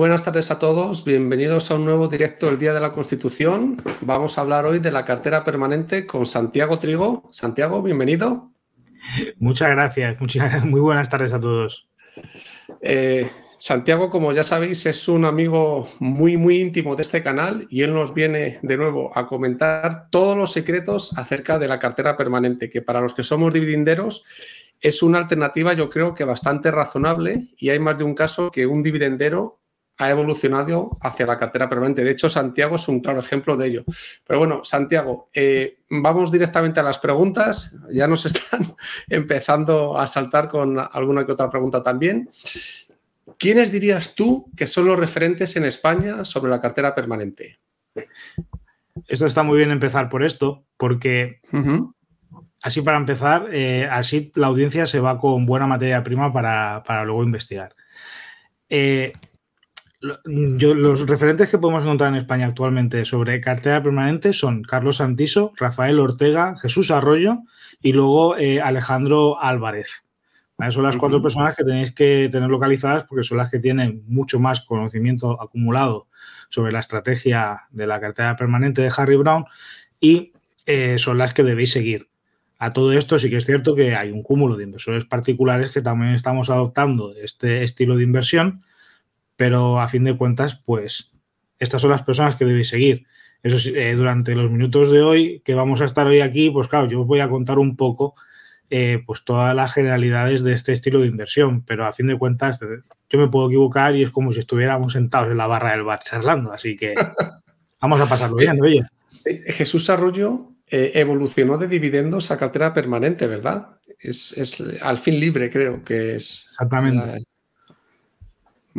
buenas tardes a todos. Bienvenidos a un nuevo directo del Día de la Constitución. Vamos a hablar hoy de la cartera permanente con Santiago Trigo. Santiago, bienvenido. Muchas gracias. Muchas, muy buenas tardes a todos. Eh, Santiago, como ya sabéis, es un amigo muy, muy íntimo de este canal y él nos viene de nuevo a comentar todos los secretos acerca de la cartera permanente, que para los que somos dividenderos es una alternativa yo creo que bastante razonable y hay más de un caso que un dividendero ha evolucionado hacia la cartera permanente. De hecho, Santiago es un claro ejemplo de ello. Pero bueno, Santiago, eh, vamos directamente a las preguntas. Ya nos están empezando a saltar con alguna que otra pregunta también. ¿Quiénes dirías tú que son los referentes en España sobre la cartera permanente? Esto está muy bien empezar por esto, porque así para empezar, eh, así la audiencia se va con buena materia prima para, luego investigar. Eh, los referentes que podemos encontrar en España actualmente sobre cartera permanente son Carlos Santiso, Rafael Ortega, Jesús Arroyo y luego eh, Alejandro Álvarez. Son las cuatro personas que tenéis que tener localizadas porque son las que tienen mucho más conocimiento acumulado sobre la estrategia de la cartera permanente de Harry Brown y eh, son las que debéis seguir. A todo esto sí que es cierto que hay un cúmulo de inversores particulares que también estamos adoptando este estilo de inversión, pero a fin de cuentas, pues estas son las personas que debéis seguir. Eso sí, eh, durante los minutos de hoy que vamos a estar hoy aquí, pues claro, yo os voy a contar un poco eh, pues todas las generalidades de este estilo de inversión, pero a fin de cuentas yo me puedo equivocar y es como si estuviéramos sentados en la barra del bar charlando, así que vamos a pasarlo bien, oye. Eh, Jesús Arroyo eh, evolucionó de dividendos a cartera permanente, ¿verdad? Es, al fin libre, creo que es. Exactamente.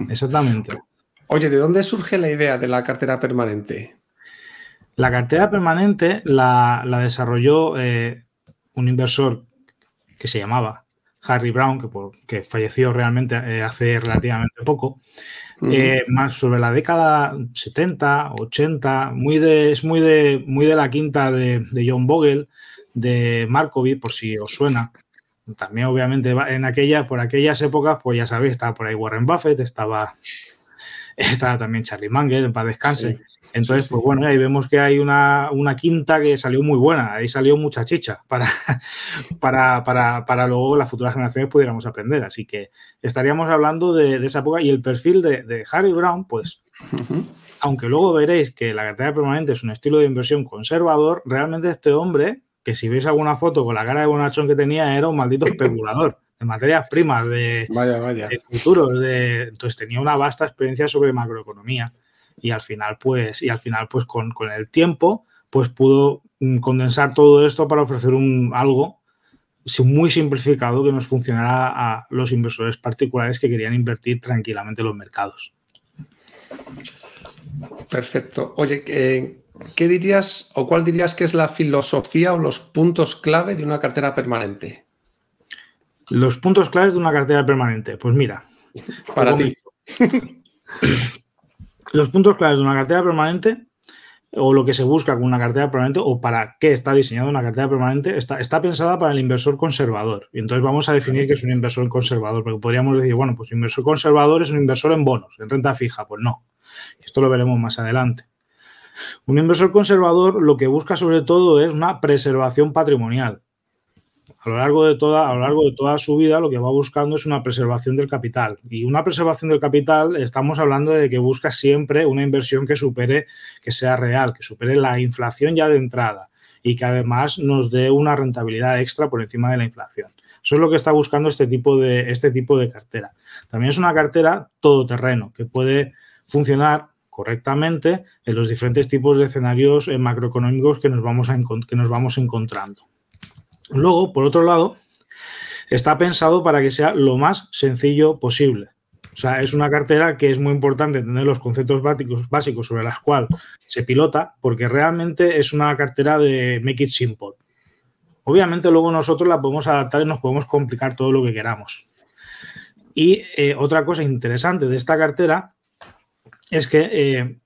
Exactamente. Oye, ¿de dónde surge la idea de la cartera permanente? La cartera permanente la, desarrolló un inversor que se llamaba Harry Brown, que, que falleció realmente eh, hace relativamente poco, eh, más sobre la década 70, 80, muy de, es muy de, muy de la quinta de, John Bogle, de Markovic, por si os suena. También, obviamente, en aquella, por aquellas épocas, pues ya sabéis, estaba por ahí Warren Buffett, estaba, estaba también Charlie Munger, en paz descanse. Entonces, pues bueno, ahí vemos que hay una, quinta que salió muy buena, ahí salió mucha chicha para, para, para, para luego las futuras generaciones pudiéramos aprender. Así que estaríamos hablando de, esa época y el perfil de, Harry Brown, pues, aunque luego veréis que la cartera permanente es un estilo de inversión conservador, realmente este hombre, que si veis alguna foto con la cara de bonachón que tenía, era un maldito especulador de materias primas, de, vaya, vaya. de futuros, de, entonces tenía una vasta experiencia sobre macroeconomía y al final, pues, y al final, pues con, el tiempo, pues pudo mm, condensar todo esto para ofrecer un algo muy simplificado que nos funcionara a los inversores particulares que querían invertir tranquilamente en los mercados. Perfecto. Oye, ¿qué dirías o cuál dirías que es la filosofía o los puntos clave de una cartera permanente? Los puntos claves de una cartera permanente. Pues mira. Para ti. Los puntos claves de una cartera permanente o lo que se busca con una cartera permanente o para qué está diseñada una cartera permanente está, está pensada para el inversor conservador. Y entonces vamos a definir qué es un inversor conservador, porque podríamos decir, bueno, pues inversor conservador es un inversor en bonos, en renta fija. Pues no. Esto lo veremos más adelante. Un inversor conservador lo que busca sobre todo es una preservación patrimonial a lo largo de toda, a lo largo de toda su vida lo que va buscando es una preservación del capital. Y una preservación del capital, estamos hablando de que busca siempre una inversión que supere, que sea real, que supere la inflación ya de entrada y que además nos dé una rentabilidad extra por encima de la inflación. Eso es lo que está buscando este tipo de, este tipo de cartera. También es una cartera todoterreno que puede funcionar correctamente en los diferentes tipos de escenarios eh, macroeconómicos que nos vamos, a, que nos vamos encontrando. Luego, por otro lado, está pensado para que sea lo más sencillo posible. O sea, es una cartera que es muy importante tener los conceptos básicos, sobre las cuales se pilota, porque realmente es una cartera de make it simple. Obviamente luego nosotros la podemos adaptar y nos podemos complicar todo lo que queramos. Y eh, otra cosa interesante de esta cartera es que eh,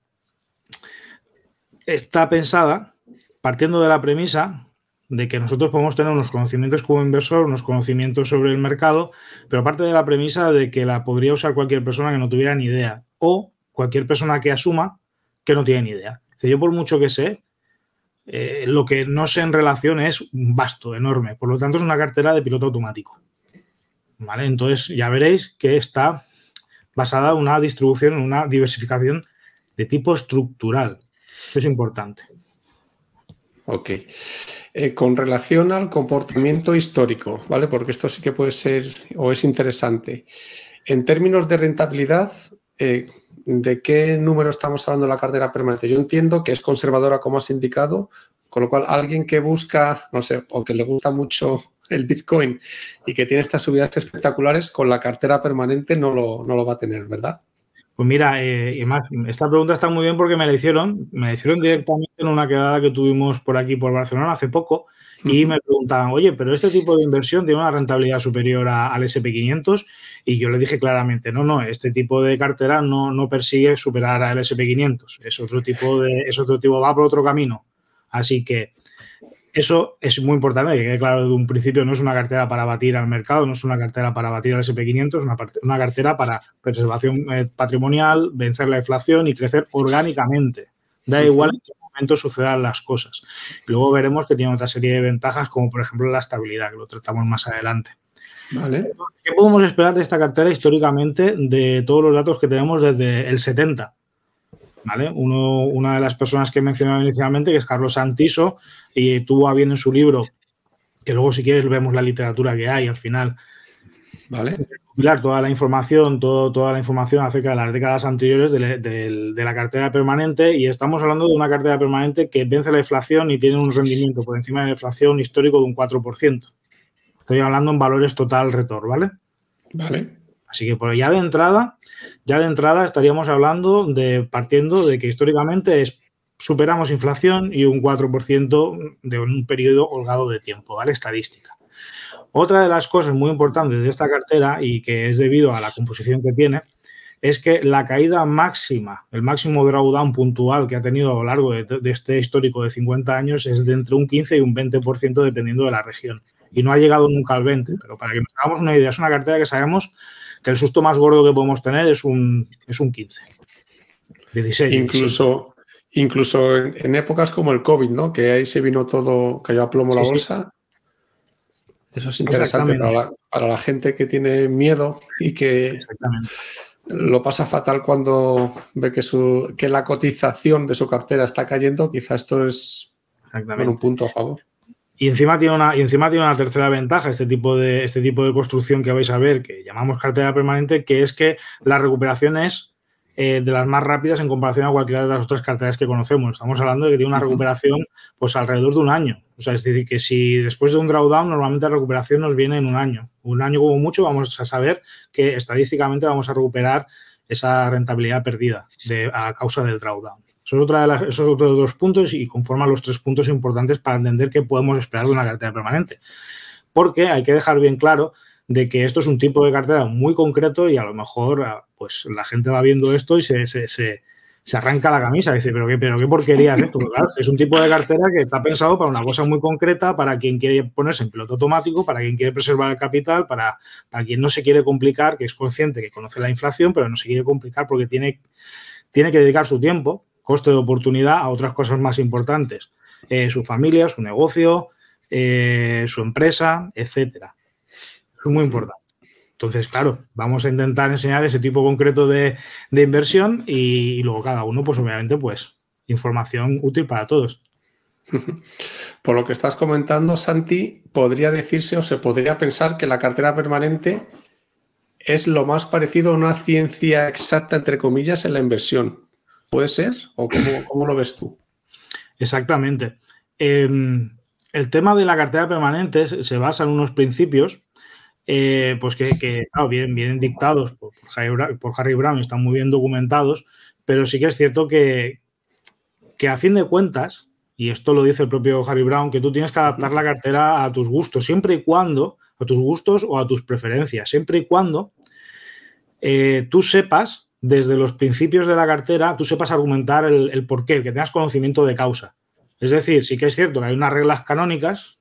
está pensada partiendo de la premisa de que nosotros podemos tener unos conocimientos como inversor, unos conocimientos sobre el mercado, pero aparte de la premisa de que la podría usar cualquier persona que no tuviera ni idea o cualquier persona que asuma que no tiene ni idea. yo por mucho que sé, eh, lo que no sé en relación es vasto, enorme. Por lo tanto, es una cartera de piloto automático. ¿Vale? Entonces ya veréis que está basada en una distribución, en una diversificación de tipo estructural. Eso es importante. Ok. Eh, con relación al comportamiento histórico, ¿vale? Porque esto sí que puede ser o es interesante. En términos de rentabilidad, eh, ¿de qué número estamos hablando de la cartera permanente? Yo entiendo que es conservadora, como has indicado, con lo cual alguien que busca, no sé, o que le gusta mucho el Bitcoin y que tiene estas subidas espectaculares, con la cartera permanente no lo, no lo va a tener, ¿verdad? Pues mira, eh, esta pregunta está muy bien porque me la hicieron, me la hicieron directamente en una quedada que tuvimos por aquí, por Barcelona, hace poco, y me preguntaban, oye, pero este tipo de inversión tiene una rentabilidad superior al SP500, y yo le dije claramente, no, no, este tipo de cartera no, no persigue superar al SP500, es otro tipo de, es otro tipo, va por otro camino. Así que eso es muy importante, que quede claro de un principio, no es una cartera para batir al mercado, no es una cartera para batir al SP500, es una, cartera para preservación eh, patrimonial, vencer la inflación y crecer orgánicamente. Da igual en qué momento sucedan las cosas. luego veremos que tiene otra serie de ventajas, como por ejemplo la estabilidad, que lo tratamos más adelante. ¿Qué podemos esperar de esta cartera históricamente de todos los datos que tenemos desde el 70? Una de las personas que he mencionado inicialmente, que es Carlos Santiso, y tuvo a bien en su libro, que luego si quieres vemos la literatura que hay al final. Vale. toda la información, toda la información acerca de las décadas anteriores de, la cartera permanente y estamos hablando de una cartera permanente que vence la inflación y tiene un rendimiento por encima de la inflación histórico de un 4%. Estoy hablando en valores total retorno, ¿vale? Vale. Así que por ya de entrada, ya de entrada estaríamos hablando de partiendo de que históricamente superamos inflación y un 4% de un periodo holgado de tiempo, ¿vale? Estadística. Otra de las cosas muy importantes de esta cartera y que es debido a la composición que tiene es que la caída máxima, el máximo drawdown puntual que ha tenido a lo largo de, de este histórico de 50 años es de entre un 15 y un 20% dependiendo de la región. Y no ha llegado nunca al 20, pero para que nos hagamos una idea, es una cartera que sabemos el susto más gordo que podemos tener es un, es un 15. 16. Incluso, incluso en, épocas como el COVID, ¿no? Que ahí se vino todo, cayó a plomo la bolsa. Eso es interesante para la, gente que tiene miedo y que lo pasa fatal cuando ve que, su, que la cotización de su cartera está cayendo. Quizá esto es un punto a favor. Y encima tiene una, y encima tiene una tercera ventaja, este tipo, de, este tipo de construcción que vais a ver, que llamamos cartera permanente, que es que la recuperación es eh, de las más rápidas en comparación a cualquiera de las otras carteras que conocemos. Estamos hablando de que tiene una recuperación pues alrededor de un año. O sea, es decir, que si después de un drawdown, normalmente la recuperación nos viene en un año. Un año como mucho, vamos a saber que estadísticamente vamos a recuperar esa rentabilidad perdida de, a causa del drawdown. Eso es, otra de las, esos otros dos puntos y conforman los tres puntos importantes para entender qué podemos esperar de una cartera permanente. Porque hay que dejar bien claro de que esto es un tipo de cartera muy concreto y a lo mejor ah, pues la gente va viendo esto y se, se, arranca la camisa dice, pero qué, pero qué porquería es esto. es un tipo de cartera que está pensado para una cosa muy concreta, para quien quiere ponerse en piloto automático, para quien quiere preservar el capital, para, para quien no se quiere complicar, que es consciente que conoce la inflación, pero no se quiere complicar porque tiene, tiene que dedicar su tiempo coste de oportunidad a otras cosas más importantes. Eh, su familia, su negocio, eh, su empresa, etcétera. Es muy importante. Entonces, claro, vamos a intentar enseñar ese tipo concreto de, inversión y, luego cada uno, pues obviamente, pues información útil para todos. Por lo que estás comentando, Santi, podría decirse o se podría pensar que la cartera permanente es lo más parecido a una ciencia exacta, entre comillas, en la inversión. ¿Puede ser? ¿O cómo, lo ves tú? Exactamente. Em, el tema de la cartera permanente se basa en unos principios eh, pues que, vienen, dictados por, Harry, Brown y están muy bien documentados, pero sí que es cierto que, que a fin de cuentas, y esto lo dice el propio Harry Brown, que tú tienes que adaptar la cartera a tus gustos, siempre y cuando, a tus gustos o a tus preferencias, siempre y cuando eh, tú sepas desde los principios de la cartera tú sepas argumentar el, el porqué, que tengas conocimiento de causa. Es decir, sí que es cierto que hay unas reglas canónicas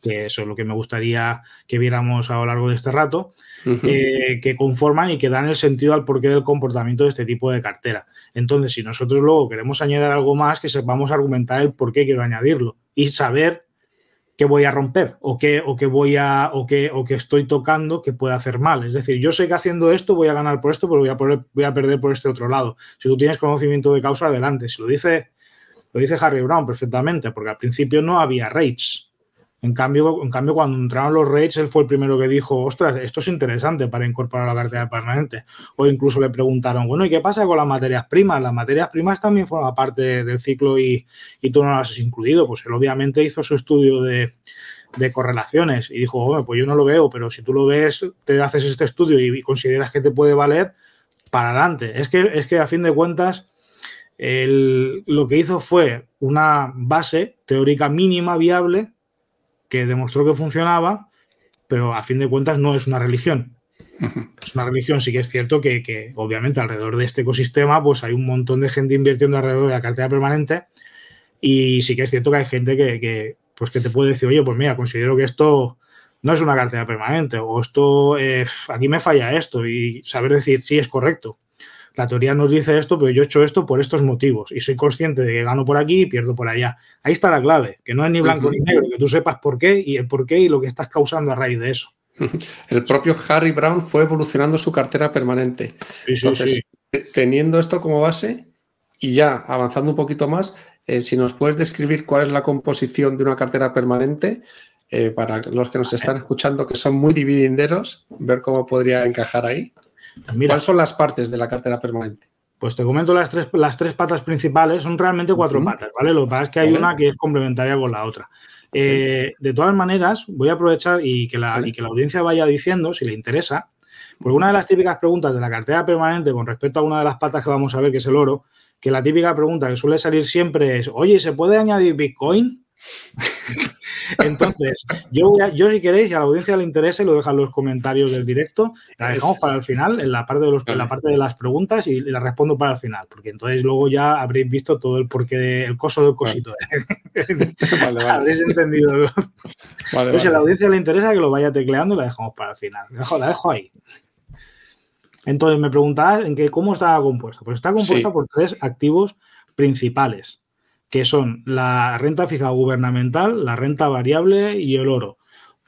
que eso es lo que me gustaría que viéramos a lo largo de este rato, eh, que conforman y que dan el sentido al porqué del comportamiento de este tipo de cartera. Entonces, si nosotros luego queremos añadir algo más, que sepamos argumentar el por qué quiero añadirlo y saber qué voy a romper o qué, o voy a o qué, o que estoy tocando que puede hacer mal. Es decir, yo sé que haciendo esto voy a ganar por esto, pero voy a, voy a perder por este otro lado. Si tú tienes conocimiento de causa, adelante. Si lo dice, lo dice Harry Brown perfectamente, porque al principio no había rates. En cambio, en cambio, cuando entraron los rates, él fue el primero que dijo, ostras, esto es interesante para incorporar la cartera permanente. O incluso le preguntaron, bueno, ¿y qué pasa con las materias primas? Las materias primas también forman parte del ciclo y, tú no las has incluido. Pues él obviamente hizo su estudio de, correlaciones y dijo, bueno, pues yo no lo veo, pero si tú lo ves, te haces este estudio y, consideras que te puede valer, para adelante. Es que, es que a fin de cuentas, lo que hizo fue una base teórica mínima viable que demostró que funcionaba, pero a fin de cuentas no es una religión. Es una religión, sí que es cierto que, obviamente alrededor de este ecosistema pues hay un montón de gente invirtiendo alrededor de la cartera permanente y sí que es cierto que hay gente que, pues que te puede decir, oye, pues mira, considero que esto no es una cartera permanente o esto, eh, aquí me falla esto y saber decir, sí, es correcto la teoría nos dice esto, pero yo he hecho esto por estos motivos y soy consciente de que gano por aquí y pierdo por allá. Ahí está la clave, que no es ni blanco ni negro, que tú sepas por qué y el por qué y lo que estás causando a raíz de eso. El propio Harry Brown fue evolucionando su cartera permanente. Entonces, teniendo esto como base y ya avanzando un poquito más, eh, si nos puedes describir cuál es la composición de una cartera permanente, eh, para los que nos están escuchando que son muy dividinderos, ver cómo podría encajar ahí. ¿Cuáles son las partes de la cartera permanente? Pues te comento las tres, las tres patas principales, son realmente cuatro patas, ¿vale? Lo que pasa es que hay una que es complementaria con la otra. Eh, de todas maneras, voy a aprovechar y que, la, que la audiencia vaya diciendo, si le interesa, porque una de las típicas preguntas de la cartera permanente con respecto a una de las patas que vamos a ver, que es el oro, que la típica pregunta que suele salir siempre es, oye, ¿se puede añadir Bitcoin? Entonces, yo, yo si queréis, y a la audiencia le interese, lo dejan en los comentarios del directo, la dejamos para el final, en la parte de, los, la parte de las preguntas y la respondo para el final, porque entonces luego ya habréis visto todo el porqué, el coso del cosito. Habréis entendido. Vale, si a la audiencia le interesa, que lo vaya tecleando y la dejamos para el final. La dejo, ahí. Entonces, me preguntabas en qué, cómo está compuesta. Pues está compuesta por tres activos principales que son la renta fija gubernamental, la renta variable y el oro.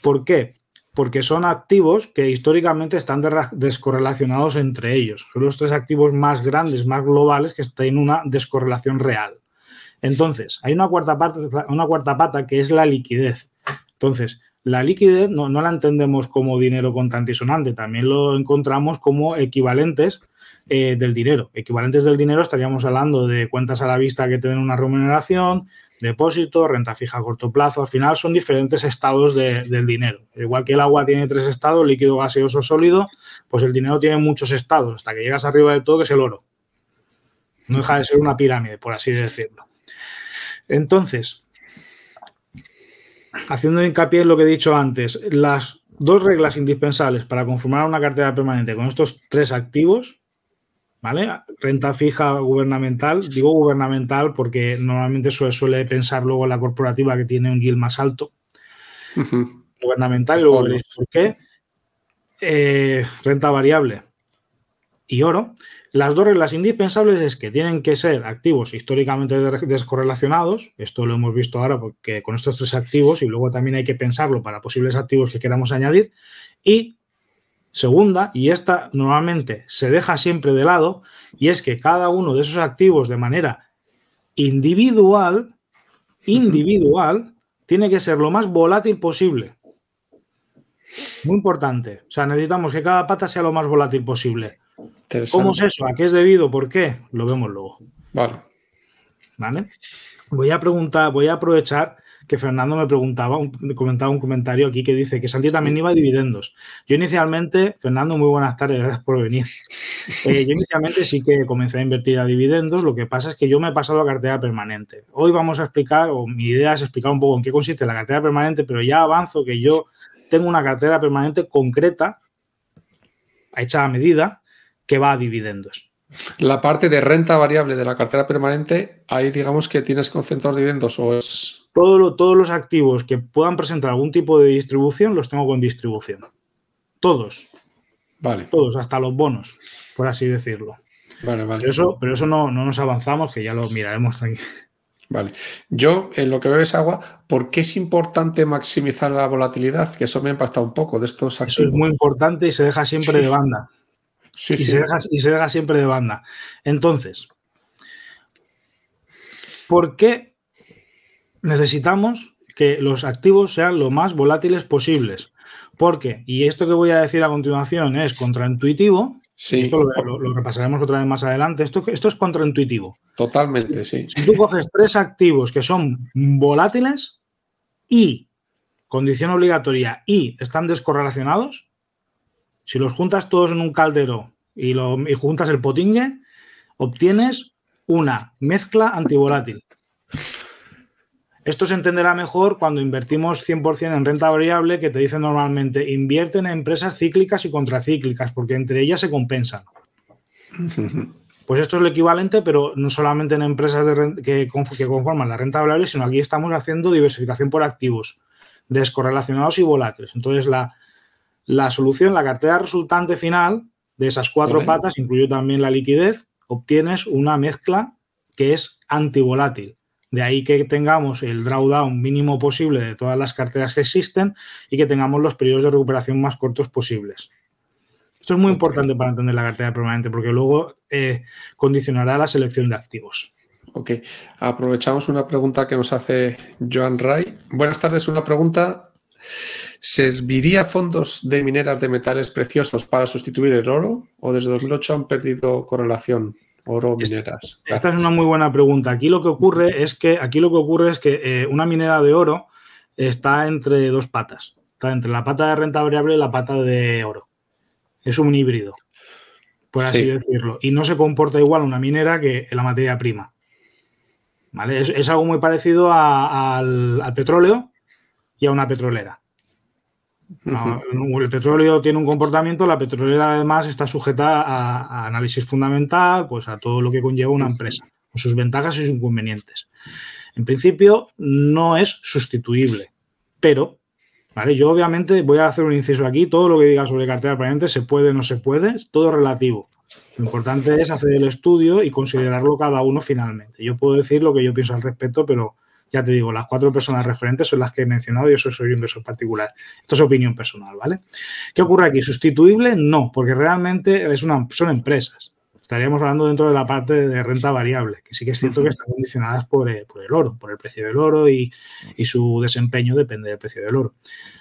¿Por qué? Porque son activos que históricamente están descorrelacionados entre ellos. Son los tres activos más grandes, más globales, que están en una descorrelación real. Entonces, hay una cuarta, parte, una cuarta pata que es la liquidez. Entonces, la liquidez no, no, la entendemos como dinero contante sonante, también lo encontramos como equivalentes eh, del dinero. Equivalentes del dinero estaríamos hablando de cuentas a la vista que tienen una remuneración, depósito, renta fija a corto plazo. Al final son diferentes estados del dinero. Igual que el agua tiene tres estados, líquido, gaseoso, sólido, pues el dinero tiene muchos estados, hasta que llegas arriba de todo, que es el oro. No deja de ser una pirámide, por así decirlo. Entonces, haciendo hincapié en lo que he dicho antes, las dos reglas indispensables para conformar una cartera permanente con estos tres activos ¿vale? Renta fija gubernamental, digo gubernamental porque normalmente suele, suele pensar luego la corporativa que tiene un yield más alto. Gubernamental, y luego veréis por qué. Eh, renta variable y oro. Las dos reglas indispensables es que tienen que ser activos históricamente descorrelacionados. Esto lo hemos visto ahora porque con estos tres activos y luego también hay que pensarlo para posibles activos que queramos añadir. Y Segunda, y esta normalmente se deja siempre de lado, y es que cada uno de esos activos de manera individual, individual, tiene que ser lo más volátil posible. Muy importante. O sea, necesitamos que cada pata sea lo más volátil posible. ¿Cómo es eso? ¿A qué es debido? ¿Por qué? Lo vemos luego. Vale. ¿Vale? Voy a preguntar, voy a aprovechar que Fernando me preguntaba, me comentaba un comentario aquí que dice que Santi también iba a dividendos. Yo inicialmente, Fernando, muy buenas tardes, gracias por venir. Eh, yo inicialmente sí que comencé a invertir a dividendos, lo que pasa es que yo me he pasado a cartera permanente. Hoy vamos a explicar, o mi idea es explicar un poco en qué consiste la cartera permanente, pero ya avanzo que yo tengo una cartera permanente concreta, hecha a medida, que va a dividendos. La parte de renta variable de la cartera permanente, ahí digamos que tienes concentrados dividendos o es todos los activos que puedan presentar algún tipo de distribución los tengo con distribución. Todos. Vale. Todos, hasta los bonos, por así decirlo. Vale, vale. Pero eso, pero eso no, no nos avanzamos, que ya lo miraremos aquí. Vale. Yo, en lo que veo es agua, ¿por qué es importante maximizar la volatilidad? Que eso me ha impactado un poco de estos activos. Eso es muy importante y se deja siempre de banda. Sí, y, sí. Se deja, y se deja siempre de banda. Entonces, ¿por qué necesitamos que los activos sean lo más volátiles posibles? Porque, y esto que voy a decir a continuación es contraintuitivo, Sí. Esto lo, repasaremos otra vez más adelante. Esto, esto es contraintuitivo. Totalmente, sí. Si tú coges tres activos que son volátiles y condición obligatoria y están descorrelacionados, si los juntas todos en un caldero y, lo, y juntas el potingue, obtienes una mezcla antivolátil. Esto se entenderá mejor cuando invertimos 100% en renta variable, que te dicen normalmente invierten en empresas cíclicas y contracíclicas, porque entre ellas se compensan. Pues esto es lo equivalente, pero no solamente en empresas que, conforman la renta variable, sino aquí estamos haciendo diversificación por activos, descorrelacionados y volátiles. Entonces, la, la solución, la cartera resultante final de esas cuatro patas, incluye también la liquidez, obtienes una mezcla que es antivolátil. De ahí que tengamos el drawdown mínimo posible de todas las carteras que existen y que tengamos los periodos de recuperación más cortos posibles. Esto es muy importante para entender la cartera permanente porque luego eh, condicionará la selección de activos. Ok, aprovechamos una pregunta que nos hace Joan Ray. Buenas tardes, una pregunta. ¿Serviría fondos de mineras de metales preciosos para sustituir el oro o desde 2008 han perdido correlación? Oro, mineras. Esta es una muy buena pregunta. Aquí lo que ocurre es que aquí lo que ocurre es que eh, una minera de oro está entre dos patas. Está entre la pata de renta variable y la pata de oro. Es un híbrido, por así decirlo. Y no se comporta igual una minera que la materia prima. ¿Vale? Es, algo muy parecido al, al petróleo y a una petrolera. No, el petróleo tiene un comportamiento, la petrolera además está sujeta a, análisis fundamental, pues a todo lo que conlleva una empresa, con sus ventajas y sus inconvenientes. En principio no es sustituible, pero, ¿vale? Yo obviamente voy a hacer un inciso aquí, todo lo que diga sobre cartera permanente se puede, no se puede, es todo relativo. Lo importante es hacer el estudio y considerarlo cada uno finalmente. Yo puedo decir lo que yo pienso al respecto, pero ya te digo, las cuatro personas referentes son las que he mencionado y eso soy un inversor particular. Esto es opinión personal, ¿vale? ¿Qué ocurre aquí? ¿Sustituible? No, porque realmente es una, son empresas. Estaríamos hablando dentro de la parte de renta variable, que sí que es cierto que están condicionadas por, eh, por el oro, por el precio del oro y, y, su desempeño depende del precio del oro.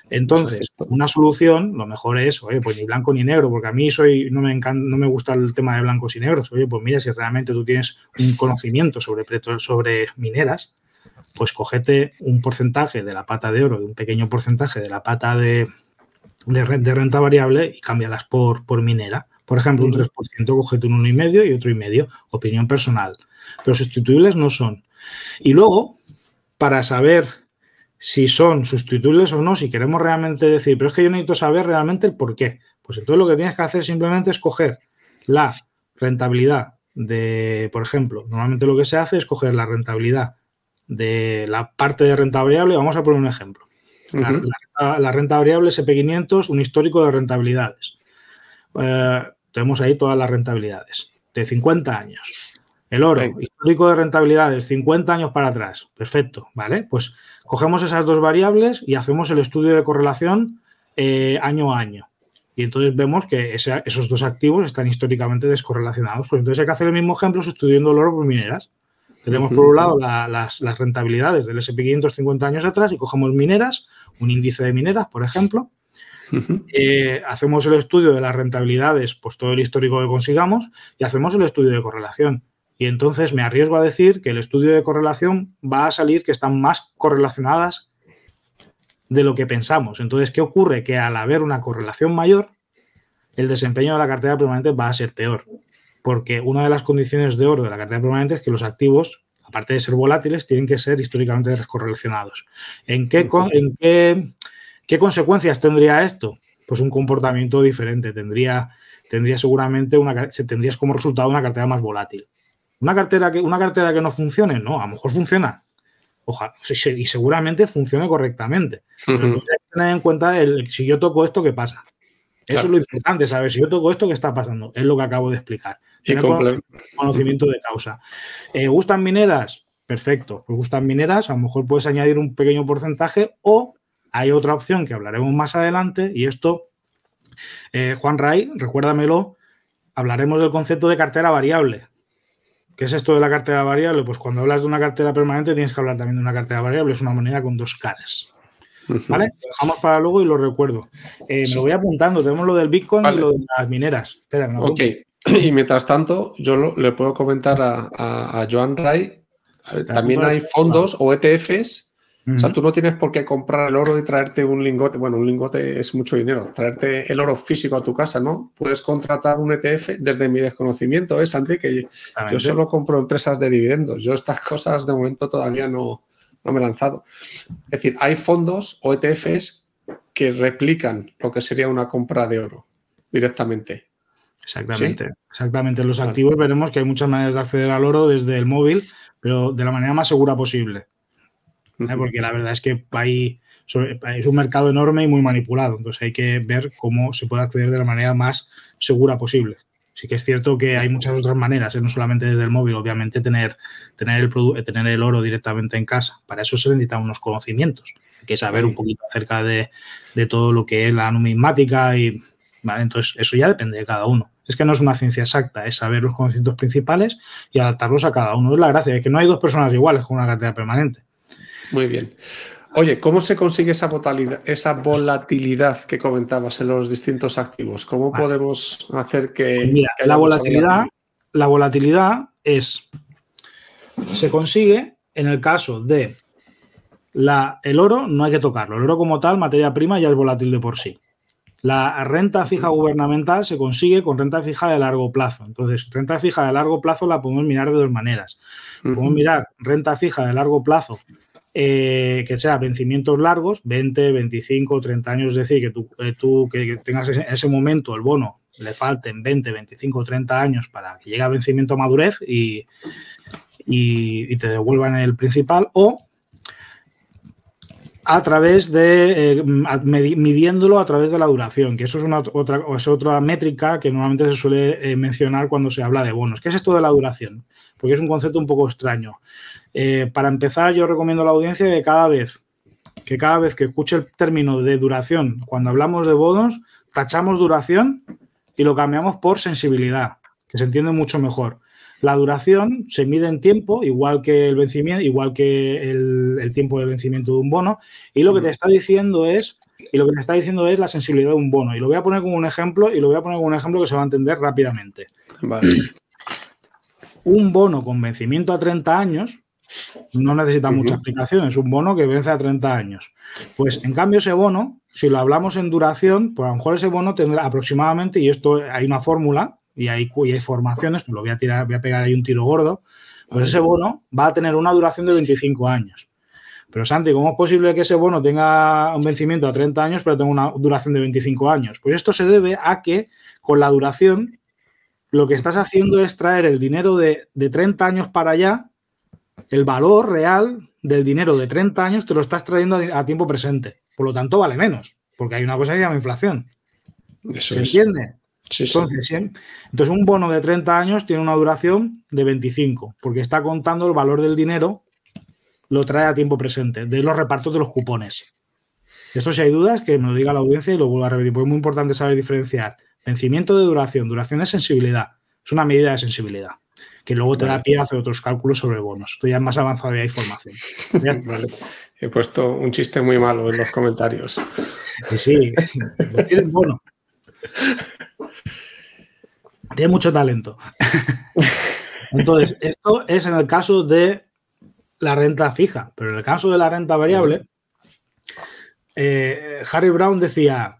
Entonces, una solución, lo mejor es, oye, pues ni blanco ni negro, porque a mí soy, no me encanta, no me gusta el tema de blancos y negros. Oye, pues mira, si realmente tú tienes un conocimiento sobre, sobre mineras, pues cogete un porcentaje de la pata de oro y un pequeño porcentaje de la pata de, de, renta variable y cámbialas por, por minera. Por ejemplo, un 3%, cogete un 1,5 y otro y medio, opinión personal. Pero sustituibles no son. Y luego, para saber si son sustituibles o no, si queremos realmente decir, pero es que yo necesito saber realmente el por qué. Pues entonces lo que tienes que hacer simplemente es coger la rentabilidad de, por ejemplo, normalmente lo que se hace es coger la rentabilidad de la parte de renta variable, vamos a poner un ejemplo. la, renta variable SP500, un histórico de rentabilidades. Eh, tenemos ahí todas las rentabilidades de 50 años. El oro, histórico de rentabilidades, 50 años para atrás. Perfecto, ¿vale? Pues cogemos esas dos variables y hacemos el estudio de correlación eh, año a año. Y entonces vemos que esos dos activos están históricamente descorrelacionados. Pues entonces hay que hacer el mismo ejemplo sustituyendo el oro por mineras. Tenemos por un lado las, rentabilidades del SP500 50 años atrás y cogemos mineras, un índice de mineras, por ejemplo. Eh, hacemos el estudio de las rentabilidades, pues todo el histórico que consigamos, y hacemos el estudio de correlación. Y entonces me arriesgo a decir que el estudio de correlación va a salir que están más correlacionadas de lo que pensamos. Entonces, ¿qué ocurre? Que al haber una correlación mayor, el desempeño de la cartera permanente va a ser peor porque una de las condiciones de oro de la cartera permanente es que los activos, aparte de ser volátiles, tienen que ser históricamente descorrelacionados. ¿En qué, en qué, qué consecuencias tendría esto? Pues un comportamiento diferente. Tendría, tendría seguramente una, tendrías como resultado una cartera más volátil. Una cartera, que, una cartera que no funcione, no, a lo mejor funciona. Ojalá, y seguramente funcione correctamente. Pero hay que tener en cuenta el, si yo toco esto, ¿qué pasa? Eso es lo importante, saber si yo toco esto, ¿qué está pasando? Es lo que acabo de explicar. Tener conocimiento de causa. Eh, ¿Gustan mineras? Perfecto. Pues gustan mineras, a lo mejor puedes añadir un pequeño porcentaje o hay otra opción que hablaremos más adelante y esto, eh, Juan Ray, recuérdamelo, hablaremos del concepto de cartera variable. ¿Qué es esto de la cartera variable? Pues cuando hablas de una cartera permanente tienes que hablar también de una cartera variable, es una moneda con dos caras. ¿Vale? Lo dejamos para luego y lo recuerdo. Eh, me lo voy apuntando. Tenemos lo del Bitcoin y lo de las mineras. Espera, ok. Y mientras tanto, yo le puedo comentar a, Joan Ray. También hay fondos o ETFs. O sea, tú no tienes por qué comprar el oro y traerte un lingote. Bueno, un lingote es mucho dinero. Traerte el oro físico a tu casa, ¿no? Puedes contratar un ETF desde mi desconocimiento, ¿eh, Santi? Que yo solo compro empresas de dividendos. Yo estas cosas de momento todavía no, no me he lanzado. Es decir, hay fondos o ETFs que replican lo que sería una compra de oro directamente. Exactamente, exactamente. En los activos veremos que hay muchas maneras de acceder al oro desde el móvil, pero de la manera más segura posible. Porque la verdad es que hay, es un mercado enorme y muy manipulado. Entonces hay que ver cómo se puede acceder de la manera más segura posible. Sí que es cierto que hay muchas otras maneras, ¿eh? no solamente desde el móvil, obviamente tener, tener, el, tener el oro directamente en casa. Para eso se necesitan unos conocimientos. Hay que saber un poquito acerca de, todo lo que es la numismática y entonces eso ya depende de cada uno. Es que no es una ciencia exacta, es saber los conocimientos principales y adaptarlos a cada uno. Es la gracia, es que no hay dos personas iguales con una cartera permanente. Muy bien. Oye, ¿cómo se consigue esa volatilidad, esa volatilidad que comentabas en los distintos activos? ¿Cómo podemos hacer que... Mira, la volatilidad, la volatilidad es... Se consigue en el caso de la, el oro, no hay que tocarlo. El oro como tal, materia prima, ya es volátil de por sí. La renta fija gubernamental se consigue con renta fija de largo plazo. Entonces, renta fija de largo plazo la podemos mirar de dos maneras. Podemos mirar renta fija de largo plazo eh, que sea vencimientos largos, 20, 25, 30 años, es decir, que tú, eh, tú que tengas en ese momento el bono le falten 20, 25, 30 años para que llegue a vencimiento a madurez y, y, te devuelvan el principal, o a través de eh, midiéndolo a través de la duración, que eso es una otra, es otra métrica que normalmente se suele mencionar cuando se habla de bonos. ¿Qué es esto de la duración? Porque es un concepto un poco extraño. Eh, para empezar, yo recomiendo a la audiencia que cada vez que cada vez que escuche el término de duración, cuando hablamos de bonos, tachamos duración y lo cambiamos por sensibilidad, que se entiende mucho mejor. La duración se mide en tiempo, igual que el vencimiento, igual que el, tiempo de vencimiento de un bono, y lo que te está diciendo es, y lo que te está diciendo es la sensibilidad de un bono. Y lo voy a poner como un ejemplo, y lo voy a poner como un ejemplo que se va a entender rápidamente. Un bono con vencimiento a 30 años no necesita mucha explicación, es un bono que vence a 30 años. Pues en cambio ese bono, si lo hablamos en duración, pues a lo mejor ese bono tendrá aproximadamente, y esto hay una fórmula y hay, y hay formaciones, pues lo voy a tirar, voy a pegar ahí un tiro gordo, pues ese bono va a tener una duración de 25 años. Pero Santi, ¿cómo es posible que ese bono tenga un vencimiento a 30 años, pero tenga una duración de 25 años? Pues esto se debe a que con la duración lo que estás haciendo es traer el dinero de, de 30 años para allá el valor real del dinero de 30 años te lo estás trayendo a, tiempo presente. Por lo tanto, vale menos, porque hay una cosa que se llama inflación. ¿Se entiende? Entonces, entonces, un bono de 30 años tiene una duración de 25, porque está contando el valor del dinero, lo trae a tiempo presente, de los repartos de los cupones. Esto si hay dudas, que me lo diga la audiencia y lo vuelvo a repetir, porque es muy importante saber diferenciar. Vencimiento de duración, duración es sensibilidad, es una medida de sensibilidad que luego te da pie a hacer otros cálculos sobre bonos. Esto ya es más avanzado y hay información. He puesto un chiste muy malo en los comentarios. Sí, sí, tiene bono. Tiene mucho talento. Entonces, esto es en el caso de la renta fija, pero en el caso de la renta variable, eh, Harry Brown decía,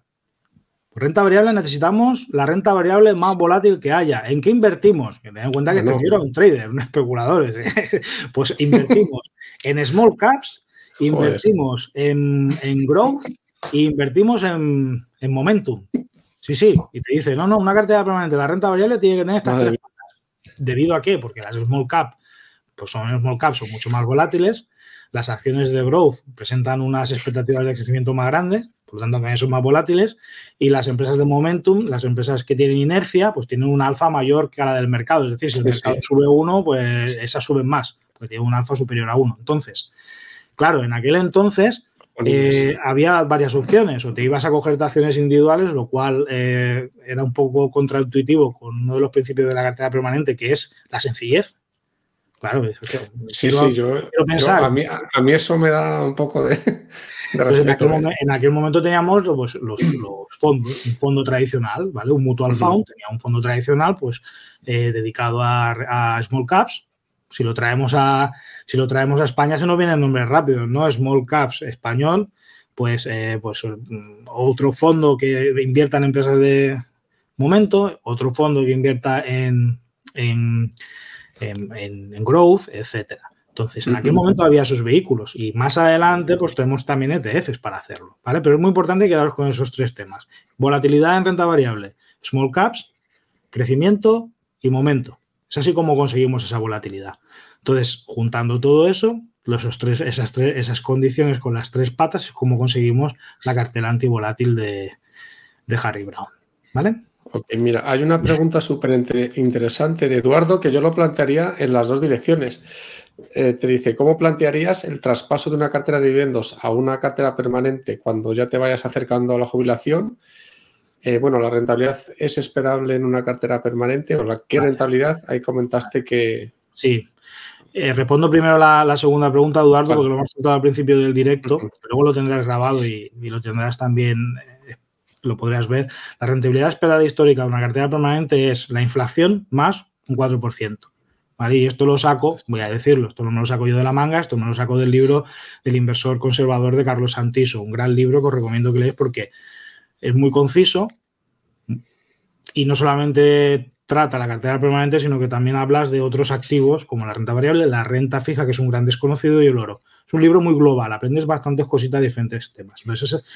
Renta variable necesitamos la renta variable más volátil que haya. ¿En qué invertimos? Que ten en cuenta que este tío un trader, un especulador. pues invertimos en small caps, invertimos en, growth e invertimos en, momentum. Sí, sí. Y te dice, no, no, una cartera permanente, la renta variable tiene que tener estas tres ¿Debido a qué? Porque las small cap, pues son small caps, son mucho más volátiles. las acciones de growth presentan unas expectativas de crecimiento más grandes, por lo tanto también son más volátiles, y las empresas de momentum, las empresas que tienen inercia, pues tienen un alfa mayor que la del mercado. Es decir, si el mercado sube uno, pues esas suben más, porque tiene un alfa superior a uno. Entonces, claro, en aquel entonces eh, había varias opciones, o te ibas a coger acciones individuales, lo cual eh, era un poco contraintuitivo con uno de los principios de la cartera permanente, que es la sencillez. Claro, eso, sí, sí, yo, a, mí, eso me da un poco de, pues en, aquel momento, teníamos pues, los, fondos, un fondo tradicional, ¿vale? Un mutual fund, tenía un fondo tradicional, pues eh, dedicado a, a small caps, si lo traemos a, si lo traemos a España se nos vienen nombres rápidos, ¿no? Small Caps español, pues, eh, pues mm, otro fondo que invierta en empresas de momento, otro fondo que invierta en, en, en, growth, etcétera. Entonces, en aquel momento había esos vehículos y más adelante, pues tenemos también ETFs para hacerlo, ¿vale? Pero es muy importante quedaros con esos tres temas. Volatilidad en renta variable, small caps, crecimiento y momento. Es así como conseguimos esa volatilidad. Entonces, juntando todo eso, los, tres, esas, tres, esas condiciones con las tres patas, es como conseguimos la cartera antivolátil de, de Harry Brown. ¿Vale? Ok, mira, hay una pregunta súper interesante de Eduardo que yo lo plantearía en las dos direcciones. Eh, te dice, ¿cómo plantearías el traspaso de una cartera de dividendos a una cartera permanente cuando ya te vayas acercando a la jubilación? Eh, bueno, la rentabilidad es esperable en una cartera permanente o la qué rentabilidad. Ahí comentaste que. Sí. Eh, respondo primero la, la, segunda pregunta, Eduardo, porque lo hemos tratado al principio del directo, luego lo tendrás grabado y, lo tendrás también, eh, lo podrás ver. La rentabilidad esperada histórica de una cartera permanente es la inflación más un 4%. ¿Vale? Y esto lo saco, voy a decirlo, esto no me lo saco yo de la manga, esto me lo saco del libro del inversor conservador de Carlos Santiso, un gran libro que os recomiendo que leáis porque es muy conciso y no solamente trata la cartera permanente, sino que también hablas de otros activos como la renta variable, la renta fija, que es un gran desconocido, y el oro. Es un libro muy global, aprendes bastantes cositas de diferentes temas.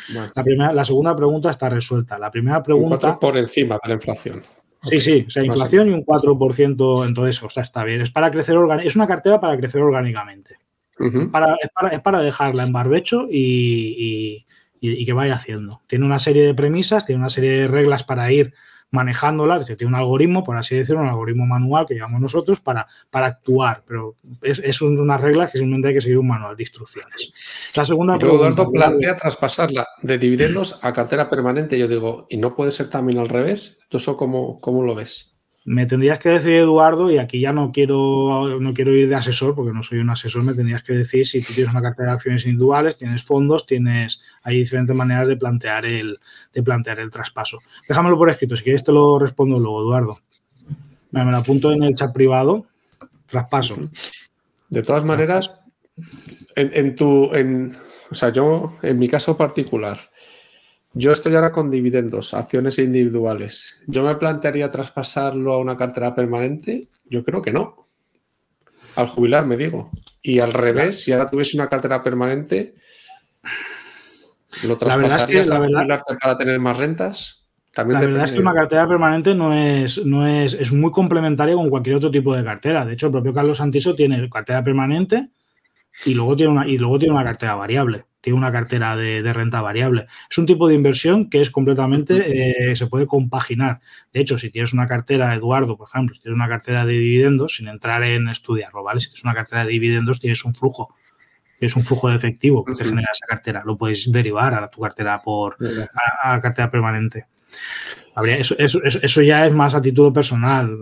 la, primera, la segunda pregunta está resuelta. La primera pregunta... por encima de la inflación. Sí, sí, o sea, inflación y un 4%, entonces, o sea, está bien. Es para crecer es una cartera para crecer orgánicamente. para, es, para, dejarla en barbecho y, y, que vaya haciendo. Tiene una serie de premisas, tiene una serie de reglas para ir manejándolas, tiene un algoritmo, por así decirlo, un algoritmo manual que llevamos nosotros para, para actuar, pero es, es unas reglas que simplemente hay que seguir un manual de instrucciones. La segunda pregunta... Eduardo plantea traspasarla de dividendos a cartera permanente. Yo digo, ¿y no puede ser también al revés? ¿Eso cómo, cómo lo ves? Me tendrías que decir, Eduardo, y aquí ya no quiero, no quiero ir de asesor, porque no soy un asesor, me tendrías que decir si tú tienes una cartera de acciones individuales, tienes fondos, tienes, hay diferentes maneras de plantear el, de plantear el traspaso. Déjamelo por escrito, si quieres te lo respondo luego, Eduardo. Me lo apunto en el chat privado, traspaso. De todas maneras, en, en tu, en, o sea, yo, en mi caso particular, yo estoy ahora con dividendos, acciones individuales. ¿Yo me plantearía traspasarlo a una cartera permanente? Yo creo que no. Al jubilar, me digo. Y al revés, si ahora tuviese una cartera permanente, ¿lo traspasarías la verdad para tener más rentas? También la verdad es que una cartera permanente no es, no es, es muy complementaria con cualquier otro tipo de cartera. De hecho, el propio Carlos Santiso tiene cartera permanente y luego tiene una, y luego tiene una cartera variable tiene una cartera de, renta variable. Es un tipo de inversión que es completamente, eh, se puede compaginar. De hecho, si tienes una cartera, Eduardo, por ejemplo, si tienes una cartera de dividendos, sin entrar en estudiarlo, ¿vale? Si tienes una cartera de dividendos, tienes un flujo. Es un flujo de efectivo que te genera esa cartera. Lo puedes derivar a tu cartera por a, cartera permanente. Habría, eso, eso, ya es más a título personal.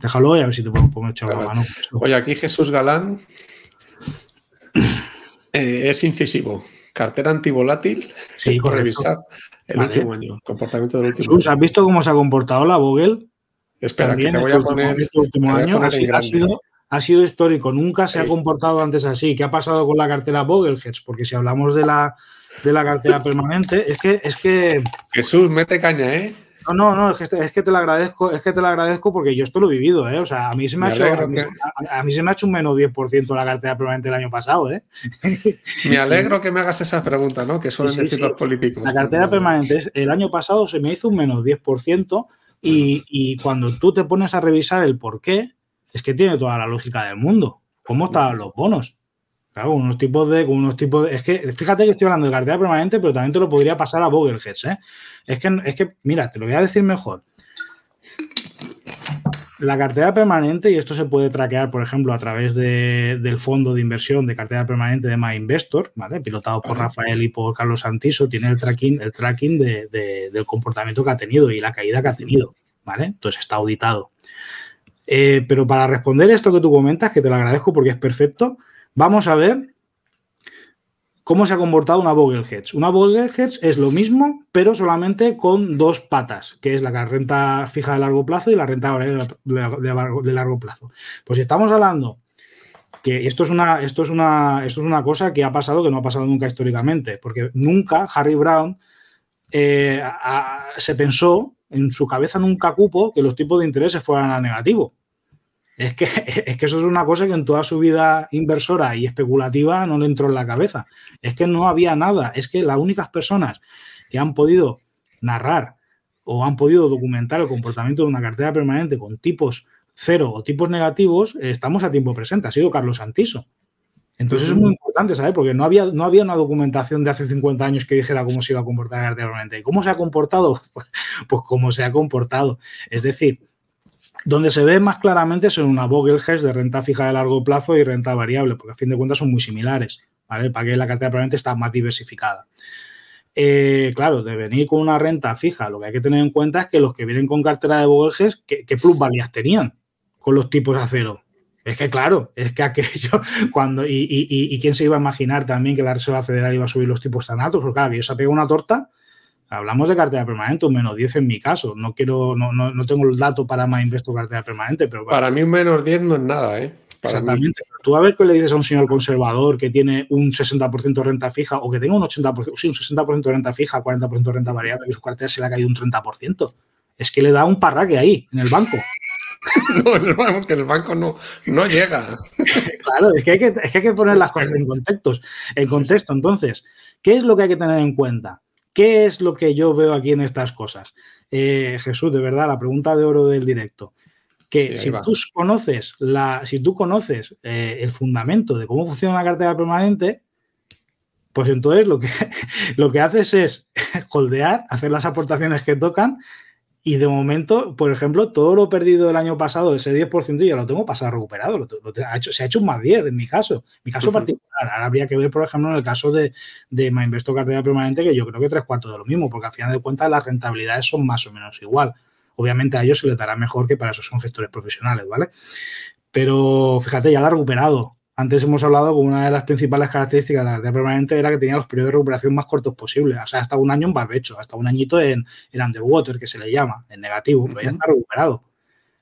Déjalo y a ver si te puedo, echar la mano. Oye, aquí Jesús Galán eh, es incisivo. Cartera antivolátil. Sí, revisar el último año, comportamiento del último año. ¿Has visto cómo se ha comportado la Vogel? Espera, que te voy a poner. Este último año ha, sido, ha, sido, histórico. Nunca se ha comportado antes así. ¿Qué ha pasado con la cartera Vogelheads? Porque si hablamos de la, de la cartera permanente, es que, es que. Jesús, mete caña, ¿eh? No, no, no, es que, es que te lo agradezco, es que te lo agradezco porque yo esto lo he vivido, ¿eh? O sea, a mí se me, ha hecho, a mí, se me ha hecho un menos 10% la cartera permanente el año pasado, ¿eh? Me alegro que me hagas esa pregunta, ¿no? Que suelen decir los políticos. La cartera permanente el año pasado se me hizo un menos 10% y, y cuando tú te pones a revisar el por qué, es que tiene toda la lógica del mundo. ¿Cómo estaban los bonos? Claro, unos tipos de, unos tipos Es que, fíjate que estoy hablando de cartera permanente, pero también te lo podría pasar a Vogelheads, ¿eh? Es que, es que, mira, te lo voy a decir mejor. La cartera permanente, y esto se puede traquear, por ejemplo, a través del fondo de inversión de cartera permanente de MyInvestor, ¿vale? Pilotado por Rafael y por Carlos Santiso, tiene el tracking, el tracking del comportamiento que ha tenido y la caída que ha tenido, ¿vale? Entonces está auditado. Eh, pero para responder esto que tú comentas, que te lo agradezco porque es perfecto, vamos a ver cómo se ha comportado una Hedge. Una Hedge es lo mismo, pero solamente con dos patas, que es la renta fija de largo plazo y la renta de largo plazo. Pues si estamos hablando que esto es una, esto es una, esto es una cosa que ha pasado que no ha pasado nunca históricamente, porque nunca Harry Brown eh, se pensó en su cabeza nunca cupo que los tipos de intereses fueran a negativo. Es que, es que eso es una cosa que en toda su vida inversora y especulativa no le entró en la cabeza. Es que no había nada. Es que las únicas personas que han podido narrar o han podido documentar el comportamiento de una cartera permanente con tipos cero o tipos negativos, estamos a tiempo presente. Ha sido Carlos Santiso. Entonces es muy importante, ¿sabes? Porque no había, no había una documentación de hace 50 años que dijera cómo se iba a comportar la cartera permanente. ¿Y cómo se ha comportado? Pues como se ha comportado. Es decir, donde se ve más claramente son una Hedge de renta fija de largo plazo y renta variable, porque a fin de cuentas son muy similares, ¿vale? Para que la cartera probablemente está más diversificada. Eh, claro, de venir con una renta fija, lo que hay que tener en cuenta es que los que vienen con cartera de Hedge, ¿qué, qué plusvalías tenían con los tipos a cero? Es que claro, es que aquello, cuando, y, y, quién se iba a imaginar también que la Reserva Federal iba a subir los tipos tan altos, porque claro, que se ha pegado una torta Hablamos de cartera permanente, un menos 10 en mi caso. No quiero, no, no, no tengo el dato para más investo cartera permanente, pero para mí un menos 10 no es nada, ¿eh? Exactamente. Tú a ver qué le dices a un señor conservador que tiene un 60% de renta fija o que tenga un 80%, sí, un 60% de renta fija, 40% de renta variable y su cartera se le ha caído un 30%. Es que le da un parraque ahí, en el banco. no, no, que el banco no, no llega. claro, es que, hay que, es que hay que poner las cosas en contextos, en contexto. Entonces, ¿qué es lo que hay que tener en cuenta? ¿Qué es lo que yo veo aquí en estas cosas? Eh, Jesús, de verdad, la pregunta de oro del directo. Que si, tú conoces la, si tú conoces eh, el fundamento de cómo funciona una cartera permanente, pues entonces lo que, lo que haces es holdear, hacer las aportaciones que tocan y de momento, por ejemplo, todo lo perdido el año pasado, ese 10%, ya lo tengo pasado recuperado. Lo, ha hecho, se ha hecho un más 10 en mi caso. Mi caso particular. Ahora habría que ver, por ejemplo, en el caso de, de Investo Cartera Permanente, que yo creo que tres cuartos de lo mismo, porque al final de cuentas las rentabilidades son más o menos igual. Obviamente a ellos se les dará mejor que para eso son gestores profesionales, ¿vale? Pero fíjate, ya la ha recuperado. Antes hemos hablado que una de las principales características de la cartera permanente era que tenía los periodos de recuperación más cortos posibles. O sea, hasta un año en barbecho, hasta un añito en, underwater, que se le llama, en negativo, pero ya está recuperado.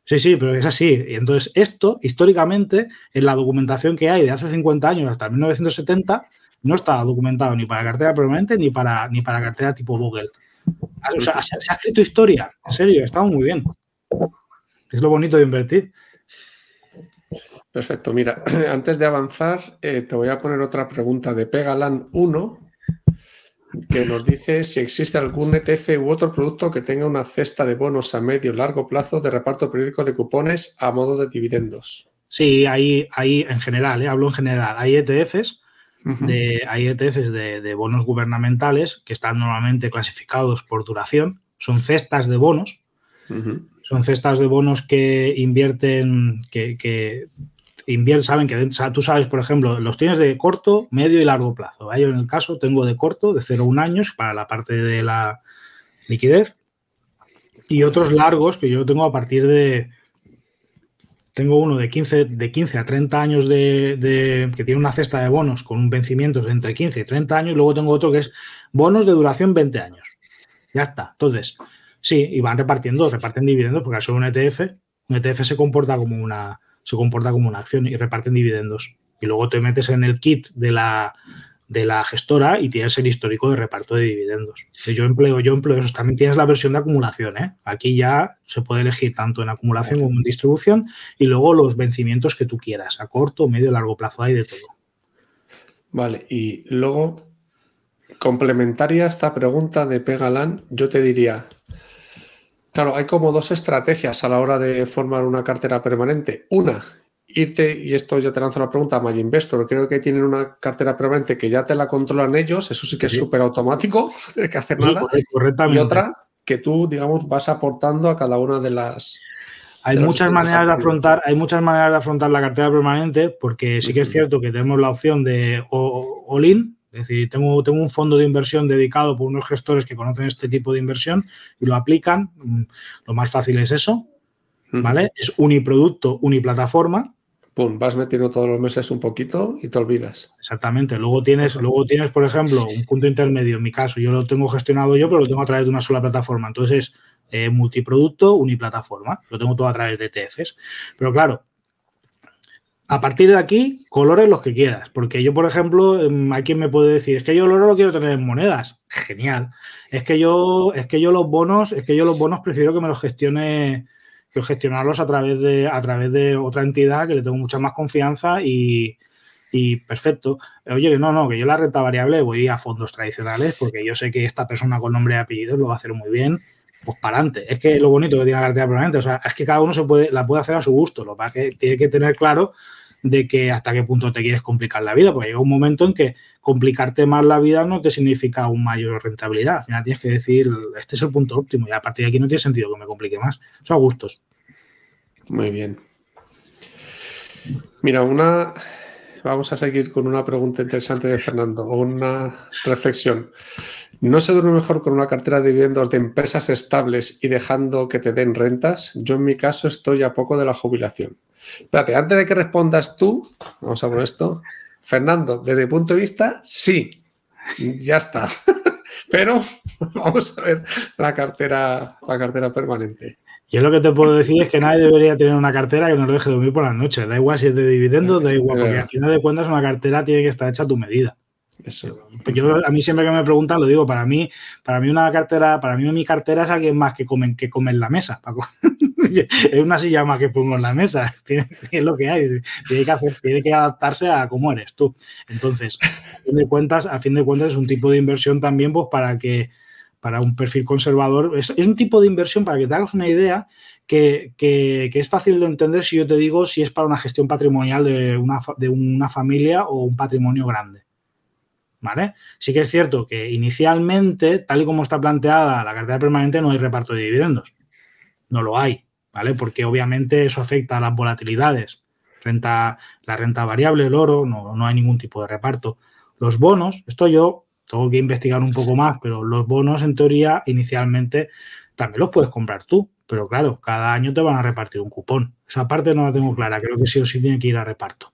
Sí, sí, pero es así. Y entonces, esto, históricamente, en la documentación que hay de hace 50 años hasta 1970, no está documentado ni para cartera permanente ni para, ni para cartera tipo Google. O sea, se, se ha escrito historia, en serio, está muy bien. Es lo bonito de invertir. Perfecto. Mira, antes de avanzar, eh, te voy a poner otra pregunta de Pegalan 1, que nos dice si existe algún ETF u otro producto que tenga una cesta de bonos a medio y largo plazo de reparto periódico de cupones a modo de dividendos. Sí, hay, hay en general, eh, hablo en general, hay ETFs. De, hay ETFs de, bonos gubernamentales que están normalmente clasificados por duración. Son cestas de bonos. Son cestas de bonos que invierten, que, que saben que tú sabes, por ejemplo, los tienes de corto, medio y largo plazo. Yo en el caso tengo de corto, de 0 a 1 años para la parte de la liquidez y otros largos que yo tengo a partir de... Tengo uno de 15, de 15 a 30 años de, que tiene una cesta de bonos con un vencimiento entre 15 y 30 años y luego tengo otro que es bonos de duración 20 años. Ya está. Entonces, sí, y van repartiendo, reparten dividendos porque al ser un ETF, un ETF se comporta como una, se comporta como una acción y reparten dividendos. Y luego te metes en el kit de la, de la gestora y tienes el histórico de reparto de dividendos. Yo empleo, yo empleo eso. También tienes la versión de acumulación. ¿eh? Aquí ya se puede elegir tanto en acumulación como en distribución y luego los vencimientos que tú quieras, a corto, medio, largo plazo, hay de todo. Vale, y luego, complementaria a esta pregunta de Pegalan, yo te diría, Claro, hay como dos estrategias a la hora de formar una cartera permanente. Una, irte, y esto ya te lanzo la pregunta a My Investor, creo que tienen una cartera permanente que ya te la controlan ellos, eso sí que es súper automático, no tienes que hacer nada. Y otra que tú, digamos, vas aportando a cada una de las... Hay muchas maneras de afrontar, hay muchas maneras de afrontar la cartera permanente, porque sí que es cierto que tenemos la opción de all-in, es decir, tengo, tengo un fondo de inversión dedicado por unos gestores que conocen este tipo de inversión y lo aplican. Mm, lo más fácil es eso, ¿vale? Es uniproducto, uniplataforma. Pum, vas metiendo todos los meses un poquito y te olvidas. Exactamente. Luego tienes, luego tienes, por ejemplo, un punto intermedio. En mi caso, yo lo tengo gestionado yo, pero lo tengo a través de una sola plataforma. Entonces, eh, multiproducto, uniplataforma. Lo tengo todo a través de ETFs. Pero claro, a partir de aquí, colores los que quieras. Porque yo, por ejemplo, em, hay quien me puede decir, es que yo el oro lo quiero tener en monedas. Genial. Es que yo, es que yo los bonos, es que yo los bonos prefiero que me los gestione, que gestionarlos a través de, a través de otra entidad que le tengo mucha más confianza y, y perfecto. Oye, no, no, que yo la renta variable voy a fondos tradicionales porque yo sé que esta persona con nombre y apellido lo va a hacer muy bien pues para adelante. Es que lo bonito que tiene la cartera permanente, o sea, es que cada uno se puede, la puede hacer a su gusto. Lo que que tiene que tener claro de que hasta qué punto te quieres complicar la vida, porque llega un momento en que complicarte más la vida no te significa un mayor rentabilidad. Al final tienes que decir, este es el punto óptimo y a partir de aquí no tiene sentido que me complique más. Eso a gustos. Muy bien. Mira, una, vamos a seguir con una pregunta interesante de Fernando, o una reflexión. ¿No se duerme mejor con una cartera de dividendos de empresas estables y dejando que te den rentas? Yo en mi caso estoy a poco de la jubilación. Espérate, antes de que respondas tú, vamos a poner esto. Fernando, desde mi punto de vista, sí, ya está. Pero vamos a ver la cartera, la cartera permanente. Yo lo que te puedo decir es que nadie debería tener una cartera que no lo deje dormir por las noches. Da igual si es de dividendos, da igual, porque al final de cuentas una cartera tiene que estar hecha a tu medida. Eso. Pues yo a mí siempre que me preguntan lo digo, para mí, para mí una cartera, para mí mi cartera es alguien más que comen, que come en la mesa. es una silla más que pongo en la mesa. es lo que hay. Tiene que hacer, tiene que adaptarse a cómo eres tú. Entonces, a fin de cuentas, a fin de cuentas es un tipo de inversión también, pues para que para un perfil conservador. Es, un tipo de inversión, para que te hagas una idea, que, es fácil de entender si yo te digo si es para una gestión patrimonial de una, de una familia o un patrimonio grande. ¿Vale? Sí que es cierto que inicialmente, tal y como está planteada la cartera permanente, no hay reparto de dividendos. No lo hay, ¿vale? Porque obviamente eso afecta a las volatilidades. Renta, la renta variable, el oro, no, no hay ningún tipo de reparto. Los bonos, esto yo tengo que investigar un poco más, pero los bonos en teoría inicialmente también los puedes comprar tú, pero claro, cada año te van a repartir un cupón. Esa parte no la tengo clara, creo que sí o sí tiene que ir a reparto.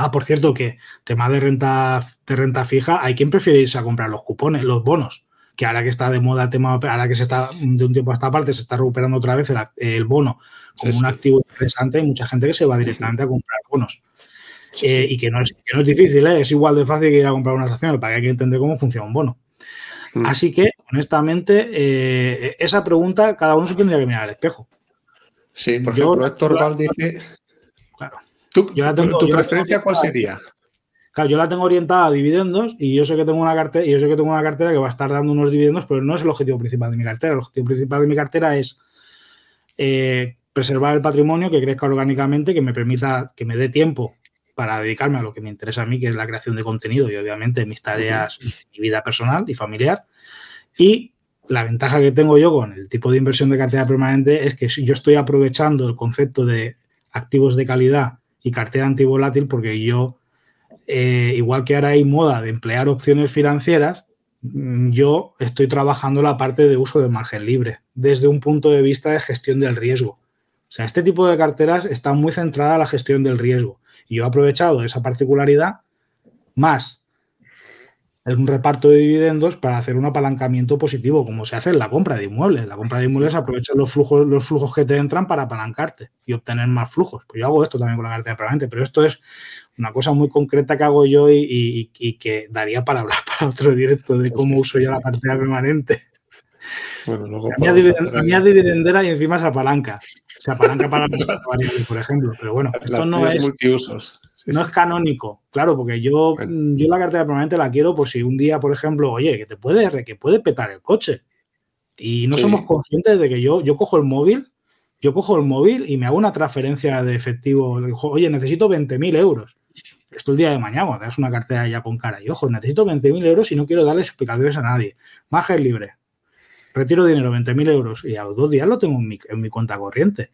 Ah, por cierto, que tema de renta, de renta fija, hay quien prefiere irse a comprar los cupones, los bonos, que ahora que está de moda el tema, ahora que se está de un tiempo a esta parte, se está recuperando otra vez el, bono como un activo interesante, hay mucha gente que se va directamente a comprar bonos. Eh, y que no, es, que no es difícil, ¿eh? es igual de fácil que ir a comprar unas acciones, para que hay que entender cómo funciona un bono. Mm. Así que, honestamente, eh, esa pregunta cada uno se tendría que mirar al espejo. Sí, por ejemplo, Héctor Val dice. Claro. ¿Tú, ¿Tu preferencia cuál sería? Claro, yo la tengo orientada a dividendos y yo sé que tengo una cartera, yo sé que tengo una cartera que va a estar dando unos dividendos, pero no es el objetivo principal de mi cartera. El objetivo principal de mi cartera es preservar el patrimonio que crezca orgánicamente, que me permita, que me dé tiempo para dedicarme a lo que me interesa a mí, que es la creación de contenido y obviamente mis tareas, mi vida personal y familiar. Y la ventaja que tengo yo con el tipo de inversión de cartera permanente es que yo estoy aprovechando el concepto de activos de calidad y cartera antivolátil porque yo, eh, igual que ahora hay moda de emplear opciones financieras, mm, yo estoy trabajando la parte de uso de margen libre desde un punto de vista de gestión del riesgo. O sea, este tipo de carteras está muy centrada en la gestión del riesgo. Y yo he aprovechado esa particularidad más un reparto de dividendos para hacer un apalancamiento positivo, como se hace en la compra de inmuebles. La compra de inmuebles aprovecha los flujos, los flujos que te entran para apalancarte y obtener más flujos. Pues yo hago esto también con la cartera permanente, pero esto es una cosa muy concreta que hago yo y, que daría para hablar para otro directo de cómo uso yo la cartera permanente. Bueno, luego a mí a dividendera y encima se apalanca. Se apalanca para variables, por ejemplo. Pero bueno, esto no es. Multiusos. No es canónico, claro, porque yo, yo la cartera permanente la quiero por si un día, por ejemplo, oye, que te puede, que puede petar el coche. Y no somos conscientes de que yo, yo cojo el móvil Yo cojo el móvil y me hago una transferencia de efectivo. Oye, necesito 20.000 euros. Esto el día de mañana, cuando una cartera ya con cara. Y ojo, necesito 20.000 euros y no quiero darles explicaciones a nadie. Maja libre. Retiro dinero, 20.000 euros. Y a los dos días lo tengo en mi, en mi cuenta corriente.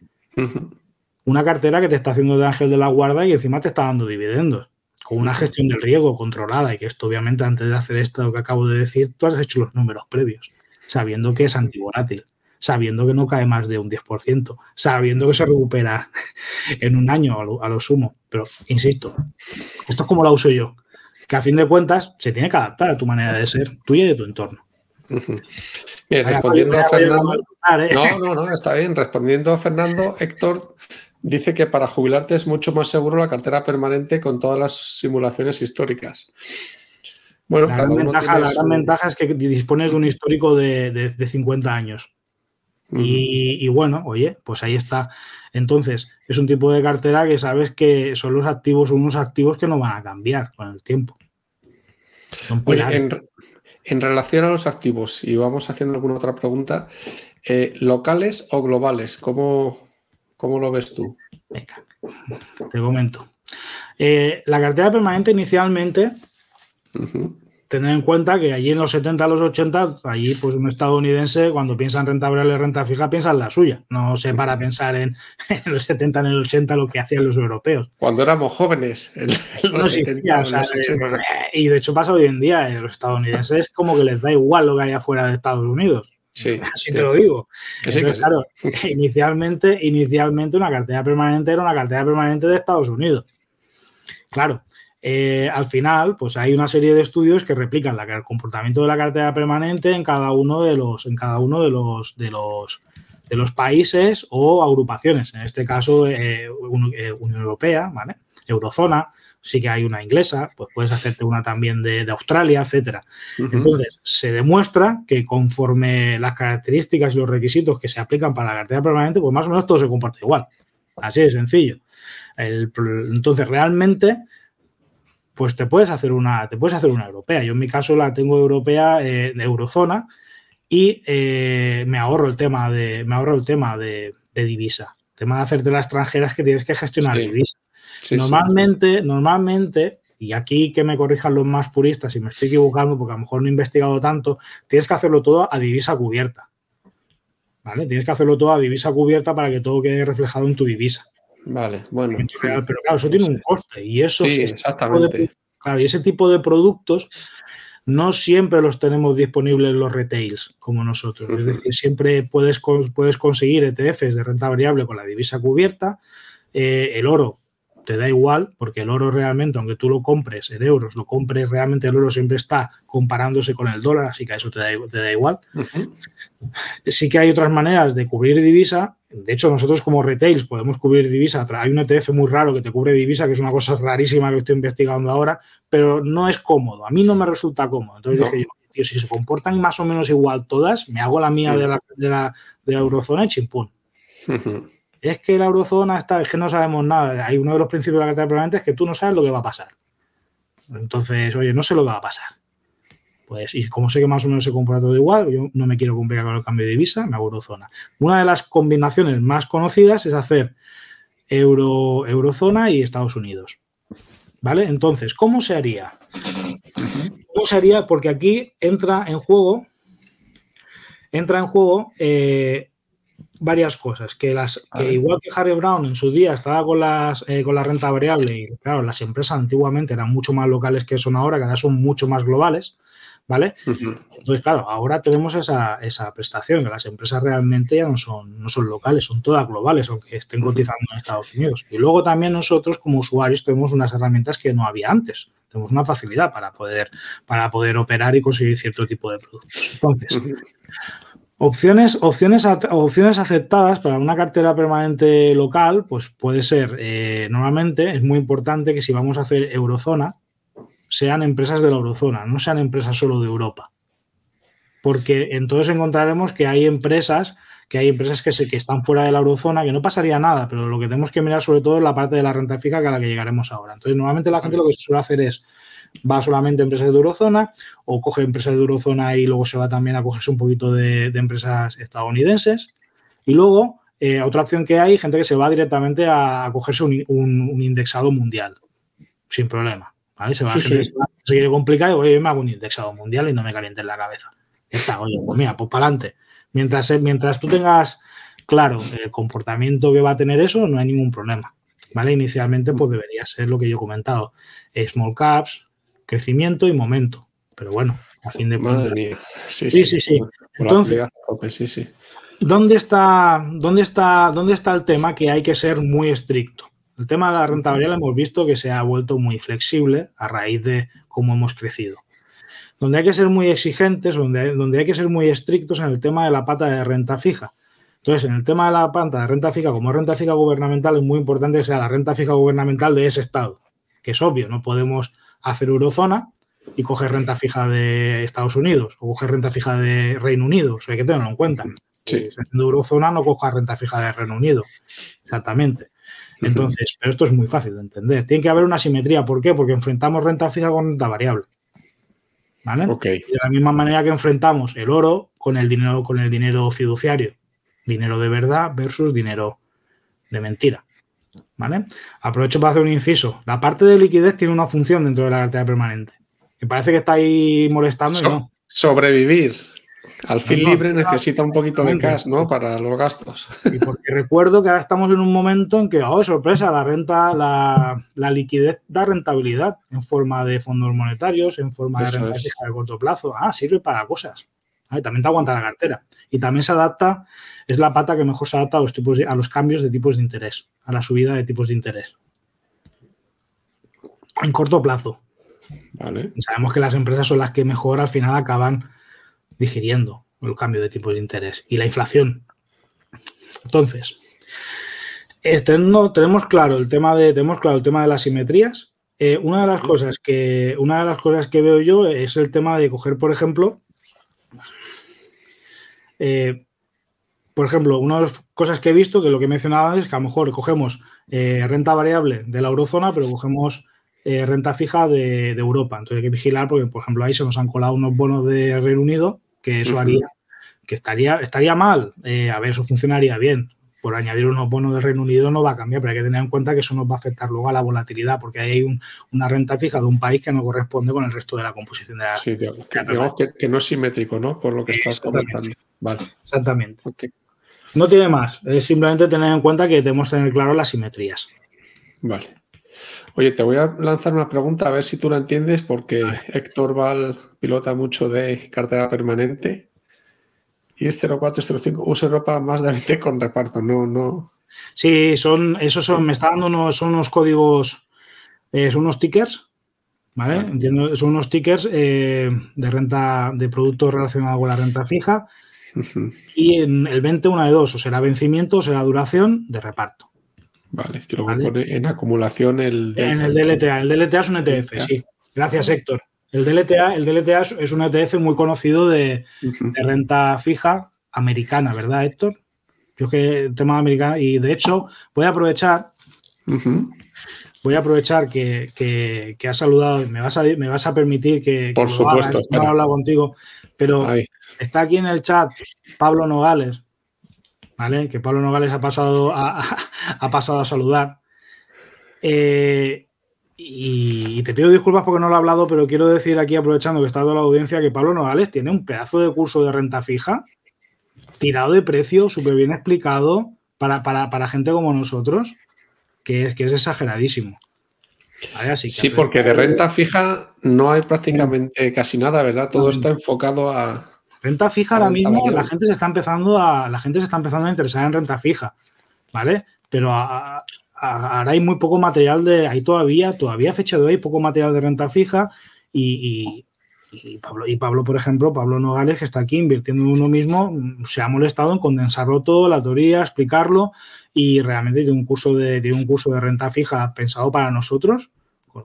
Una cartera que te está haciendo de ángel de la guarda y encima te está dando dividendos. Con una gestión del riesgo controlada. Y que esto, obviamente, antes de hacer esto que acabo de decir, tú has hecho los números previos, sabiendo que es antivolátil sabiendo que no cae más de un 10%, sabiendo que se recupera en un año a lo, sumo. Pero, insisto, esto es como la uso yo, que a fin de cuentas se tiene que adaptar a tu manera de ser, tuya y de tu entorno. Bien, respondiendo a Fernando. No, no, no, está bien. Respondiendo a Fernando, Héctor dice que para jubilarte es mucho más seguro la cartera permanente con todas las simulaciones históricas. Bueno, la, gran ventaja, es que dispones de un histórico de, de 50 años y, bueno, oye, pues ahí está. Entonces, es un tipo de cartera que sabes que son los activos, unos activos que no van a cambiar con el tiempo. en, relación a los activos, y vamos haciendo alguna otra pregunta, eh, ¿locales o globales? ¿Cómo, ¿Cómo, lo ves tú? Venga, te comento. Eh, la cartera permanente inicialmente tener en cuenta que allí en los 70 a los 80, allí pues un estadounidense cuando piensa en renta variable y renta fija piensa en la suya, no se para a pensar en, los 70, en el 80 lo que hacían los europeos. Cuando éramos jóvenes, en, los 70, y de hecho pasa hoy en día, eh, los estadounidenses como que les da igual lo que hay afuera de Estados Unidos. Sí, Así te lo digo. claro, inicialmente, inicialmente una cartera permanente era una cartera permanente de Estados Unidos. Claro, eh, al final, pues hay una serie de estudios que replican la, el comportamiento de la cartera permanente en cada uno de los, en cada uno de los, de los, de los países o agrupaciones. En este caso, eh, eh, Unión Europea, ¿vale? Eurozona, sí que hay una inglesa, pues puedes hacerte una también de, Australia, etcétera. Entonces, se demuestra que conforme las características y los requisitos que se aplican para la cartera permanente, pues más o menos todo se comporta igual. Así de sencillo. entonces, realmente pues te puedes hacer una, te puedes hacer una europea. Yo en mi caso la tengo europea eh, de eurozona y eh, me ahorro el tema de, me ahorro el tema de, divisa. El tema de hacerte las extranjeras que tienes que gestionar divisa. Normalmente, normalmente, y aquí que me corrijan los más puristas si me estoy equivocando, porque a lo mejor no he investigado tanto, tienes que hacerlo todo a divisa cubierta. ¿Vale? Tienes que hacerlo todo a divisa cubierta para que todo quede reflejado en tu divisa. Vale, bueno. pero claro, eso tiene un coste y eso sí, exactamente. claro, y ese tipo de productos no siempre los tenemos disponibles los retails como nosotros. Es decir, siempre puedes, puedes conseguir ETFs de renta variable con la divisa cubierta. Eh, el oro te da igual, porque el oro realmente, aunque tú lo compres en euros, lo compres realmente, el oro siempre está comparándose con el dólar, así que a eso te da, igual. Sí que hay otras maneras de cubrir divisa. De hecho, nosotros como retails podemos cubrir divisa. Hay un ETF muy raro que te cubre divisa, que es una cosa rarísima que estoy investigando ahora, pero no es cómodo. A mí no me resulta cómodo. Entonces dije yo, tío, si se comportan más o menos igual todas, me hago la mía de la, de la, de eurozona y chimpún es que la eurozona está, es que no sabemos nada. Hay uno de los principios de la cartera permanente es que tú no sabes lo que va a pasar. Entonces, oye, no sé lo que va a pasar. Pues, y como sé que más o menos se compra todo igual, yo no me quiero complicar con el cambio de divisa, me hago eurozona. Una de las combinaciones más conocidas es hacer euro, eurozona y Estados Unidos. ¿Vale? Entonces, ¿cómo se haría? ¿Cómo se haría? Porque aquí entra en juego, entra en juego eh, varias cosas. Que las que igual que Harry Brown en su día estaba con las eh, con la renta variable y claro, las empresas antiguamente eran mucho más locales que son ahora, que ahora son mucho más globales, ¿vale? Entonces, claro, ahora tenemos esa, esa, prestación, que las empresas realmente ya no son, no son locales, son todas globales, aunque estén cotizando en Estados Unidos. Y luego también nosotros como usuarios tenemos unas herramientas que no había antes. Tenemos una facilidad para poder, para poder operar y conseguir cierto tipo de productos. Entonces, Opciones, opciones, opciones aceptadas para una cartera permanente local, pues puede ser, eh, normalmente es muy importante que si vamos a hacer eurozona, sean empresas de la eurozona, no sean empresas solo de Europa. Porque entonces encontraremos que hay empresas, que hay empresas que, se, que están fuera de la eurozona, que no pasaría nada, pero lo que tenemos que mirar sobre todo es la parte de la renta fija que a la que llegaremos ahora. Entonces, normalmente la gente lo que suele hacer es va solamente a empresas de eurozona o coge empresas de eurozona y luego se va también a cogerse un poquito de, empresas estadounidenses. Y luego, Eh, otra opción que hay, gente que se va directamente a, cogerse un, indexado mundial, sin problema. ¿vale? Se va se quiere complicar y oye, me hago un indexado mundial y no me caliente en la cabeza. está, oye, pues mira, pues para adelante. Mientras, mientras tú tengas claro el comportamiento que va a tener eso, no hay ningún problema. ¿Vale? Inicialmente, pues debería ser lo que yo he comentado. Small caps, crecimiento y momento. Pero bueno, a fin de cuentas. Sí, sí, sí. sí. Entonces, sí, sí. ¿dónde está, dónde, está, ¿dónde está el tema que hay que ser muy estricto? El tema de la rentabilidad hemos visto que se ha vuelto muy flexible a raíz de cómo hemos crecido. Donde hay que ser muy exigentes, donde, donde hay que ser muy estrictos en el tema de la pata de renta fija. Entonces, en el tema de la pata de renta fija, como renta fija gubernamental, es muy importante que sea la renta fija gubernamental de ese estado, que es obvio, no podemos hacer eurozona y coger renta fija de Estados Unidos o coger renta fija de Reino Unido. hay que tenerlo en cuenta. Si haciendo eurozona, no coja renta fija de Reino Unido. Exactamente. Entonces, pero esto es muy fácil de entender. Tiene que haber una simetría. ¿Por qué? Porque enfrentamos renta fija con renta variable. ¿Vale? Y de la misma manera que enfrentamos el oro con el dinero, con el dinero fiduciario. Dinero de verdad versus dinero de mentira. ¿Vale? Aprovecho para hacer un inciso. La parte de liquidez tiene una función dentro de la cartera permanente. Me parece que está ahí molestando. no. Sobrevivir. Al fin libre necesita un poquito de cash, ¿no? Para los gastos. Y porque recuerdo que ahora estamos en un momento en que, oh, sorpresa, la renta, la, liquidez da rentabilidad en forma de fondos monetarios, en forma de renta fija de corto plazo. Ah, sirve para cosas. También te aguanta la cartera. Y también se adapta, es la pata que mejor se adapta a los, tipos a los cambios de tipos de interés, a la subida de tipos de interés. En corto plazo. Sabemos que las empresas son las que mejor al final acaban digiriendo el cambio de tipo de interés y la inflación. Entonces, tenemos claro el tema de, tenemos claro el tema de las simetrías. Eh, una de las cosas que una de las cosas que veo yo es el tema de coger, por ejemplo, eh, por ejemplo, una de las cosas que he visto, que lo que mencionaba es que a lo mejor cogemos eh, renta variable de la eurozona, pero cogemos eh, renta fija de, Europa. Entonces hay que vigilar porque, por ejemplo, ahí se nos han colado unos bonos de Reino Unido, que eso haría, que estaría, estaría mal. A ver, eso funcionaría bien. Por añadir unos bonos de Reino Unido no va a cambiar, pero hay que tener en cuenta que eso nos va a afectar luego a la volatilidad, porque hay una renta fija de un país que no corresponde con el resto de la composición de la. Sí, digamos que, no es simétrico, ¿no? Por lo que estás comentando. Vale. Exactamente. No tiene más, es simplemente tener en cuenta que tenemos que tener claro las simetrías. Vale. Oye, te voy a lanzar una pregunta a ver si tú la entiendes, porque Héctor Val pilota mucho de cartera permanente. Y es 0405 usa ropa más de 20 con reparto, no, no. Sí, son, esos son, me está dando unos, son unos códigos, eh, son unos tickers, ¿vale? Entiendo, son unos tickers eh, de renta, de productos relacionados con la renta fija. Y en el 20, una de dos, o será vencimiento o será duración de reparto. Vale, que luego pone en acumulación el... En el DLTA. El DLTA es un ETF, sí. Gracias, Héctor. El DLTA, el DLTA es un ETF muy conocido de, renta fija americana, ¿verdad, Héctor? Yo que el tema americano, y de hecho voy a aprovechar, voy a aprovechar que, que, has saludado, me vas a, me vas a permitir que, Por supuesto, no he hablado contigo, pero está aquí en el chat Pablo Nogales, ¿vale? Que Pablo Nogales ha pasado a, ha pasado a saludar. Eh, y, te pido disculpas porque no lo he hablado, pero quiero decir aquí, aprovechando que está toda la audiencia, que Pablo Nogales tiene un pedazo de curso de renta fija, tirado de precio, súper bien explicado, para, gente como nosotros, que es, que es exageradísimo. sí, porque de renta fija no hay prácticamente casi nada, ¿verdad? Todo está enfocado a, Renta fija ahora mismo la gente se está empezando a la gente se está empezando a interesar en renta fija, ¿vale? Pero ahora hay muy poco material de ahí todavía, todavía fecha de hoy poco material de renta fija y, Pablo, y Pablo, por ejemplo, Pablo Nogales, que está aquí invirtiendo en uno mismo, se ha molestado en condensarlo todo, la teoría, explicarlo y realmente tiene un curso de, un curso de renta fija pensado para nosotros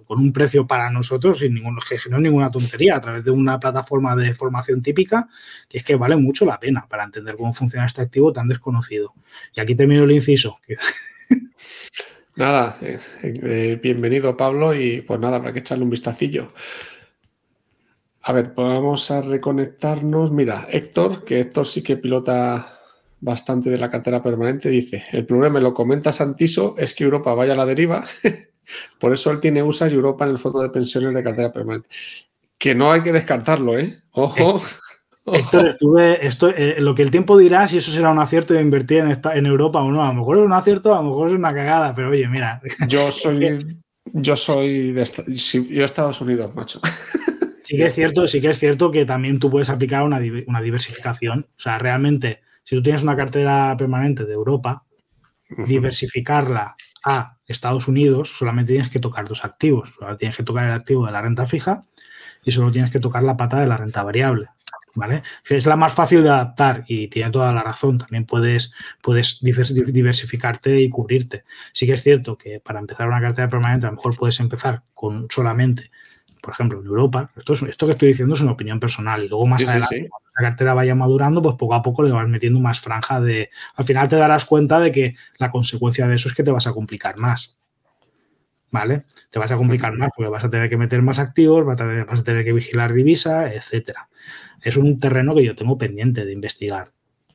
con, un precio para nosotros, sin ningún, que no ninguna tontería, a través de una plataforma de formación típica, que es que vale mucho la pena para entender cómo funciona este activo tan desconocido. Y aquí termino el inciso. Nada, eh, eh, bienvenido Pablo y pues nada, para que echarle un vistacillo. A ver, pues vamos a reconectarnos. Mira, Héctor, que Héctor sí que pilota bastante de la cartera permanente, dice, el problema, lo comenta Santiso, es que Europa vaya a la deriva, por eso él tiene USA y Europa en el fondo de pensiones de cartera permanente. Que no hay que descartarlo, ¿eh? Ojo. Héctor, estuve, esto, eh, lo que el tiempo dirá si eso será un acierto de invertir en, esta, en Europa o no. A lo mejor es un acierto, a lo mejor es una cagada, pero oye, mira. Yo soy, yo soy de, yo Estados Unidos, macho. Sí que es cierto, sí que es cierto que también tú puedes aplicar una, una diversificación. O sea, realmente, si tú tienes una cartera permanente de Europa, diversificarla a Estados Unidos, solamente tienes que tocar dos activos. Tienes que tocar el activo de la renta fija y solo tienes que tocar la pata de la renta variable. ¿Vale? Es la más fácil de adaptar y tiene toda la razón. También puedes, puedes diversificarte y cubrirte. Sí que es cierto que para empezar una cartera permanente a lo mejor puedes empezar con solamente por ejemplo, en Europa, esto, esto que estoy diciendo es una opinión personal y luego más adelante, cuando la cartera vaya madurando, pues poco a poco le vas metiendo más franja de... Al final te darás cuenta de que la consecuencia de eso es que te vas a complicar más. ¿Vale? Te vas a complicar más porque vas a tener que meter más activos, vas a tener, vas a tener que vigilar divisa, etcétera. Es un terreno que yo tengo pendiente de investigar.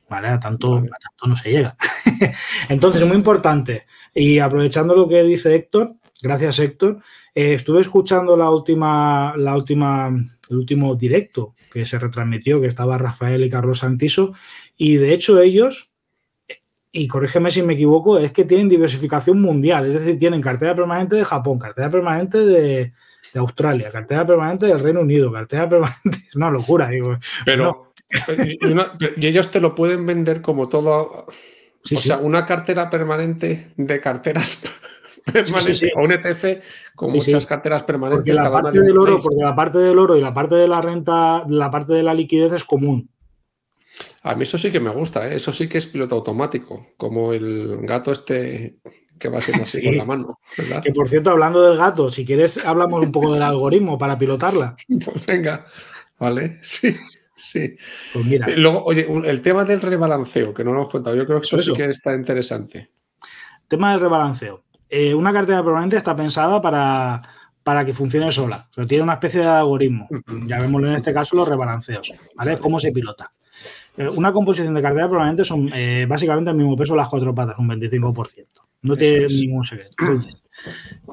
¿Vale? A tanto, a tanto no se llega. Entonces, es muy importante. Y aprovechando lo que dice Héctor, gracias Héctor, eh, estuve escuchando la última, la última, el último directo que se retransmitió, que estaba Rafael y Carlos Santiso, y de hecho ellos, y corrígeme si me equivoco, es que tienen diversificación mundial, es decir, tienen cartera permanente de Japón, cartera permanente de, Australia, cartera permanente del Reino Unido, cartera permanente, es una locura, digo. Pero, y ellos te lo pueden vender como todo. o sea, una cartera permanente de carteras permanente o un ETF con muchas carteras permanentes. Porque la, parte del oro, porque la parte del oro y la parte de la renta, la parte de la liquidez es común. A mí eso sí que me gusta, ¿eh? eso sí que es piloto automático, como el gato este que va haciendo así con la mano. Que por cierto, hablando del gato, si quieres hablamos un poco del algoritmo para pilotarla. Pues venga, vale, sí. Sí. Pues mira. Luego, oye, el tema del rebalanceo, que no lo hemos contado, yo creo que eso, eso. sí que está interesante. Tema del rebalanceo. Eh, una cartera permanente está pensada para, que funcione sola. tiene una especie de algoritmo. Ya vemos en este caso los rebalanceos. ¿Vale? Cómo se pilota. Eh, una composición de cartera permanente son eh, básicamente el mismo peso las cuatro patas, un 25%. No tiene ningún secreto. Entonces,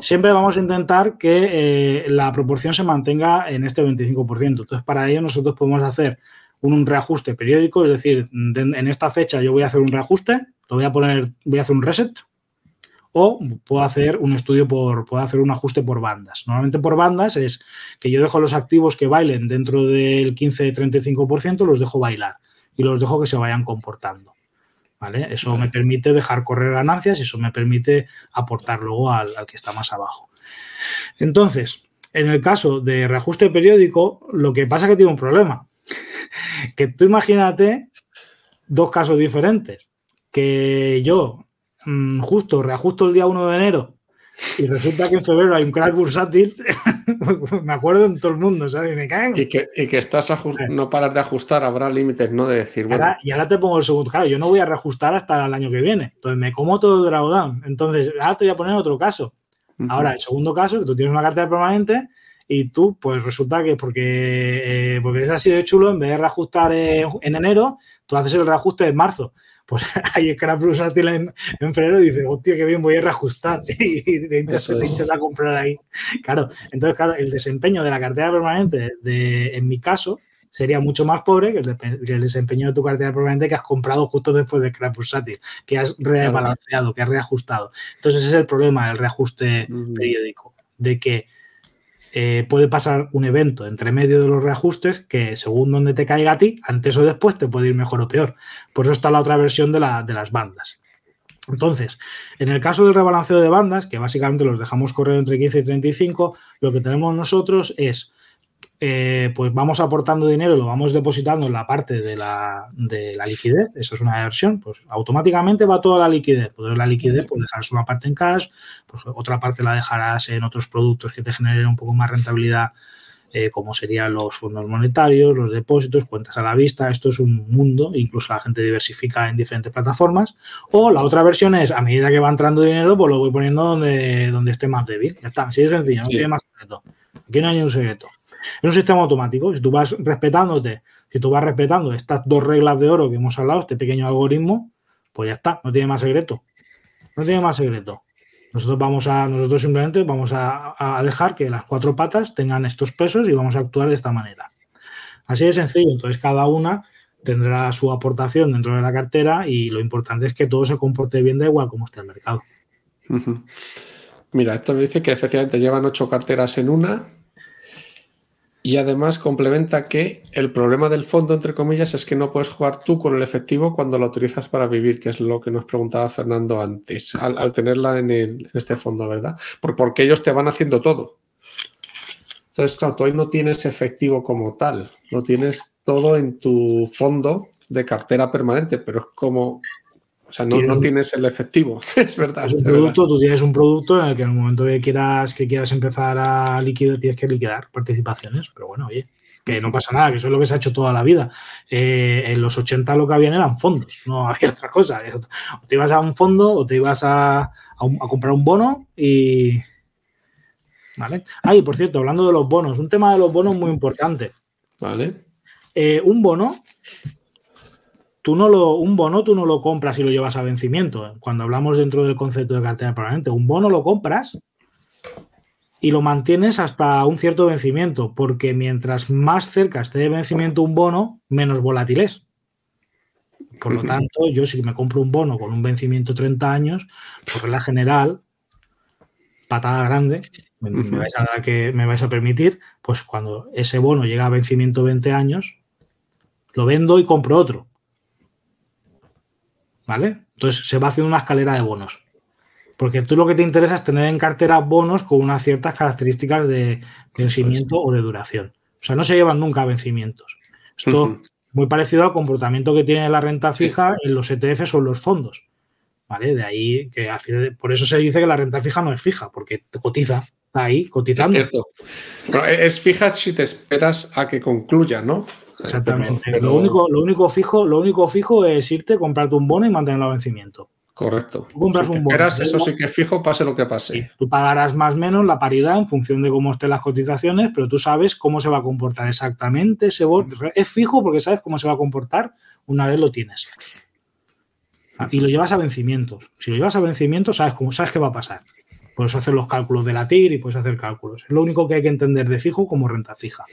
siempre vamos a intentar que la proporción se mantenga en este 25%. Entonces, para ello nosotros podemos hacer un, reajuste periódico, es decir, en esta fecha yo voy a hacer un reajuste, lo voy a poner, voy a hacer un reset, o puedo hacer un estudio por, puedo hacer un ajuste por bandas. Normalmente por bandas es que yo dejo los activos que bailen dentro del 15-35%, los dejo bailar y los dejo que se vayan comportando. ¿Vale? Eso me permite dejar correr ganancias y eso me permite aportar luego al, que está más abajo. Entonces, en el caso de reajuste periódico, lo que pasa es que tiene un problema. que tú imagínate dos casos diferentes. Que yo Mm, justo reajusto el día 1 de enero y resulta que en febrero hay un crash bursátil, me acuerdo en todo el mundo, ¿sabes? Me caen. Y que, y que estás no paras de ajustar, habrá límites, ¿no? De decir, bueno. y ahora te pongo el segundo, claro, yo no voy a reajustar hasta el año que viene, entonces me como todo el drawdown. Entonces, ahora te voy a poner otro caso. Ahora, el segundo caso, que tú tienes una carta permanente y tú, pues resulta que porque, eh, porque es así de chulo, en vez de reajustar en, en enero, tú haces el reajuste en marzo pues hay scrap bursátil en, en febrero y dices, hostia, qué bien, voy a reajustar y te hinchas, a comprar ahí. Claro, entonces, claro, el desempeño de la cartera permanente, de, en mi caso, sería mucho más pobre que el, desempeño de tu cartera permanente que has comprado justo después de scrap bursátil, que has rebalanceado, que has reajustado. Entonces, ese es el problema del reajuste periódico, de que eh, puede pasar un evento entre medio de los reajustes que según donde te caiga a ti, antes o después te puede ir mejor o peor. Por eso está la otra versión de, de las bandas. Entonces, en el caso del rebalanceo de bandas, que básicamente los dejamos correr entre 15 y 35, lo que tenemos nosotros es eh, pues vamos aportando dinero, lo vamos depositando en la parte de la, liquidez, eso es una versión, pues automáticamente va toda la liquidez. Pues la liquidez, pues dejarás una parte en cash, pues otra parte la dejarás en otros productos que te generen un poco más rentabilidad, eh, como serían los fondos monetarios, los depósitos, cuentas a la vista. Esto es un mundo, incluso la gente diversifica en diferentes plataformas. O la otra versión es, a medida que va entrando dinero, pues lo voy poniendo donde, donde esté más débil. Ya está, así de sencillo, no tiene más secreto. Aquí no hay un secreto. Es un sistema automático. Si tú vas respetándote, si tú vas respetando estas dos reglas de oro que hemos hablado, este pequeño algoritmo, pues ya está, no tiene más secreto. No tiene más secreto. Nosotros vamos a, nosotros simplemente vamos a, dejar que las cuatro patas tengan estos pesos y vamos a actuar de esta manera. Así de sencillo. Entonces, cada una tendrá su aportación dentro de la cartera y lo importante es que todo se comporte bien, da igual como esté el mercado. Mira, esto me dice que efectivamente llevan ocho carteras en una y además complementa que el problema del fondo, entre comillas, es que no puedes jugar tú con el efectivo cuando lo utilizas para vivir, que es lo que nos preguntaba Fernando antes, al, tenerla en, este fondo, ¿verdad? porque ellos te van haciendo todo. Entonces, claro, tú hoy no tienes efectivo como tal, no tienes todo en tu fondo de cartera permanente, pero es como, o sea, no, tienes el efectivo, es verdad. Es un producto, tú tienes un producto en el que en el momento que quieras, que quieras empezar a liquidar, tienes que liquidar participaciones, pero bueno, oye, que no pasa nada, que eso es lo que se ha hecho toda la vida. Eh, en los 80 lo que habían eran fondos, no había otra cosa. O te ibas a un fondo o te ibas a, a comprar un bono y, ¿Vale? Ah, por cierto, hablando de los bonos, un tema de los bonos muy importante. Vale. Eh, un bono, tú no lo, un bono tú no lo compras y lo llevas a vencimiento. Cuando hablamos dentro del concepto de cartera permanente, un bono lo compras y lo mantienes hasta un cierto vencimiento, porque mientras más cerca esté de vencimiento un bono, menos volátil es. Por lo tanto, yo si me compro un bono con un vencimiento 30 años, por la general, patada grande, me, vais a dar que me vais a permitir, pues cuando ese bono llega a vencimiento 20 años, lo vendo y compro otro. ¿Vale? Entonces se va haciendo una escalera de bonos. Porque tú lo que te interesa es tener en cartera bonos con unas ciertas características de vencimiento o de duración. O sea, no se llevan nunca a vencimientos. Esto muy parecido al comportamiento que tiene la renta fija en los ETFs o en los fondos. ¿Vale? De ahí que por eso se dice que la renta fija no es fija, porque te cotiza ahí cotizando. Es cierto. es fija si te esperas a que concluya, ¿no? Exactamente. Lo, único, lo, único fijo, lo único fijo es irte, comprarte un bono y mantenerlo a vencimiento. Correcto. Tú compras un bono. eso sí que es fijo, pase lo que pase. tú pagarás más o menos la paridad en función de cómo estén las cotizaciones, pero tú sabes cómo se va a comportar exactamente ese bono. Es fijo porque sabes cómo se va a comportar una vez lo tienes. Y lo llevas a vencimientos. Si lo llevas a vencimientos, sabes cómo sabes qué va a pasar. Puedes hacer los cálculos de la TIR y puedes hacer cálculos. Es lo único que hay que entender de fijo como renta fija.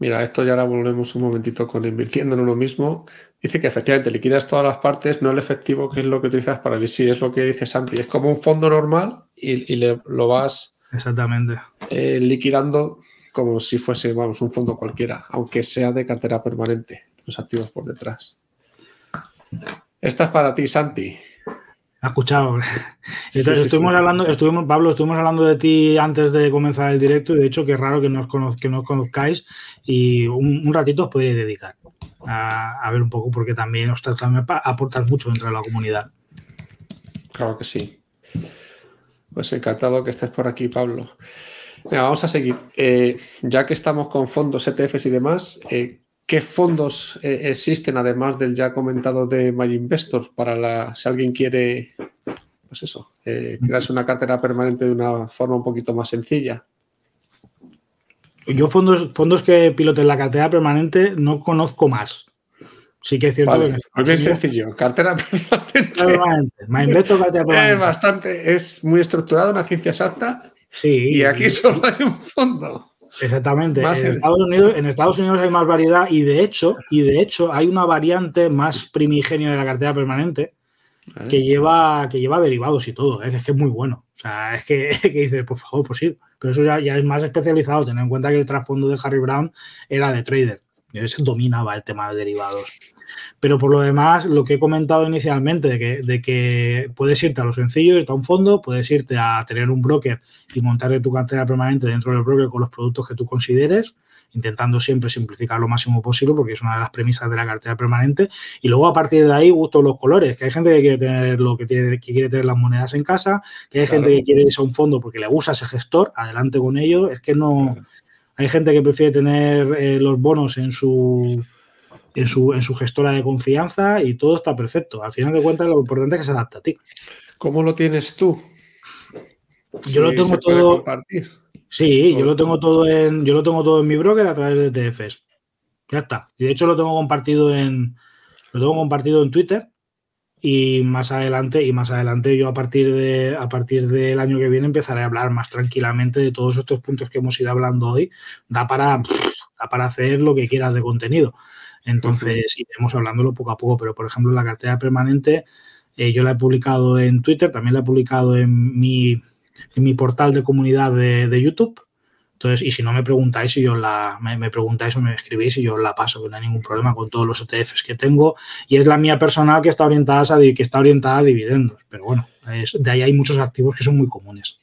Mira, esto ya ahora volvemos un momentito con invirtiendo en uno mismo. Dice que efectivamente liquidas todas las partes, no el efectivo, que es lo que utilizas para ver si es lo que dice Santi. Es como un fondo normal y, le, lo vas Exactamente. Eh, liquidando como si fuese, vamos, un fondo cualquiera, aunque sea de cartera permanente, los activos por detrás. Esta es para ti, Santi. Ha escuchado. estuvimos hablando, estuvimos, Pablo, estuvimos hablando de ti antes de comenzar el directo y de hecho que es raro que nos, que nos conozcáis y un, ratito os podríais dedicar a, ver un poco porque también, ostras, también aportas mucho dentro de la comunidad. Claro que sí. Pues encantado que estés por aquí, Pablo. vamos a seguir. Eh, ya que estamos con fondos, ETFs y demás, eh, ¿Qué fondos eh, existen, además del ya comentado de MyInvestor, para la, si alguien quiere, pues eso, eh, crearse una cartera permanente de una forma un poquito más sencilla? Yo fondos, fondos que piloten la cartera permanente no conozco más. Sí que es cierto que es bien sencillo. Cartera permanente. MyInvestor, cartera permanente. Es bastante, es muy estructurado, una ciencia exacta. Sí. Y aquí solo hay un fondo. Exactamente. En Estados, Unidos, en Estados, Unidos, hay más variedad y de hecho, y de hecho hay una variante más primigenio de la cartera permanente que lleva, que lleva derivados y todo. ¿eh? Es que es muy bueno. O sea, es que, que dices, por favor, pues sí. Pero eso ya, ya, es más especializado. Tener en cuenta que el trasfondo de Harry Brown era de trader. Ese dominaba el tema de derivados. Pero por lo demás, lo que he comentado inicialmente, de que, de que puedes irte a lo sencillo, irte a un fondo, puedes irte a tener un broker y montar tu cartera permanente dentro del broker con los productos que tú consideres, intentando siempre simplificar lo máximo posible, porque es una de las premisas de la cartera permanente. Y luego a partir de ahí, gusto los colores, que hay gente que quiere tener lo que tiene, que quiere tener las monedas en casa, que hay gente que quiere irse a un fondo porque le gusta ese gestor, adelante con ello. Es que no. Hay gente que prefiere tener eh, los bonos en su en su, en su gestora de confianza y todo está perfecto. Al final de cuentas, lo importante es que se adapte a ti. ¿Cómo lo tienes tú? Yo lo tengo todo. Sí, yo lo tengo todo en, yo lo tengo todo en mi broker a través de ETFs. Ya está. Y de hecho lo tengo compartido en, lo tengo compartido en Twitter y más adelante y más adelante yo a partir de a partir del año que viene empezaré a hablar más tranquilamente de todos estos puntos que hemos ido hablando hoy. Da para da para hacer lo que quieras de contenido. Entonces iremos hablándolo poco a poco, pero por ejemplo la cartera permanente eh, yo la he publicado en Twitter, también la he publicado en mi, mi portal de comunidad de, YouTube. Entonces, y si no me preguntáis, si yo la, me, preguntáis o me escribís y yo la paso, que no hay ningún problema con todos los ETFs que tengo. Y es la mía personal que está orientada a, que está orientada a dividendos. Pero bueno, de ahí hay muchos activos que son muy comunes.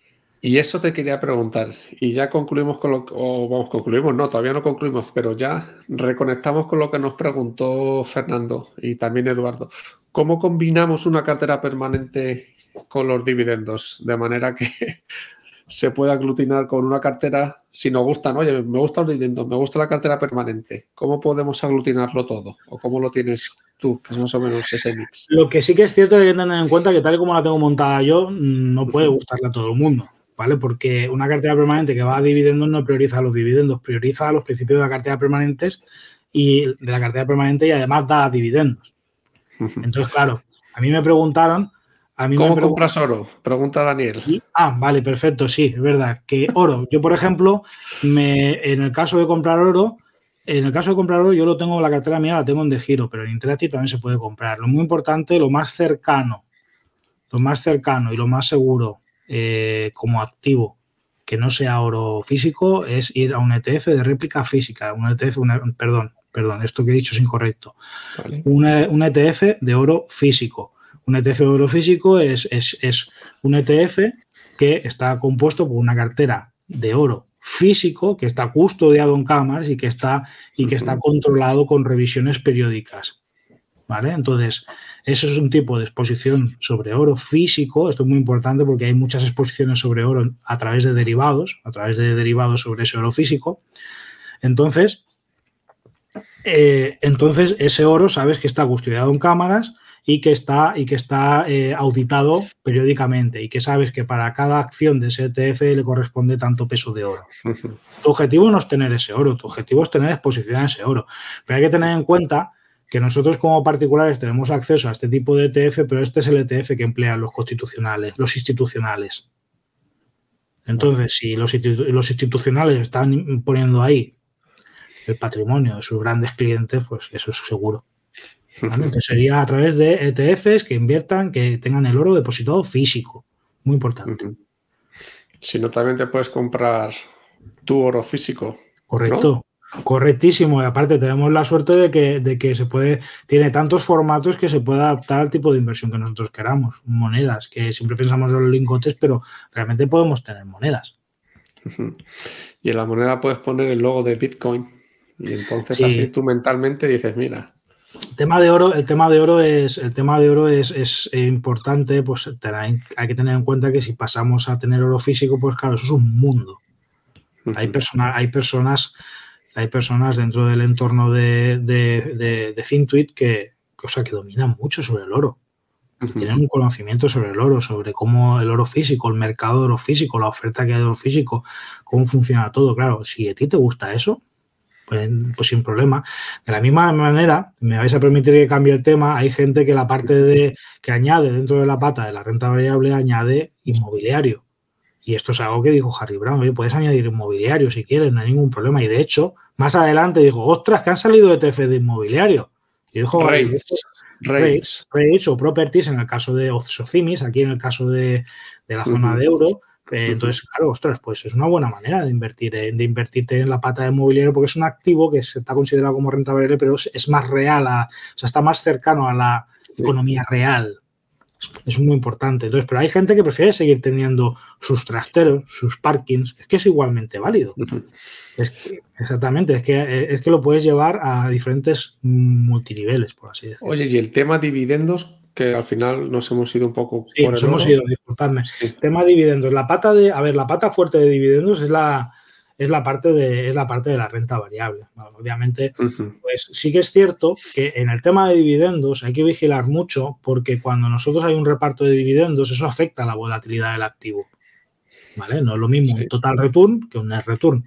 Y eso te quería preguntar, y ya concluimos con lo que, o vamos, concluimos, no, todavía no concluimos, pero ya reconectamos con lo que nos preguntó Fernando y también Eduardo. ¿Cómo combinamos una cartera permanente con los dividendos? De manera que se pueda aglutinar con una cartera, si nos gustan, oye, me gusta los dividendos, me gusta la cartera permanente. ¿Cómo podemos aglutinarlo todo? ¿O cómo lo tienes tú, que es más o menos ese mix? Lo que sí que es cierto es que hay que tener en cuenta que tal y como la tengo montada yo, no puede gustarle a todo el mundo. ¿Vale? Porque una cartera permanente que va a dividendos no prioriza los dividendos, prioriza los principios de la cartera permanentes y de la cartera permanente y además da dividendos. Entonces, claro, a mí me preguntaron. A mí ¿Cómo compras oro? Pregunta Daniel. ah, vale, perfecto, sí, es verdad. Que oro, yo por ejemplo, me, en el caso de comprar oro, en el caso de comprar oro, yo lo tengo, la cartera mía la tengo en de giro, pero en Interactive también se puede comprar. Lo muy importante, lo más cercano, lo más cercano y lo más seguro eh, como activo que no sea oro físico es ir a un ETF de réplica física, un ETF, perdón, perdón, esto que he dicho es incorrecto. Un, ETF de oro físico. Un ETF de oro físico es, es, un ETF que está compuesto por una cartera de oro físico que está custodiado en cámaras y que está, y que está controlado con revisiones periódicas. ¿Vale? Entonces, eso es un tipo de exposición sobre oro físico. Esto es muy importante porque hay muchas exposiciones sobre oro a través de derivados, a través de derivados sobre ese oro físico. Entonces, eh, entonces ese oro sabes que está custodiado en cámaras y que está, y que está eh, auditado periódicamente y que sabes que para cada acción de ese ETF le corresponde tanto peso de oro. Tu objetivo no es tener ese oro, tu objetivo es tener exposición a ese oro. Pero hay que tener en cuenta que nosotros como particulares tenemos acceso a este tipo de ETF, pero este es el ETF que emplean los constitucionales, los institucionales. Entonces, si los, los institucionales están poniendo ahí el patrimonio de sus grandes clientes, pues eso es seguro. sería a través de ETFs que inviertan, que tengan el oro depositado físico. Muy importante. Si no, también te puedes comprar tu oro físico. Correcto. Correctísimo. Y aparte tenemos la suerte de que, de que se puede, tiene tantos formatos que se puede adaptar al tipo de inversión que nosotros queramos. Monedas, que siempre pensamos en los lingotes, pero realmente podemos tener monedas. Y en la moneda puedes poner el logo de Bitcoin. Y entonces así tú mentalmente dices, mira. El tema de oro, el tema de oro es, el tema de oro es, importante, pues hay que tener en cuenta que si pasamos a tener oro físico, pues claro, eso es un mundo. Hay, hay personas, hay personas dentro del entorno de, de, de, Fintuit que, sea, que dominan mucho sobre el oro. Tienen un conocimiento sobre el oro, sobre cómo el oro físico, el mercado de oro físico, la oferta que hay de oro físico, cómo funciona todo. Claro, si a ti te gusta eso, pues, pues, sin problema. De la misma manera, me vais a permitir que cambie el tema, hay gente que la parte de que añade dentro de la pata de la renta variable añade inmobiliario. Y esto es algo que dijo Harry Brown, oye, puedes añadir inmobiliario si quieres, no hay ningún problema. Y de hecho, más adelante dijo, ostras, que han salido ETF de inmobiliario. Y dijo, rates, rates, o properties en el caso de Socimis, aquí en el caso de, la zona de euro, eh, entonces, claro, ostras, pues es una buena manera de invertir, de invertirte en la pata de mobiliario porque es un activo que se está considerado como renta variable, pero es, más real, o sea, está más cercano a la economía real. Es, muy importante. Entonces, pero hay gente que prefiere seguir teniendo sus trasteros, sus parkings, es que es igualmente válido. exactamente, es que, es que lo puedes llevar a diferentes multiniveles, por así decirlo. Oye, y el tema dividendos, que al final nos hemos ido un poco. Sí, nos hemos ido, disculpadme. Tema dividendos. La pata de, a ver, la pata fuerte de dividendos es la, es la parte de, es la parte de la renta variable. obviamente, pues sí que es cierto que en el tema de dividendos hay que vigilar mucho porque cuando nosotros hay un reparto de dividendos, eso afecta a la volatilidad del activo. ¿vale? No es lo mismo un total return que un net return.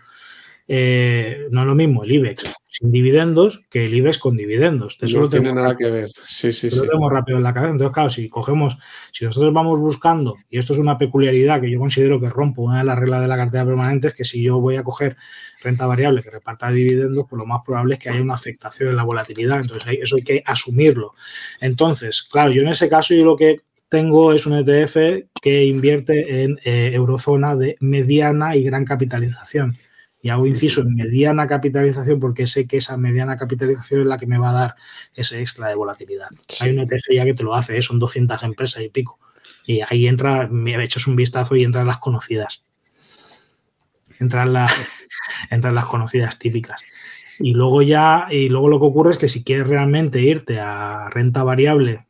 Eh, no es lo mismo el IBEX sin dividendos que el IBEX con dividendos. Eso no tiene nada que ver. Sí, sí, Lo tenemos rápido en la cabeza. Entonces, claro, si cogemos, si nosotros vamos buscando, y esto es una peculiaridad que yo considero que rompo una de las reglas de la cartera permanente, es que si yo voy a coger renta variable que reparta dividendos, pues lo más probable es que haya una afectación en la volatilidad. Entonces, eso hay que asumirlo. Entonces, claro, yo en ese caso, yo lo que tengo es un ETF que invierte en eh, eurozona de mediana y gran capitalización y hago inciso en mediana capitalización porque sé que esa mediana capitalización es la que me va a dar ese extra de volatilidad. Hay un ETF ya que te lo hace, ¿eh? son 200 empresas y pico. Y ahí entra, me echas un vistazo y entran las conocidas. Entran, las, entran las conocidas típicas. Y luego ya, y luego lo que ocurre es que si quieres realmente irte a renta variable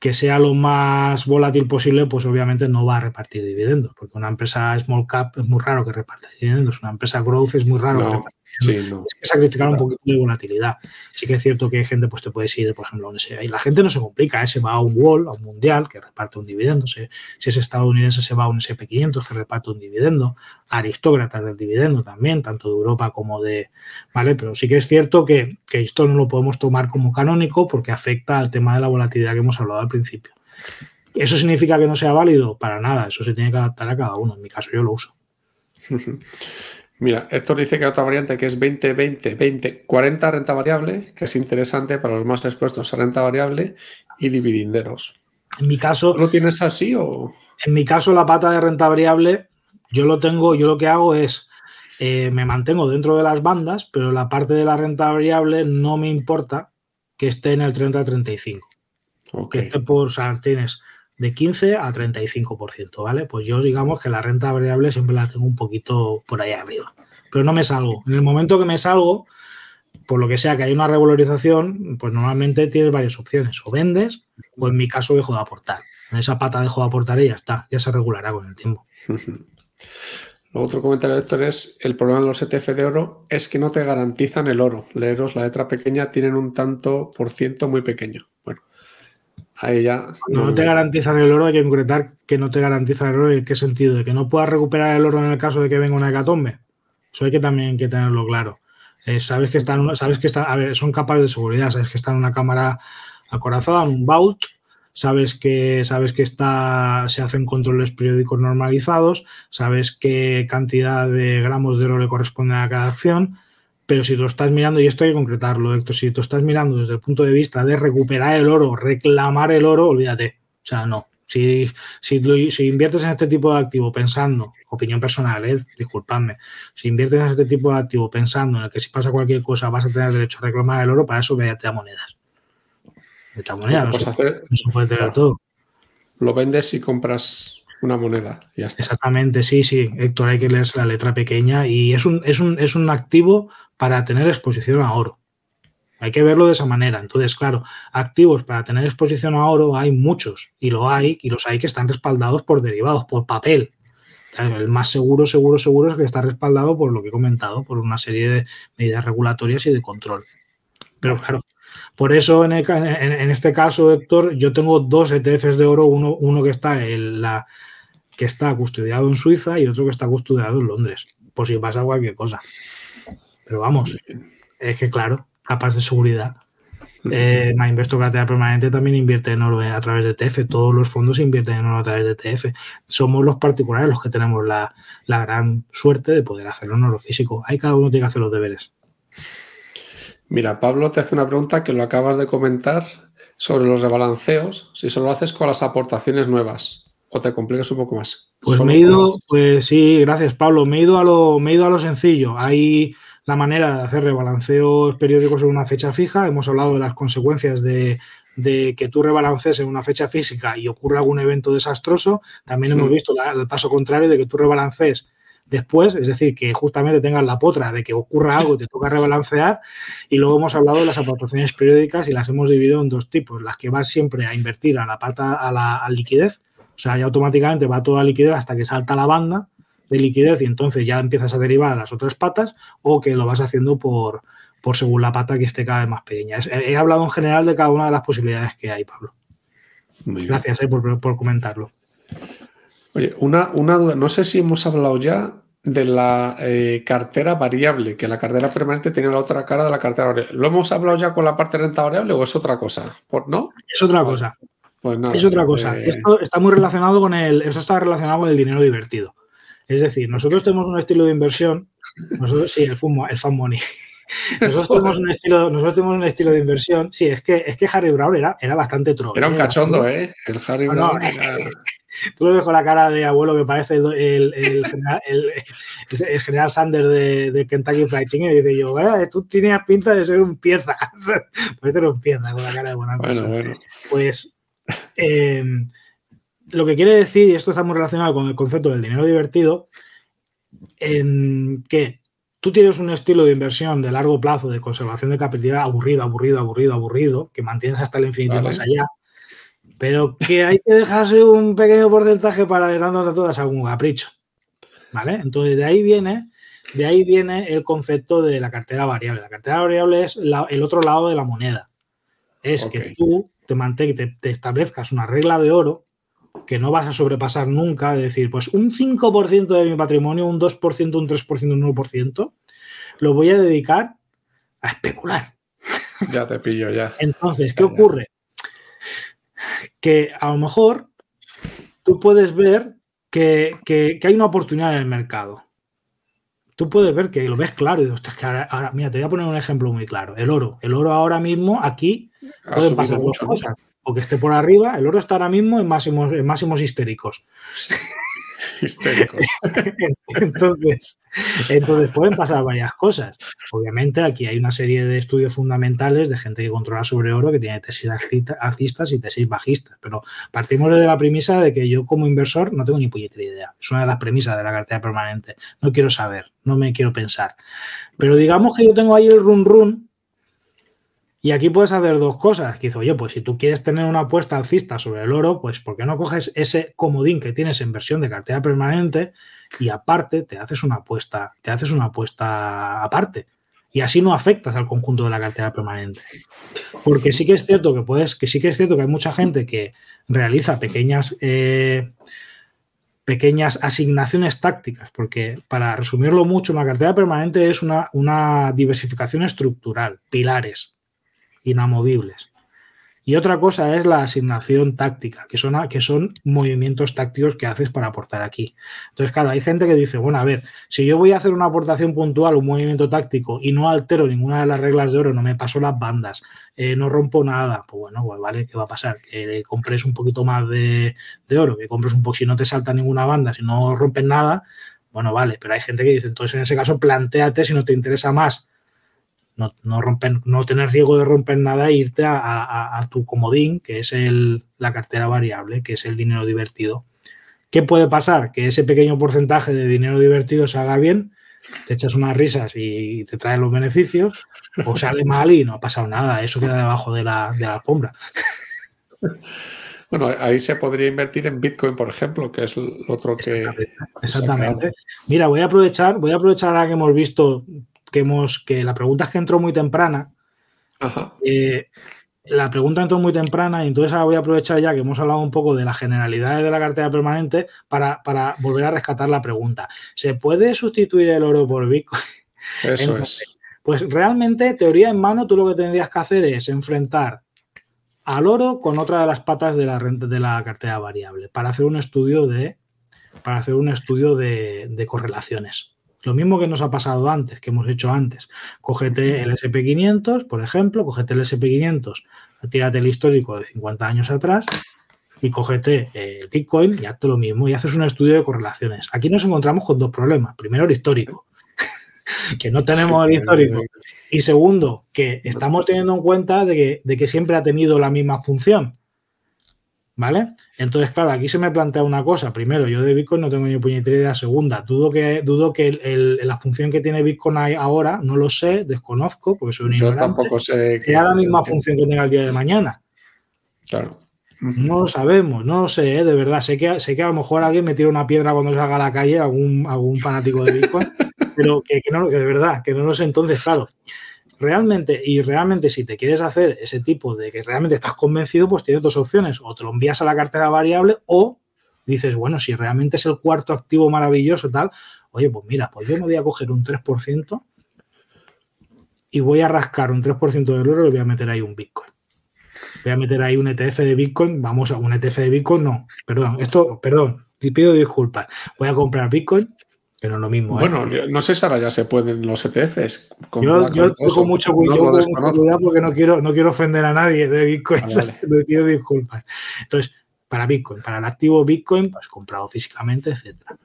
que sea lo más volátil posible, pues obviamente no va a repartir dividendos, porque una empresa small cap es muy raro que reparta dividendos, una empresa growth es muy raro que reparta Sí, no. Es que sacrificar un poquito de volatilidad. Sí que es cierto que hay gente, pues te puedes ir, por ejemplo, a un y la gente no se complica, ¿eh? se va a un wall, a un mundial, que reparte un dividendo. Si, es estadounidense, se va a un SP500 que reparte un dividendo. Aristócratas del dividendo también, tanto de Europa como de. ¿Vale? Pero sí que es cierto que, que esto no lo podemos tomar como canónico porque afecta al tema de la volatilidad que hemos hablado al principio. ¿Eso significa que no sea válido? Para nada, eso se tiene que adaptar a cada uno. En mi caso, yo lo uso. Mira, Héctor dice que hay otra variante que es 20, 20, 20, 40 renta variable, que es interesante para los más expuestos a renta variable y dividenderos. En mi caso. ¿Lo tienes así o.? En mi caso, la pata de renta variable, yo lo tengo, yo lo que hago es. Eh, me mantengo dentro de las bandas, pero la parte de la renta variable no me importa que esté en el 30-35. Que esté por, o sea, tienes de 15 a 35%, ¿vale? Pues yo digamos que la renta variable siempre la tengo un poquito por ahí arriba, pero no me salgo. En el momento que me salgo, por lo que sea que hay una revalorización, pues normalmente tienes varias opciones. O vendes, o en mi caso dejo de aportar. En esa pata dejo de aportar y ya está, ya se regulará con el tiempo. Otro comentario, Héctor, es el problema de los ETF de oro es que no te garantizan el oro. Leeros, la letra pequeña, tienen un tanto por ciento muy pequeño. Ahí ya. no te garantizan el oro, hay que concretar que no te garantiza el oro. ¿En qué sentido? ¿De que no puedas recuperar el oro en el caso de que venga una hecatombe? Eso hay que también que tenerlo claro. Eh, sabes que están, sabes que están, a ver, son capas de seguridad, sabes que están en una cámara acorazada, en un vault, sabes que, sabes que está, se hacen controles periódicos normalizados, sabes qué cantidad de gramos de oro le corresponde a cada acción pero si lo estás mirando, y esto hay que concretarlo, Héctor, si tú estás mirando desde el punto de vista de recuperar el oro, reclamar el oro, olvídate. O sea, no. Si, si, si inviertes en este tipo de activo pensando, opinión personal, ¿eh? disculpadme, si inviertes en este tipo de activo pensando en el que si pasa cualquier cosa vas a tener derecho a reclamar el oro, para eso véate a monedas. A monedas, no, se, puede tener todo. Lo vendes y compras una moneda. Exactamente, sí, sí, Héctor, hay que leerse la letra pequeña y es un, es un, es un activo para tener exposición a oro. Hay que verlo de esa manera. Entonces, claro, activos para tener exposición a oro hay muchos y lo hay y los hay que están respaldados por derivados, por papel. El más seguro, seguro, seguro es que está respaldado por lo que he comentado, por una serie de medidas regulatorias y de control. Pero claro, por eso en, este caso, Héctor, yo tengo dos ETFs de oro, uno, uno que está en la que está custodiado en Suiza y otro que está custodiado en Londres, por si pasa cualquier cosa. Pero vamos, es que claro, capas de seguridad. Eh, MyInvestor Cartera Permanente también invierte en oro a través de ETF. Todos los fondos invierten en oro a través de ETF. Somos los particulares los que tenemos la, gran suerte de poder hacerlo en oro físico. Ahí cada uno tiene que hacer los deberes. Mira, Pablo te hace una pregunta que lo acabas de comentar sobre los rebalanceos. Si solo haces con las aportaciones nuevas o te complicas un poco más. Pues me he ido, pues sí, gracias Pablo. Me he ido a lo, me he ido a lo sencillo. Hay la manera de hacer rebalanceos periódicos en una fecha fija. Hemos hablado de las consecuencias de, que tú rebalances en una fecha física y ocurra algún evento desastroso. También hemos visto el paso contrario de que tú rebalances después, es decir, que justamente tengas la potra de que ocurra algo y te toca rebalancear. Y luego hemos hablado de las aportaciones periódicas y las hemos dividido en dos tipos. Las que vas siempre a invertir a la pata, a la liquidez, sea, ya automáticamente va toda liquidez hasta que salta la banda de liquidez y entonces ya empiezas a derivar a las otras patas o que lo vas haciendo por, por según la pata que esté cada vez más pequeña. He, hablado en general de cada una de las posibilidades que hay, Pablo. Gracias eh, por, comentarlo. Oye, una, una duda, no sé si hemos hablado ya de la eh, cartera variable, que la cartera permanente tiene la otra cara de la cartera variable. ¿Lo hemos hablado ya con la parte de renta variable o es otra cosa? ¿No? Es otra cosa. Pues es otra cosa. Eh, esto está muy relacionado con el. Esto está relacionado con el dinero divertido. Es decir, nosotros tenemos un estilo de inversión. Nosotros, sí, el, fumo, el fan money. Nosotros tenemos un estilo, nosotros tenemos un estilo de inversión. Sí, es que, es que Harry Brown era, era bastante troll. Era un cachondo, ¿eh? El Harry Brown. Tú lo dejo la cara de abuelo que parece el, el, general, el general, Sanders de, Kentucky Fried Chicken y dice yo, tú tenías pinta de ser un pieza. pues era un pieza con la cara de buena bueno, bueno. Pues eh, lo que quiere decir, y esto está muy relacionado con el concepto del dinero divertido, en que tú tienes un estilo de inversión de largo plazo, de conservación de capital aburrido, aburrido, aburrido, aburrido, que mantienes hasta el infinito y más allá, pero que hay que dejarse un pequeño porcentaje para de a todas algún capricho. ¿Vale? Entonces de ahí viene, de ahí viene el concepto de la cartera variable. La cartera variable es el otro lado de la moneda. Es que tú te, te, te establezcas una regla de oro que no vas a sobrepasar nunca, es decir, pues un 5% de mi patrimonio, un 2%, un 3%, un 1%, lo voy a dedicar a especular. Ya te pillo, ya. Entonces, ¿qué ocurre? que a lo mejor tú puedes ver que, hay una oportunidad en el mercado. Tú puedes ver que lo ves claro y dices, que ahora, mira, te voy a poner un ejemplo muy claro. El oro. El oro ahora mismo aquí pueden pasar dos cosas. O que esté por arriba, el oro está ahora mismo en máximos, en máximos histéricos. Histéricos. entonces, entonces pueden pasar varias cosas. Obviamente aquí hay una serie de estudios fundamentales de gente que controla sobre oro que tiene tesis alcistas y tesis bajistas, pero partimos de la premisa de que yo como inversor no tengo ni puñetera idea. Es una de las premisas de la cartera permanente. No quiero saber, no me quiero pensar. Pero digamos que yo tengo ahí el run run y aquí puedes hacer dos cosas. Que dice, oye, pues si tú quieres tener una apuesta alcista sobre el oro, pues ¿por qué no coges ese comodín que tienes en versión de cartera permanente y aparte te haces una apuesta, te haces una apuesta aparte? Y así no afectas al conjunto de la cartera permanente. Porque sí que es cierto que puedes, que sí que es cierto que hay mucha gente que realiza pequeñas, eh, pequeñas asignaciones tácticas, porque para resumirlo mucho, una cartera permanente es una, una diversificación estructural, pilares inamovibles. Y otra cosa es la asignación táctica, que son, que son movimientos tácticos que haces para aportar aquí. Entonces, claro, hay gente que dice, bueno, a ver, si yo voy a hacer una aportación puntual, un movimiento táctico y no altero ninguna de las reglas de oro, no me paso las bandas, eh, no rompo nada, pues bueno, pues vale, ¿qué va a pasar? Que compres un poquito más de, de oro, que compres un poco, si no te salta ninguna banda, si no rompes nada, bueno, vale, pero hay gente que dice, entonces en ese caso, planteate si no te interesa más no, romper, no tener riesgo de romper nada e irte a, tu comodín, que es el, la cartera variable, que es el dinero divertido. ¿Qué puede pasar? Que ese pequeño porcentaje de dinero divertido se haga bien, te echas unas risas y te trae los beneficios, o sale mal y no ha pasado nada, eso queda debajo de la, de la alfombra. Bueno, ahí se podría invertir en Bitcoin, por ejemplo, que es el otro que. Exactamente. Mira, voy a aprovechar, voy a aprovechar ahora que hemos visto que hemos, que la pregunta es que entró muy temprana. Eh, la pregunta entró muy temprana y entonces ahora voy a aprovechar ya que hemos hablado un poco de las generalidades de la cartera permanente para, volver a rescatar la pregunta. ¿Se puede sustituir el oro por Bitcoin? Eso es. Pues realmente, teoría en mano, tú lo que tendrías que hacer es enfrentar al oro con otra de las patas de la, renta, de la cartera variable para hacer un estudio de, para hacer un estudio de correlaciones. Lo mismo que nos ha pasado antes, que hemos hecho antes. Cógete el SP500, por ejemplo, cógete el SP500, tírate el histórico de 50 años atrás y cógete el Bitcoin y hazte lo mismo y haces un estudio de correlaciones. Aquí nos encontramos con dos problemas. Primero, el histórico, que no tenemos el histórico. Y segundo, que estamos teniendo en cuenta de que, de que siempre ha tenido la misma función. ¿Vale? Entonces, claro, aquí se me plantea una cosa. Primero, yo de Bitcoin no tengo ni puñetera idea. Segunda, dudo que, dudo que la función que tiene Bitcoin ahora, no lo sé, desconozco, porque soy un yo tampoco sé. Sea la misma función que tenga el día de mañana. Claro. No lo sabemos, no lo sé, ¿eh? de verdad. Sé que, sé que a lo mejor alguien me tira una piedra cuando salga a la calle, algún, algún fanático de Bitcoin, pero que, que, no, que de verdad, que no lo sé. Entonces, claro, realmente, y realmente si te quieres hacer ese tipo de que realmente estás convencido, pues tienes dos opciones. O te lo envías a la cartera variable o dices, bueno, si realmente es el cuarto activo maravilloso, tal, oye, pues mira, pues yo me voy a coger un 3% y voy a rascar un 3% del oro y voy a meter ahí un Bitcoin. Voy a meter ahí un ETF de Bitcoin, vamos a un ETF de Bitcoin, no, perdón, esto, perdón, pido disculpas. Voy a comprar Bitcoin, que no es lo mismo. ¿eh? Bueno, no sé si ahora ya se pueden los ETFs. Yo, yo tengo mucho, cuidado porque no quiero, no quiero ofender a nadie de Bitcoin. Le pido disculpas. Entonces, para Bitcoin, para el activo Bitcoin, pues comprado físicamente, etcétera.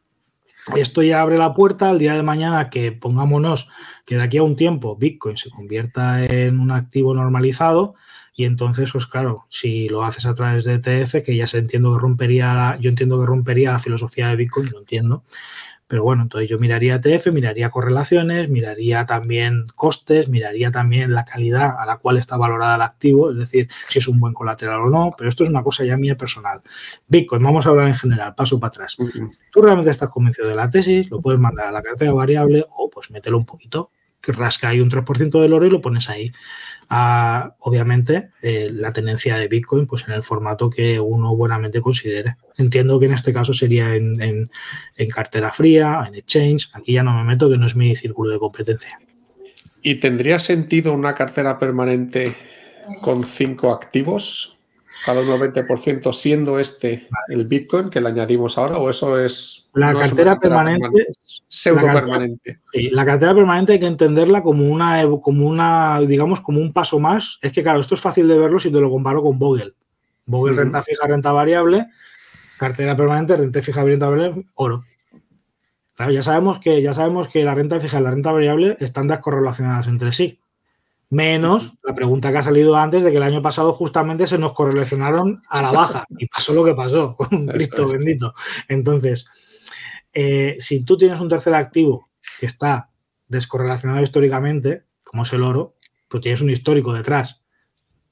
Esto ya abre la puerta al día de mañana que pongámonos que de aquí a un tiempo Bitcoin se convierta en un activo normalizado y entonces, pues claro, si lo haces a través de ETF, que ya se entiendo que rompería, yo entiendo que rompería la filosofía de Bitcoin, lo entiendo, pero bueno, entonces yo miraría ETF, miraría correlaciones, miraría también costes, miraría también la calidad a la cual está valorada el activo, es decir, si es un buen colateral o no, pero esto es una cosa ya mía personal. Bitcoin, vamos a hablar en general, paso para atrás. Tú realmente estás convencido de la tesis, lo puedes mandar a la cartera variable o pues mételo un poquito, rasca ahí un 3% del oro y lo pones ahí a, obviamente, eh, la tenencia de Bitcoin pues en el formato que uno buenamente considere. Entiendo que en este caso sería en, en, cartera fría, en exchange. Aquí ya no me meto, que no es mi círculo de competencia. ¿Y tendría sentido una cartera permanente con cinco activos? Cada un 90% siendo este el Bitcoin que le añadimos ahora o eso es la cartera, permanente, pseudo permanente. la cartera permanente hay que entenderla como una como una digamos como un paso más. Es que claro esto es fácil de verlo si te lo comparo con Vogel. Vogel renta fija renta variable cartera permanente renta fija renta variable oro. Claro ya sabemos que ya sabemos que la renta fija y la renta variable están descorrelacionadas entre sí Menos la pregunta que ha salido antes de que el año pasado justamente se nos correlacionaron a la baja. Y pasó lo que pasó, con Cristo bendito. Entonces, eh, si tú tienes un tercer activo que está descorrelacionado históricamente, como es el oro, pues tienes un histórico detrás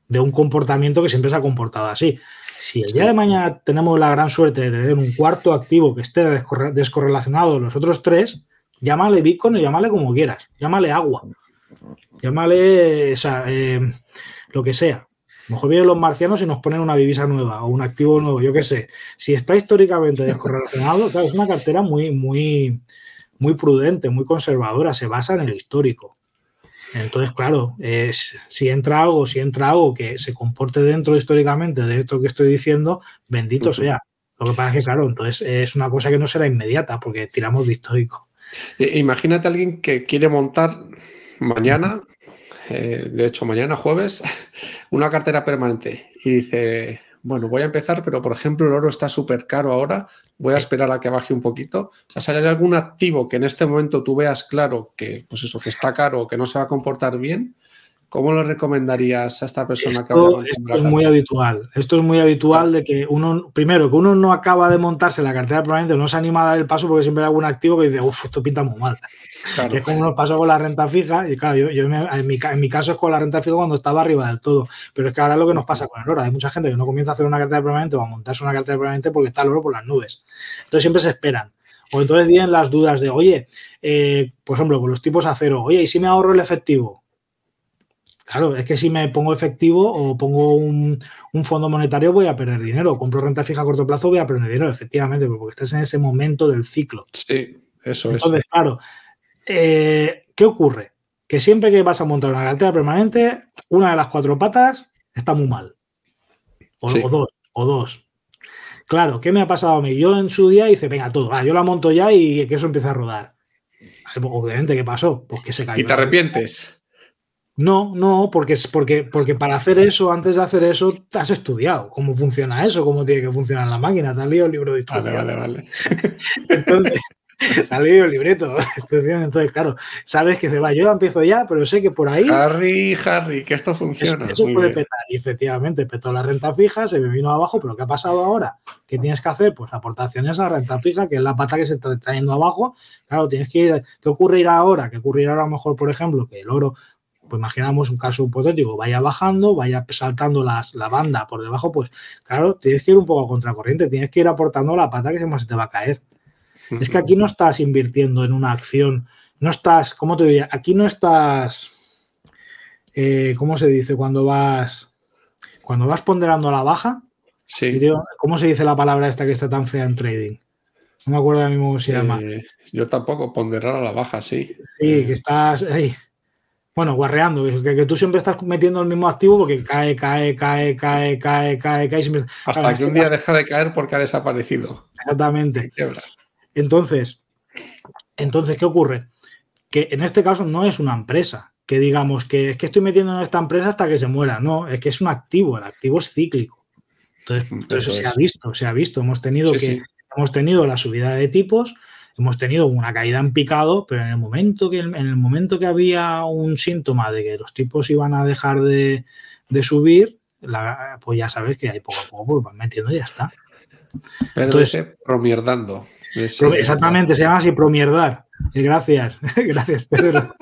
de un comportamiento que siempre se ha comportado así. Si el día de mañana tenemos la gran suerte de tener un cuarto activo que esté descorrelacionado de los otros tres, llámale Bitcoin o llámale como quieras, llámale agua Llámale, o sea, eh, lo que sea. A lo mejor vienen los marcianos y nos ponen una divisa nueva o un activo nuevo, yo qué sé. Si está históricamente descorrelacionado, claro, es una cartera muy, muy, muy prudente, muy conservadora, se basa en el histórico. Entonces, claro, si entra algo, si entra algo que se comporte dentro históricamente de esto que estoy diciendo, bendito sea. Lo que pasa es que, claro, entonces es una cosa que no será inmediata porque tiramos de histórico. Imagínate a alguien que quiere montar mañana, eh, de hecho mañana jueves, una cartera permanente y dice, bueno, voy a empezar, pero por ejemplo el oro está súper caro ahora, voy a esperar a que baje un poquito. O sea, ¿hay algún activo que en este momento tú veas claro que, pues eso, que está caro o que no se va a comportar bien? ¿Cómo lo recomendarías a esta persona que va a Esto es muy habitual. Esto es muy habitual de que uno, primero, que uno no acaba de montarse la cartera permanente, no se anima a dar el paso porque siempre hay algún activo que dice, uff, esto pinta muy mal. Que es como nos pasó con la renta fija, y claro, yo, en, mi, en, mi, caso es con la renta fija cuando estaba arriba del todo, pero es que ahora es lo que nos pasa con el oro. Hay mucha gente que no comienza a hacer una cartera permanente o a montarse una cartera permanente porque está el oro por las nubes. Entonces siempre se esperan. O entonces tienen las dudas de, oye, eh, por ejemplo, con los tipos a cero, oye, ¿y si me ahorro el efectivo? Claro, es que si me pongo efectivo o pongo un, un, fondo monetario voy a perder dinero. Compro renta fija a corto plazo voy a perder dinero, efectivamente, porque estás en ese momento del ciclo. Sí, eso es. Entonces, claro, eh, ¿Qué ocurre? Que siempre que vas a montar una cartera permanente, una de las cuatro patas está muy mal. O, dos, o dos. Claro, ¿qué me ha pasado a mí? Yo en su día hice, venga, todo, yo la monto ya y que eso empiece a rodar. Obviamente, ¿qué pasó? Pues que se cayó. ¿Y te arrepientes? No, no, porque, porque, porque para hacer eso, antes de hacer eso, te has estudiado cómo funciona eso, cómo tiene que funcionar la máquina, te has leído el libro de historia. Vale, vale, vale. Entonces, ha leído el libreto. Entonces, claro, sabes que se va. Yo empiezo ya, pero sé que por ahí. Harry, Harry, que esto funciona. Eso, puede petar. Y efectivamente, petó la renta fija, se me vino abajo, pero ¿qué ha pasado ahora? ¿Qué tienes que hacer? Pues aportaciones a renta fija, que es la pata que se está trayendo abajo. Claro, tienes que ir. ¿Qué ocurrirá ahora? ¿Qué ocurrirá a lo mejor, por ejemplo, que el oro pues imaginamos un caso hipotético, vaya bajando, vaya saltando las, la banda por debajo, pues claro, tienes que ir un poco a contracorriente, tienes que ir aportando la pata que se más te va a caer. Es que aquí no estás invirtiendo en una acción, no estás, ¿cómo te diría? Aquí no estás, eh, ¿cómo se dice? Cuando vas, cuando vas ponderando a la baja, Sí. ¿Cómo se dice la palabra esta que está tan fea en trading? No me acuerdo de mismo cómo se llama. Eh, yo tampoco, ponderar a la baja, sí. Sí, que estás ahí. Bueno, guarreando, que, tú siempre estás metiendo el mismo activo porque cae, cae, cae, cae, cae, cae, cae. Hasta que un día deja de caer porque ha desaparecido. Exactamente. Entonces, entonces, ¿qué ocurre? Que en este caso no es una empresa, que digamos que es que estoy metiendo en esta empresa hasta que se muera. No, es que es un activo, el activo es cíclico. Entonces, entonces se ha visto, se ha visto. Hemos tenido que hemos tenido la subida de tipos, hemos tenido una caída en picado, pero en el momento que, en el momento que había un síntoma de que los tipos iban a dejar de, subir, pues ya sabes que ahí poco a poco pues van metiendo y ya está. Entonces, promierdando. exactamente, se llama así promierdar. Gracias, gracias Pedro.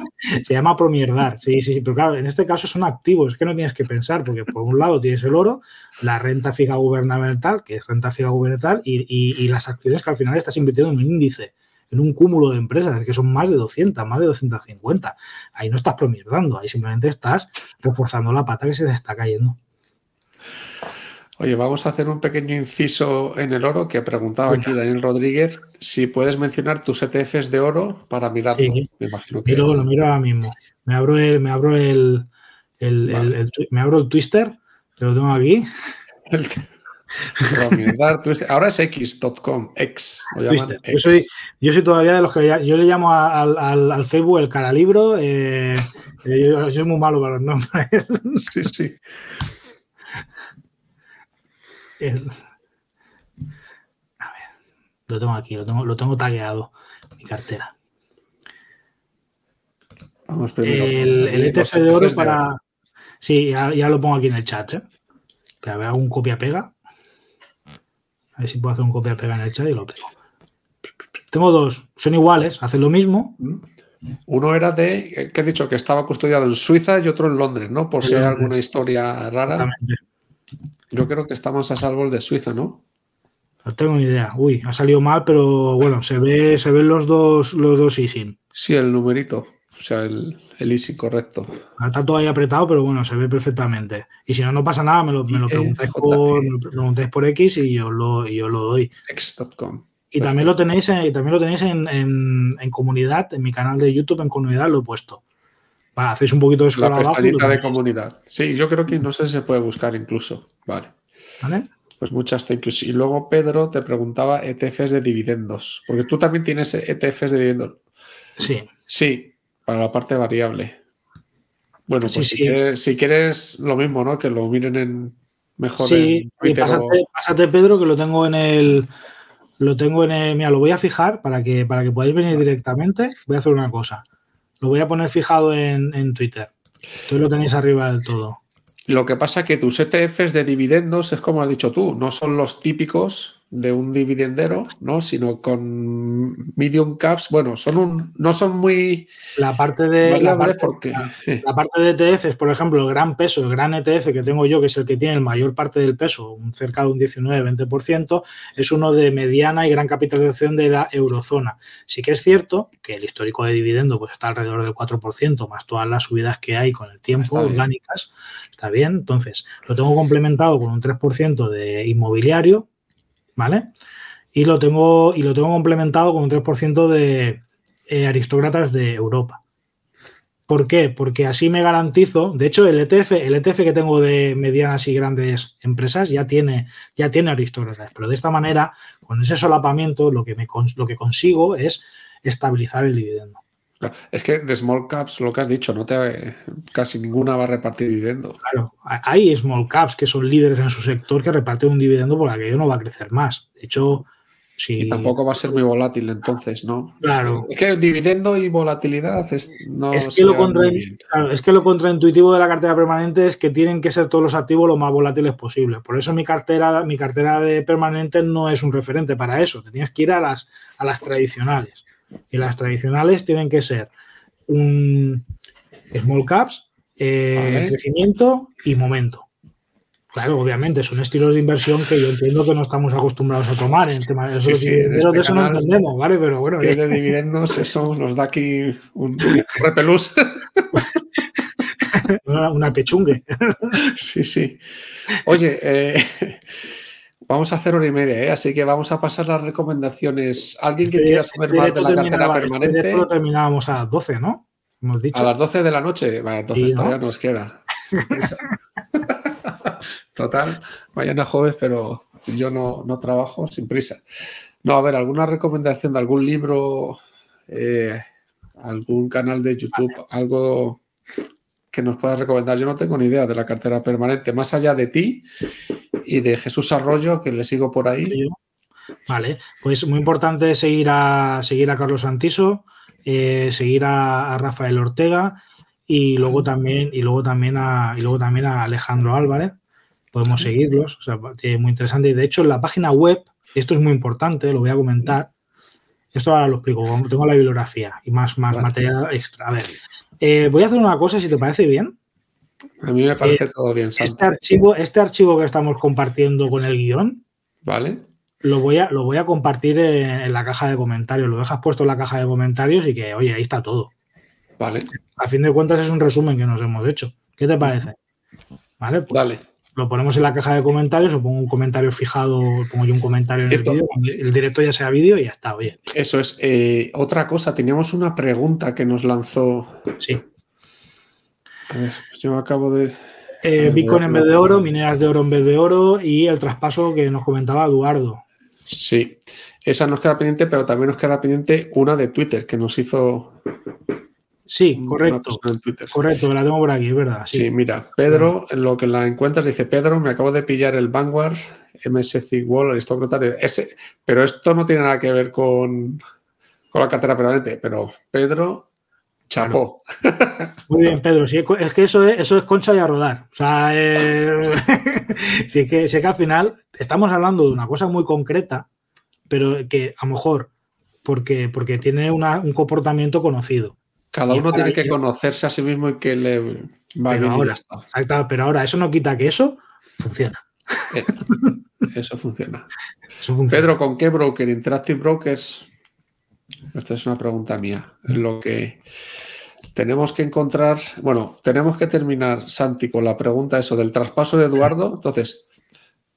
Se llama promierdar, sí, sí, sí, pero claro, en este caso son activos, es que no tienes que pensar, porque por un lado tienes el oro, la renta fija gubernamental, que es renta fija gubernamental, y, las acciones que al final estás invirtiendo en un índice, en un cúmulo de empresas, que son más de 200, más de 250. Ahí no estás promierdando, ahí simplemente estás reforzando la pata que se te está cayendo. Oye, vamos a hacer un pequeño inciso en el oro que preguntaba aquí Daniel Rodríguez si puedes mencionar tus ETFs de oro para mirarlo. Me imagino que... lo miro ahora mismo. Me abro el, me abro el, me abro el twister, que lo tengo aquí. Ahora es x.com, x. Yo, soy, yo soy todavía de los que yo le llamo al, al, Facebook el cara libro. Eh, yo, yo, soy muy malo para los nombres. Sí, sí. A ver, lo tengo aquí, lo tengo, lo tengo tagueado, mi cartera. Vamos primero. El, el ETF de oro para. Sí, ya, lo pongo aquí en el chat. ¿eh? Que hago un copia-pega. A ver si puedo hacer un copia-pega en el chat y lo tengo. Tengo dos, son iguales, hacen lo mismo. Mm. Uno era de, que he dicho que estaba custodiado en Suiza y otro en Londres, ¿no? Por si hay alguna historia rara. Yo creo que estamos a salvo el de Suiza, ¿no? No tengo ni idea. Uy, ha salido mal, pero bueno, se ve, se ven los dos, los dos. Sí, el numerito. O sea, el, el easy correcto. Está todo ahí apretado, pero bueno, se ve perfectamente. Y si no, no pasa nada, me lo, me lo preguntáis, por, por X y yo lo, yo lo doy. X.com. Y también lo tenéis, y también lo tenéis en, en, comunidad, en mi canal de YouTube, en comunidad lo he puesto hacéis un poquito de scroll La de comunidad. Sí, yo creo que no sé si se puede buscar incluso. Vale. Vale. Pues muchas thank yous. Y luego Pedro te preguntaba ETFs de dividendos. Porque tú también tienes ETFs de dividendos. Sí. Sí, para la parte variable. Bueno, pues si, Quieres, lo mismo, ¿no? Que lo miren en mejor. Sí, y pásate, Pedro, que lo tengo en el. Lo tengo en el. Mira, lo voy a fijar para que, para que podáis venir directamente. Voy a hacer una cosa. Lo voy a poner fijado en, Twitter. Tú lo tenéis arriba del todo. Lo que pasa es que tus ETFs de dividendos es como has dicho tú, no son los típicos de un dividendero, ¿no? Sino con medium caps, bueno, son un, no son muy la parte de la parte, porque, la, parte de ETFs, por ejemplo, el gran peso, el gran ETF que tengo yo, que es el que tiene el mayor parte del peso, cerca de un 19-20%, es uno de mediana y gran capitalización de la eurozona. Sí que es cierto que el histórico de dividendo pues está alrededor del 4%, más todas las subidas que hay con el tiempo orgánicas, está bien. Entonces, lo tengo complementado con un 3% de inmobiliario, Y lo tengo, y lo tengo complementado con un 3% de eh, aristócratas de Europa. ¿Por qué? Porque así me garantizo, de hecho el ETF, el ETF que tengo de medianas y grandes empresas ya tiene, ya tiene aristócratas, pero de esta manera, con ese solapamiento, lo que, me, lo que consigo es estabilizar el dividendo. Es que de small caps, lo que has dicho, no te casi ninguna va a repartir dividendo. Claro, hay small caps que son líderes en su sector que reparten un dividendo por aquello no va a crecer más. De hecho, si... Y tampoco va a ser muy volátil entonces, ¿no? Claro. Es que el dividendo y volatilidad es, no es que, lo es que lo contraintuitivo de la cartera permanente es que tienen que ser todos los activos lo más volátiles posible. Por eso mi cartera, mi cartera de permanente no es un referente para eso. Te tienes que ir a las, a las tradicionales. Y las tradicionales tienen que ser un small caps, eh, crecimiento y momento. Claro, obviamente, son estilos de inversión que yo entiendo que no estamos acostumbrados a tomar en tema de, eso, este de eso no entendemos, ¿vale? Pero bueno. Que de dividendos, eso nos da aquí un repelús. una, pechungue. Sí, sí. Oye, eh, Vamos a hacer hora y media, ¿eh? así que vamos a pasar las recomendaciones. ¿Alguien que quiera saber más de la cartera permanente? Lo terminábamos a las 12, ¿no? Hemos dicho. A las 12 de la noche. Vale, entonces todavía nos queda. Total, mañana jueves, pero yo no, no, trabajo sin prisa. No, a ver, ¿alguna recomendación de algún libro, eh, algún canal de YouTube, algo que nos puedas recomendar? Yo no tengo ni idea de la cartera permanente, más allá de ti y de Jesús Arroyo, que le sigo por ahí. Vale, pues muy importante seguir a, seguir a Carlos Santiso, eh, seguir a, Rafael Ortega y luego también, y luego también a, y luego también a Alejandro Álvarez. Podemos seguirlos, o sea, muy interesante. Y de hecho, en la página web, esto es muy importante, lo voy a comentar. Esto ahora lo explico, tengo la bibliografía y más, más material extra. A ver, eh, voy a hacer una cosa, si te parece bien. A mí me parece eh, todo bien. Este archivo, este archivo que estamos compartiendo con el guion, ¿vale? Lo voy a, lo voy a compartir en, la caja de comentarios. Lo dejas puesto en la caja de comentarios y que, oye, ahí está todo. Vale. A fin de cuentas es un resumen que nos hemos hecho. ¿Qué te parece? Vale, pues vale. Lo ponemos en la caja de comentarios o pongo un comentario fijado, pongo yo un comentario en el vídeo, el directo ya sea vídeo y ya está, oye. Eso es. Eh, otra cosa, teníamos una pregunta que nos lanzó. Sí. A ver, yo acabo de. Eh, Bitcoin en vez de oro, mineras de oro en vez de oro y el traspaso que nos comentaba Eduardo. Sí, esa nos queda pendiente, pero también nos queda pendiente una de Twitter que nos hizo. Sí, correcto. Correcto, la tengo por aquí, es verdad. Sí, mira, Pedro, en lo que la encuentras, dice: Pedro, me acabo de pillar el Vanguard MSC Wall, aristócrata. Ese, pero esto no tiene nada que ver con, con la cartera permanente. Pero Pedro Chapó. Muy bien, Pedro. es que eso es, eso es concha y a rodar. O sea, eh, sí, que, que al final estamos hablando de una cosa muy concreta, pero que a lo mejor porque, porque tiene un comportamiento conocido. Cada uno tiene que conocerse a sí mismo y que le va pero ahora, pero ahora eso no quita que eso funciona. Eh, eso funciona. eso funciona. Pedro, ¿con qué broker? Interactive Brokers. Esta es una pregunta mía. Lo que tenemos que encontrar. Bueno, tenemos que terminar, Santi, con la pregunta eso del traspaso de Eduardo. Entonces,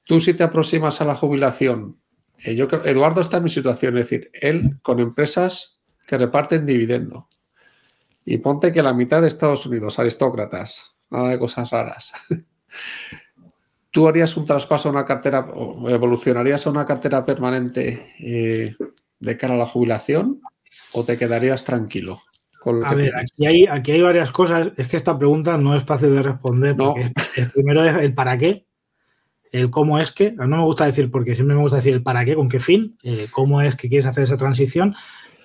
tú si te aproximas a la jubilación, eh, yo creo, Eduardo está en mi situación, es decir, él con empresas que reparten dividendo. Y ponte que la mitad de Estados Unidos, aristócratas, nada de cosas raras. ¿Tú harías un traspaso a una cartera o evolucionarías a una cartera permanente eh, de cara a la jubilación o te quedarías tranquilo? a ver, aquí hay, aquí hay varias cosas. Es que esta pregunta no es fácil de responder. Porque el primero es el para qué, el cómo es que. No me gusta decir porque siempre me gusta decir el para qué, con qué fin, eh, cómo es que quieres hacer esa transición,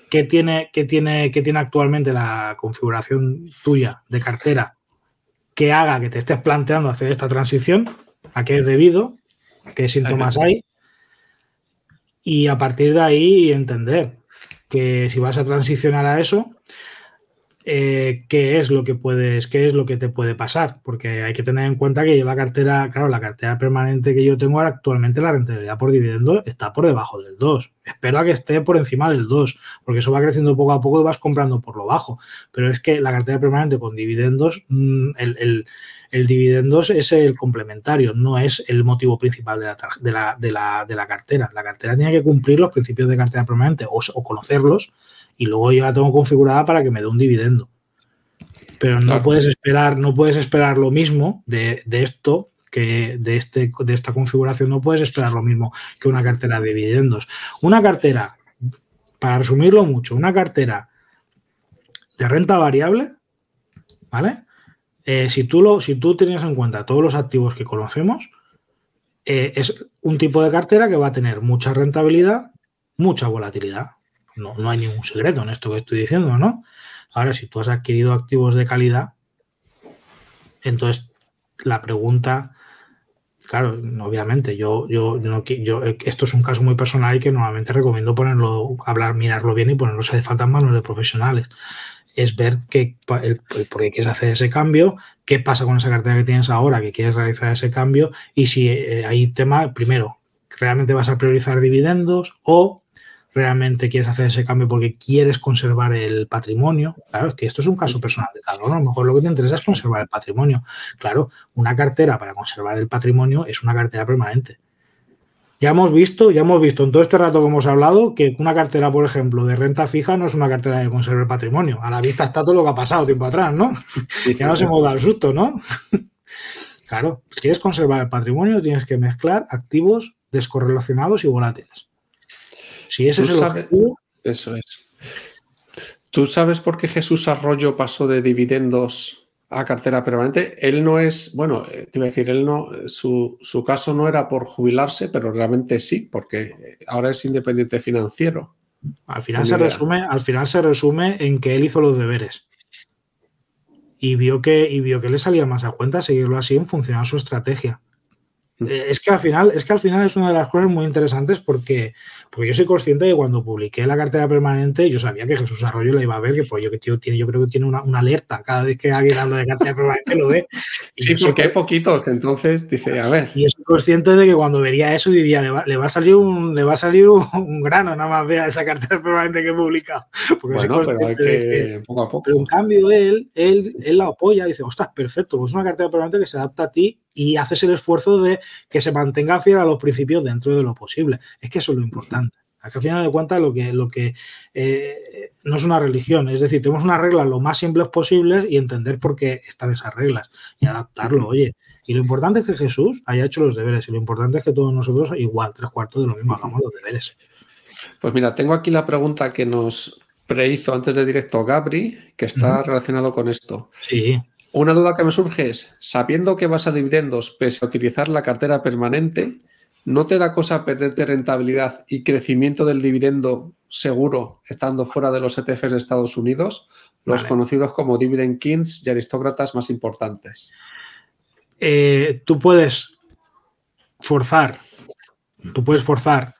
qué tiene, qué tiene, qué tiene actualmente la configuración tuya de cartera que haga que te estés planteando hacer esta transición, a qué es debido, qué síntomas hay, y a partir de ahí entender que si vas a transicionar a eso, eh, qué es lo que puedes, qué es lo que te puede pasar, porque hay que tener en cuenta que yo la cartera, claro, la cartera permanente que yo tengo actualmente, la rentabilidad por dividendo está por debajo del 2. Espero a que esté por encima del 2, porque eso va creciendo poco a poco y vas comprando por lo bajo. Pero es que la cartera permanente con dividendos, mm, el, el, dividendos es el complementario, no es el motivo principal de la, de la, de la, de la cartera. La cartera tiene que cumplir los principios de cartera permanente o, o conocerlos y luego yo la tengo configurada para que me dé un dividendo. Pero no puedes esperar, no puedes esperar lo mismo de, esto que de, este, de esta configuración, no puedes esperar lo mismo que una cartera de dividendos. Una cartera, para resumirlo mucho, una cartera de renta variable, ¿vale? Eh, si, tú lo, si tú tienes en cuenta todos los activos que conocemos, eh, es un tipo de cartera que va a tener mucha rentabilidad, mucha volatilidad. No, no hay ningún secreto en esto que estoy diciendo, ¿no? Ahora, si tú has adquirido activos de calidad, entonces la pregunta, claro, obviamente, yo, yo, yo, esto es un caso muy personal y que normalmente recomiendo ponerlo, hablar, mirarlo bien y ponerlo si hace falta en manos de profesionales. Es ver qué, el, por qué quieres hacer ese cambio, qué pasa con esa cartera que tienes ahora, que quieres realizar ese cambio y si eh, hay tema, primero, realmente vas a priorizar dividendos o realmente quieres hacer ese cambio porque quieres conservar el patrimonio. Claro, es que esto es un caso personal de cada uno. A lo mejor lo que te interesa es conservar el patrimonio. Claro, una cartera para conservar el patrimonio es una cartera permanente. Ya hemos visto, ya hemos visto en todo este rato que hemos hablado que una cartera, por ejemplo, de renta fija no es una cartera de conservar patrimonio. A la vista está todo lo que ha pasado tiempo atrás, ¿no? ya nos hemos dado el susto, ¿no? claro, si quieres conservar el patrimonio, tienes que mezclar activos descorrelacionados y volátiles. Si ese es el objetivo. Eso es. ¿Tú sabes por qué Jesús Arroyo pasó de dividendos a cartera permanente? Él no es, bueno, eh, te iba a decir, él no, su, su caso no era por jubilarse, pero realmente sí, porque ahora es independiente financiero. Al final, se resume, al final se resume en que él hizo los deberes. Y vio que, y vio que le salía más a cuenta seguirlo así en funcionar su estrategia. Eh, es que al final, es que al final es una de las cosas muy interesantes porque porque yo soy consciente de que cuando publiqué la cartera permanente, yo sabía que Jesús Arroyo la iba a ver, que pues yo, que tiene, yo creo que tiene una, alerta. Cada vez que alguien habla de cartera permanente lo ve. sí, porque hay poquitos, entonces dice, a ver. Y soy consciente de que cuando vería eso diría, le va, a salir un, le va a salir un, grano, nada más vea esa cartera permanente que he publicado. bueno, pero hay que, poco a poco. Pero en cambio él, él, él la apoya y dice, ostras, perfecto, pues es una cartera permanente que se adapta a ti y haces el esfuerzo de que se mantenga fiel a los principios dentro de lo posible. Es que eso es lo importante. Al final de cuentas, lo que, lo que eh, no es una religión, es decir, tenemos unas reglas lo más simples posibles y entender por qué están esas reglas y adaptarlo, oye. Y lo importante es que Jesús haya hecho los deberes y lo importante es que todos nosotros, igual, tres cuartos de lo mismo, hagamos los deberes. Pues mira, tengo aquí la pregunta que nos prehizo antes de directo Gabri, que está relacionado con esto. Sí. Una duda que me surge es, sabiendo que vas a dividendos pese a utilizar la cartera permanente, ¿No te da cosa perderte rentabilidad y crecimiento del dividendo seguro estando fuera de los ETFs de Estados Unidos, los conocidos como dividend kings y aristócratas más importantes? Eh, tú puedes forzar, tú puedes forzar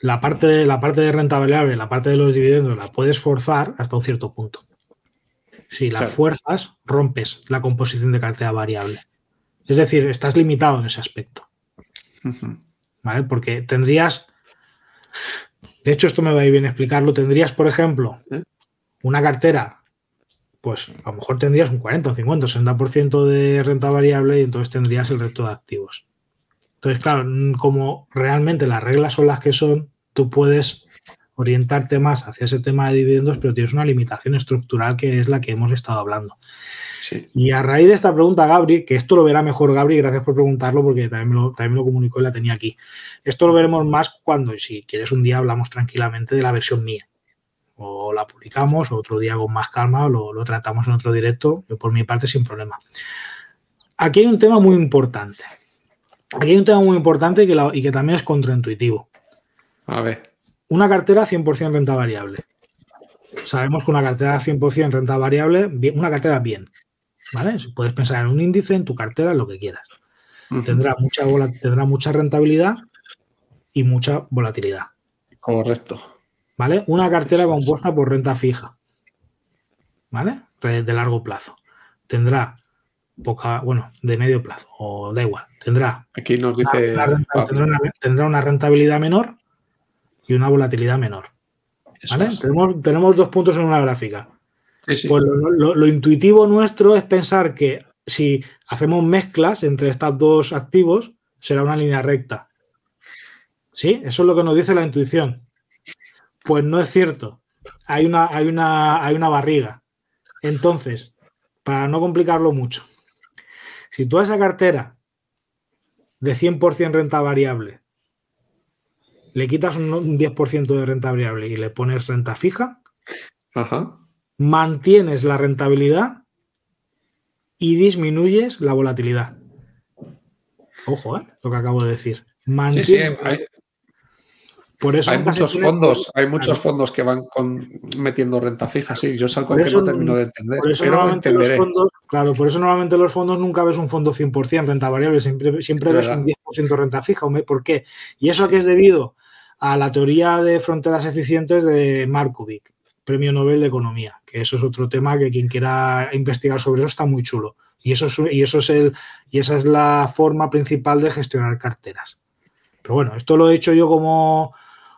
la parte, de, la parte de renta variable, la parte de los dividendos, la puedes forzar hasta un cierto punto. Si la fuerzas, rompes la composición de cartera variable. Es decir, estás limitado en ese aspecto. ¿Vale? Porque tendrías, de hecho esto me va a ir bien explicarlo, tendrías, por ejemplo, ¿Eh? una cartera, pues a lo mejor tendrías un 40, un 50, 60% de renta variable y entonces tendrías el resto de activos. Entonces, claro, como realmente las reglas son las que son, tú puedes orientarte más hacia ese tema de dividendos, pero tienes una limitación estructural que es la que hemos estado hablando. Y a raíz de esta pregunta, Gabri, que esto lo verá mejor Gabri, gracias por preguntarlo porque también me, lo, también lo comunicó y la tenía aquí. Esto lo veremos más cuando, si quieres, un día hablamos tranquilamente de la versión mía. O la publicamos, o otro día con más calma, o lo, tratamos en otro directo, yo por mi parte sin problema. Aquí hay un tema muy importante. Aquí hay un tema muy importante y que, y que también es contraintuitivo. A ver. Una cartera 100% renta variable. Sabemos que una cartera 100% renta variable, una cartera bien, ¿vale? Puedes pensar en un índice, en tu cartera, en lo que quieras. tendrá, mucha, tendrá mucha rentabilidad y mucha volatilidad. Correcto. ¿Vale? Una cartera compuesta por renta fija, ¿vale? De largo plazo. Tendrá poca, bueno, de medio plazo, o da igual. Tendrá. Aquí nos dice. tendrá una rentabilidad menor y una volatilidad menor. Tenemos, dos puntos en una gráfica. Pues lo, intuitivo nuestro es pensar que si hacemos mezclas entre estos dos activos, será una línea recta. ¿Sí? Eso es lo que nos dice la intuición. Pues no es cierto. Hay una, hay una, hay una barriga. Entonces, para no complicarlo mucho, si tú a esa cartera de 100% renta variable le quitas un 10% de renta variable y le pones renta fija, mantienes la rentabilidad y disminuyes la volatilidad. Ojo, ¿eh? lo que acabo de decir. Mantienes, por eso hay muchos fondos, hay muchos fondos que van metiendo renta fija, sí, yo salgo que no termino de entender. Por eso normalmente los fondos, claro, por eso normalmente los fondos nunca ves un fondo 100% renta variable, siempre, siempre ves un 10% renta fija. ¿Por qué? Y eso que es debido a la teoría de fronteras eficientes de Markovic, Premio Nobel de Economía, que eso es otro tema que quien quiera investigar sobre eso está muy chulo. Y eso es, y eso es el, y esa es la forma principal de gestionar carteras. Pero bueno, esto lo he hecho yo como,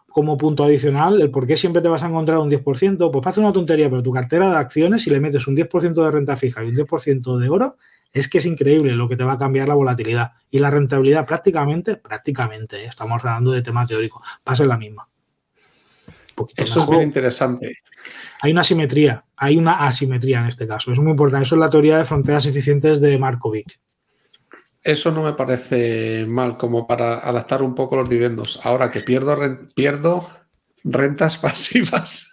como punto adicional, el por qué siempre te vas a encontrar un 10%, pues hace una tontería, pero tu cartera de acciones, si le metes un 10% de renta fija y un 10% de oro, es que es increíble lo que te va a cambiar la volatilidad. Y la rentabilidad prácticamente, prácticamente, estamos hablando de tema teórico, pasa en la misma. Eso es muy interesante. Hay una simetría, hay una asimetría en este caso. Es muy importante. Eso es la teoría de fronteras eficientes de Markovic. Eso no me parece mal como para adaptar un poco los dividendos. Ahora que pierdo, pierdo rentas pasivas.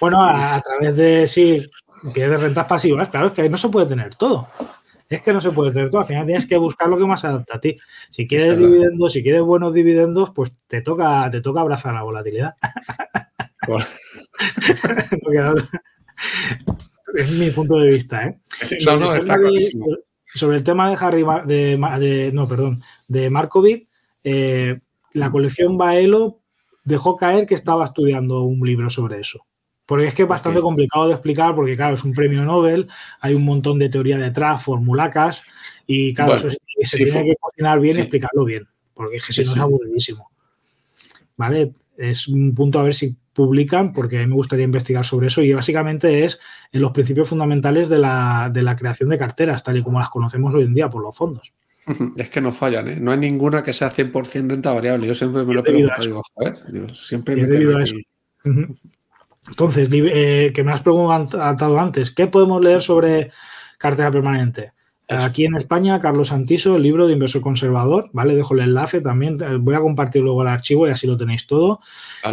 Bueno, a, través de, sí, pierdes rentas pasivas, claro, es que no se puede tener todo. Es que no se puede tener todo. Al final tienes que buscar lo que más adapta a ti. Si quieres dividendos, si quieres buenos dividendos, pues te toca, te toca abrazar la volatilidad. es mi punto de vista, ¿eh? no, no, está clarísimo sobre el tema de Harry, de, no, perdón, de Markovic, eh, la colección Baelo dejó caer que estaba estudiando un libro sobre eso. Porque es que es bastante complicado de explicar, porque claro, es un premio Nobel, hay un montón de teoría detrás, formulacas, y claro, se tiene que cocinar bien y explicarlo bien, porque es que si no es aburridísimo. ¿Vale? Es un punto a ver si publican, porque a mí me gustaría investigar sobre eso, y básicamente es en los principios fundamentales de la, de la creación de carteras, tal y como las conocemos hoy en día por los fondos. Es que no fallan, ¿eh? No hay ninguna que sea 100% renta variable. Yo siempre me lo pregunto, digo, joder, siempre me debido a eso. Entonces, eh, que me has preguntado antes, ¿qué podemos leer sobre cartera permanente? Aquí en España, Carlos Santiso, el libro de inversor conservador, ¿vale? Dejo el enlace también, voy a compartir luego el archivo y así lo tenéis todo.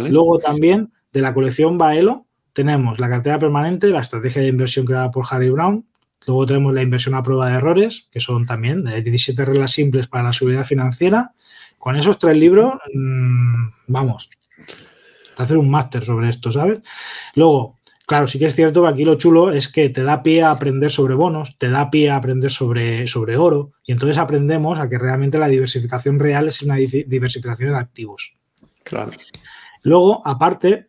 Luego también de la colección Baelo tenemos la cartera permanente, la estrategia de inversión creada por Harry Brown, luego tenemos la inversión a prueba de errores, que son también de 17 reglas simples para la seguridad financiera. Con esos tres libros, mmm, vamos, hacer un máster sobre esto, ¿sabes? Luego, Claro, sí que es cierto que aquí lo chulo es que te da pie a aprender sobre bonos, te da pie a aprender sobre, sobre oro, y entonces aprendemos a que realmente la diversificación real es una diversificación de activos. Claro. Luego, aparte,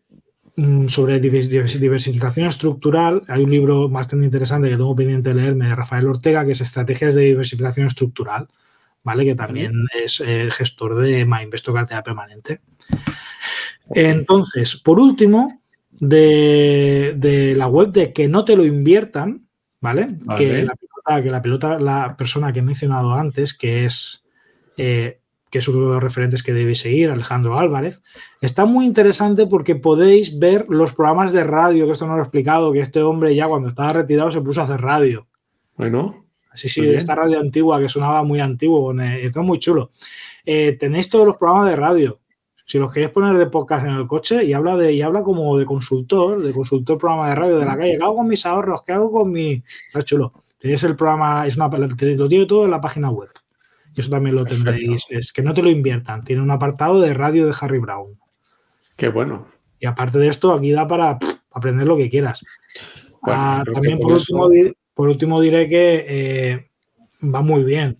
mm, sobre diversificación estructural, hay un libro bastante interesante que tengo pendiente de leerme de Rafael Ortega, que es Estrategias de Diversificación Estructural, ¿vale? Que también es el gestor de MyInvesto Cartera Permanente. Entonces, por último, de, la web de que no te lo inviertan, ¿vale? Que, la pelota, que la pelota, la persona que he mencionado antes, que es, eh, que es uno de los referentes que debéis seguir, Alejandro Álvarez, está muy interesante porque podéis ver los programas de radio, que esto no lo he explicado, que este hombre ya cuando estaba retirado se puso a hacer radio. Bueno. Sí, sí, esta radio antigua que sonaba muy antiguo, esto es muy chulo. Eh, tenéis todos los programas de radio si los queréis poner de podcast en el coche y habla de y habla como de consultor, de consultor programa de radio de la calle, ¿qué hago con mis ahorros? ¿Qué hago con mi...? Está chulo. Tenéis el programa, es una, lo tiene todo en la página web. Y eso también lo tendréis. Es que no te lo inviertan. Tiene un apartado de radio de Harry Brown. Qué bueno. Y aparte de esto, aquí da para aprender lo que quieras. Ah, también por, último, por último diré que eh, va muy bien.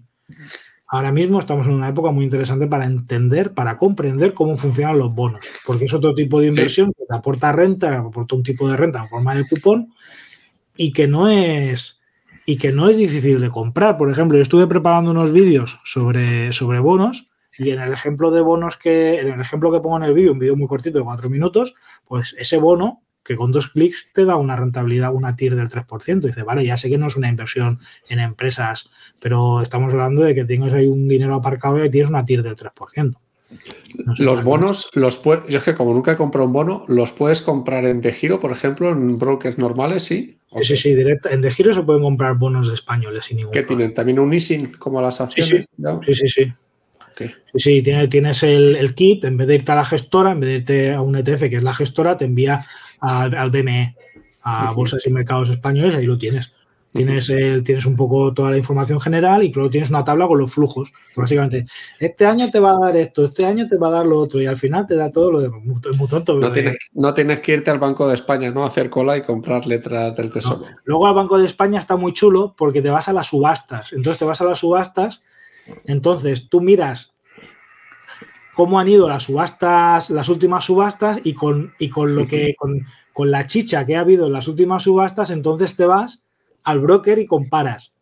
Ahora mismo estamos en una época muy interesante para entender, para comprender cómo funcionan los bonos, porque es otro tipo de inversión que te aporta renta, aporta un tipo de renta en forma de cupón y que no es y que no es difícil de comprar. Por ejemplo, yo estuve preparando unos vídeos sobre, sobre bonos y en el ejemplo de bonos que en el ejemplo que pongo en el vídeo, un vídeo muy cortito de cuatro minutos, pues ese bono que con dos clics te da una rentabilidad, una TIR del 3%. dice, vale, ya sé que no es una inversión en empresas, pero estamos hablando de que tienes ahí un dinero aparcado y tienes una TIR del 3%. los bonos, los puedes, yo es que como nunca he comprado un bono, ¿los puedes comprar en De Giro, por ejemplo, en brokers normales, sí? Sí, sí, directo. En De Giro se pueden comprar bonos españoles sin ningún ¿Qué tienen? ¿También un easing como las acciones? Sí, sí, sí. Sí, tienes, el, kit, en vez de irte a la gestora, en vez de irte a un ETF que es la gestora, te envía al, BME, a Bolsas y Mercados Españoles, ahí lo tienes. Tienes, el, tienes un poco toda la información general y luego tienes una tabla con los flujos. Básicamente, este año te va a dar esto, este año te va a dar lo otro y al final te da todo lo demás. Es muy tonto. No tienes, no tienes, que irte al Banco de España, ¿no? A hacer cola y comprar letras del Tesoro. Luego al Banco de España está muy chulo porque te vas a las subastas. Entonces te vas a las subastas, entonces tú miras cómo han ido las subastas, las últimas subastas y con, y con lo que, con, con la chicha que ha habido en las últimas subastas, entonces te vas al broker y comparas.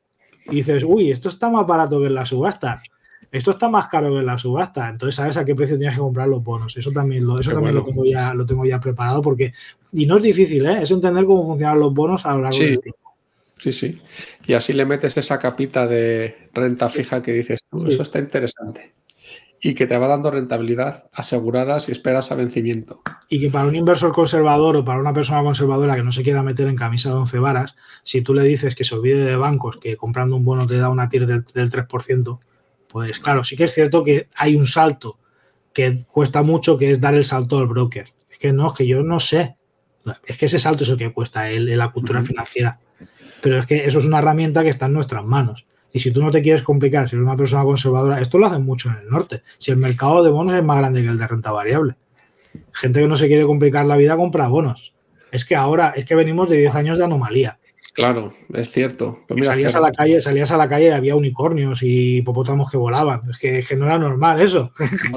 Y dices, uy, esto está más barato que en la subasta. Esto está más caro que en la subasta. Entonces sabes a qué precio tienes que comprar los bonos. Eso también lo, eso también lo, tengo ya, lo tengo ya preparado porque. Y no es difícil, ¿eh? es entender cómo funcionan los bonos a lo largo del tiempo. sí, sí. Y así le metes esa capita de renta fija que dices tú, eso está interesante. Y que te va dando rentabilidad asegurada si esperas a vencimiento. Y que para un inversor conservador o para una persona conservadora que no se quiera meter en camisa de 11 varas, si tú le dices que se olvide de bancos, que comprando un bono te da una TIR del, del 3%, pues claro, sí que es cierto que hay un salto que cuesta mucho, que es dar el salto al broker. Es que no, es que yo no sé. Es que ese salto es el que cuesta en la cultura financiera. Pero es que eso es una herramienta que está en nuestras manos. Y si tú no te quieres complicar, si eres una persona conservadora, esto lo hacen mucho en el norte. Si el mercado de bonos es más grande que el de renta variable. Gente que no se quiere complicar la vida compra bonos. Es que ahora, es que venimos de 10 años de anomalía. Claro, es cierto. Pues salías a la calle, salías a la calle y había unicornios y hipopótamos que volaban. Es que, no era normal eso.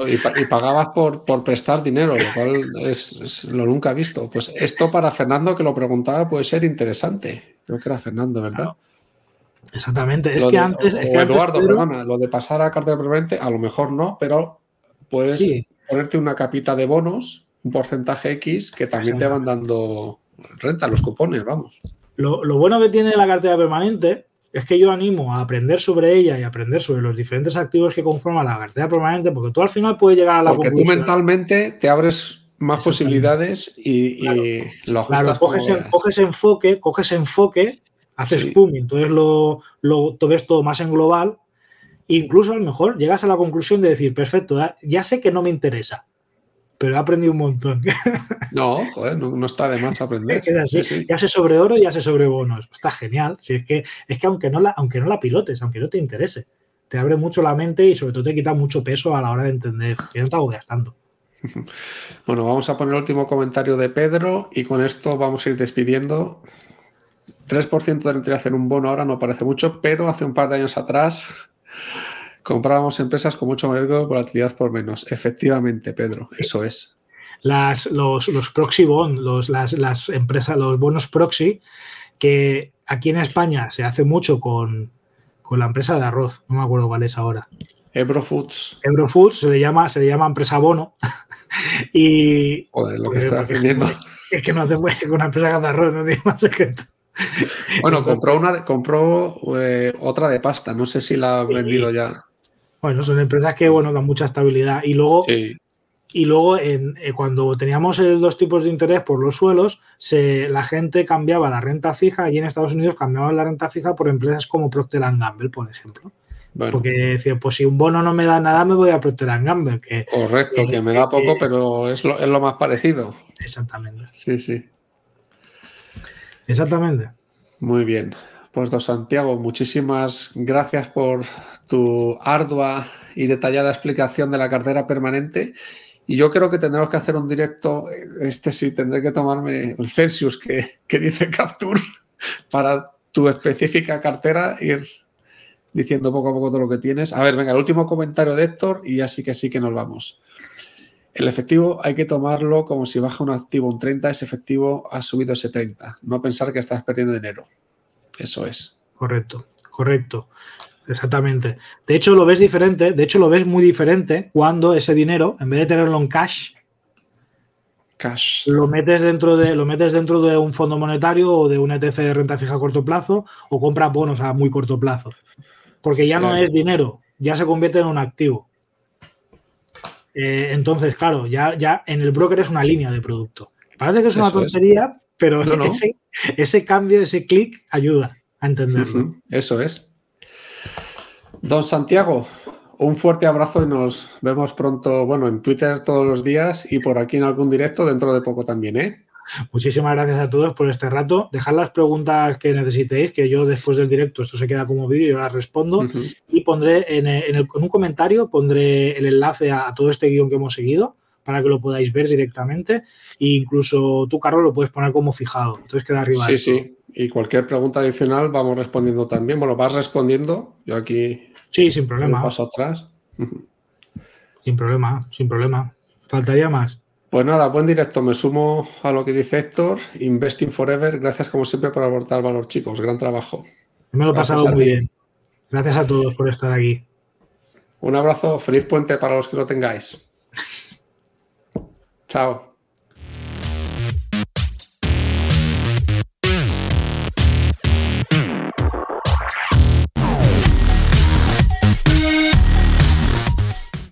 Y, pagabas por, por, prestar dinero, lo cual es, lo nunca visto. Pues esto para Fernando que lo preguntaba puede ser interesante. Creo que era Fernando, ¿verdad? Exactamente. Es que antes. Eduardo, perdona, lo de pasar a cartera permanente, a lo mejor no, pero puedes ponerte una capita de bonos, un porcentaje X, que también te van dando renta, los cupones, vamos. Lo, bueno que tiene la cartera permanente es que yo animo a aprender sobre ella y aprender sobre los diferentes activos que conforman la cartera permanente, porque tú al final puedes llegar a la porque conclusión. Porque tú mentalmente te abres más posibilidades y, lo ajustas. Claro, coges, enfoque, coges enfoque, haces zoom, entonces lo, lo, ves todo más en global. Incluso a lo mejor llegas a la conclusión de decir, perfecto, ya sé que no me interesa, pero he aprendido un montón. No, joder, no, está de más aprender. Ya sé sobre oro, ya sé sobre bonos. Está genial. Si es que, es que aunque no, la, aunque no la pilotes, aunque no te interese, te abre mucho la mente y sobre todo te quita mucho peso a la hora de entender. Que no te gastando. Bueno, vamos a poner el último comentario de Pedro y con esto vamos a ir despidiendo. 3% de rentabilidad en un bono ahora no parece mucho, pero hace un par de años atrás comprábamos empresas con mucho mayor volatilidad por menos. Efectivamente, Pedro, eso es. Las, los, proxy bond, los, las, empresas, los bonos proxy, que aquí en España se hace mucho con, la empresa de arroz, no me acuerdo cuál es ahora. Ebro Foods. Ebro Foods se le llama, se le llama empresa bono. y. Joder, lo que está aprendiendo. Es que no hace con una empresa de arroz, no tiene más secreto. Bueno, compró una, compró eh, otra de pasta. No sé si la ha vendido ya. Bueno, son empresas que, bueno, dan mucha estabilidad. Y luego, y luego en, eh, cuando teníamos dos tipos de interés por los suelos, se, la gente cambiaba la renta fija, y en Estados Unidos cambiaban la renta fija por empresas como Procter Gamble, por ejemplo. Porque decía, pues si un bono no me da nada, me voy a Procter Gamble. Que, Correcto, que me da poco, pero es lo, es lo más parecido. Exactamente. Sí, sí. Exactamente. Muy bien. Pues don Santiago, muchísimas gracias por tu ardua y detallada explicación de la cartera permanente. Y yo creo que tendremos que hacer un directo, este sí, tendré que tomarme el Celsius que, dice Capture para tu específica cartera, ir diciendo poco a poco todo lo que tienes. A ver, venga, el último comentario de Héctor y así que sí que nos vamos. El efectivo hay que tomarlo como si baja un activo un 30, ese efectivo ha subido ese 30. No pensar que estás perdiendo dinero. Eso es. Correcto, correcto. Exactamente. De hecho, lo ves diferente, de hecho, lo ves muy diferente cuando ese dinero, en vez de tenerlo en cash, cash. Lo metes dentro de, lo metes dentro de un fondo monetario o de un ETC de renta fija a corto plazo o compras bonos a muy corto plazo. Porque ya no es dinero, ya se convierte en un activo. Eh, entonces, claro, ya, ya en el broker es una línea de producto. Parece que es una tontería, pero Ese, cambio, ese clic ayuda a entenderlo. Eso es. Don Santiago, un fuerte abrazo y nos vemos pronto, bueno, en Twitter todos los días y por aquí en algún directo dentro de poco también, ¿eh? Muchísimas gracias a todos por este rato. Dejad las preguntas que necesitéis, que yo después del directo, esto se queda como vídeo, yo las respondo y pondré en, un comentario, pondré el enlace a todo este guion que hemos seguido para que lo podáis ver directamente. E incluso tú, Carlos, lo puedes poner como fijado. Entonces queda arriba. Sí, sí. Y cualquier pregunta adicional vamos respondiendo también. Bueno, vas respondiendo. Yo aquí. Sí, sin problema. Paso atrás. Sin problema, sin problema. Faltaría más. Pues nada, buen directo. Me sumo a lo que dice Héctor. Investing Forever. Gracias como siempre por aportar valor, chicos. Gran trabajo. Me lo he pasado muy bien. Gracias a todos por estar aquí. Un abrazo. Feliz puente para los que lo tengáis. Chao.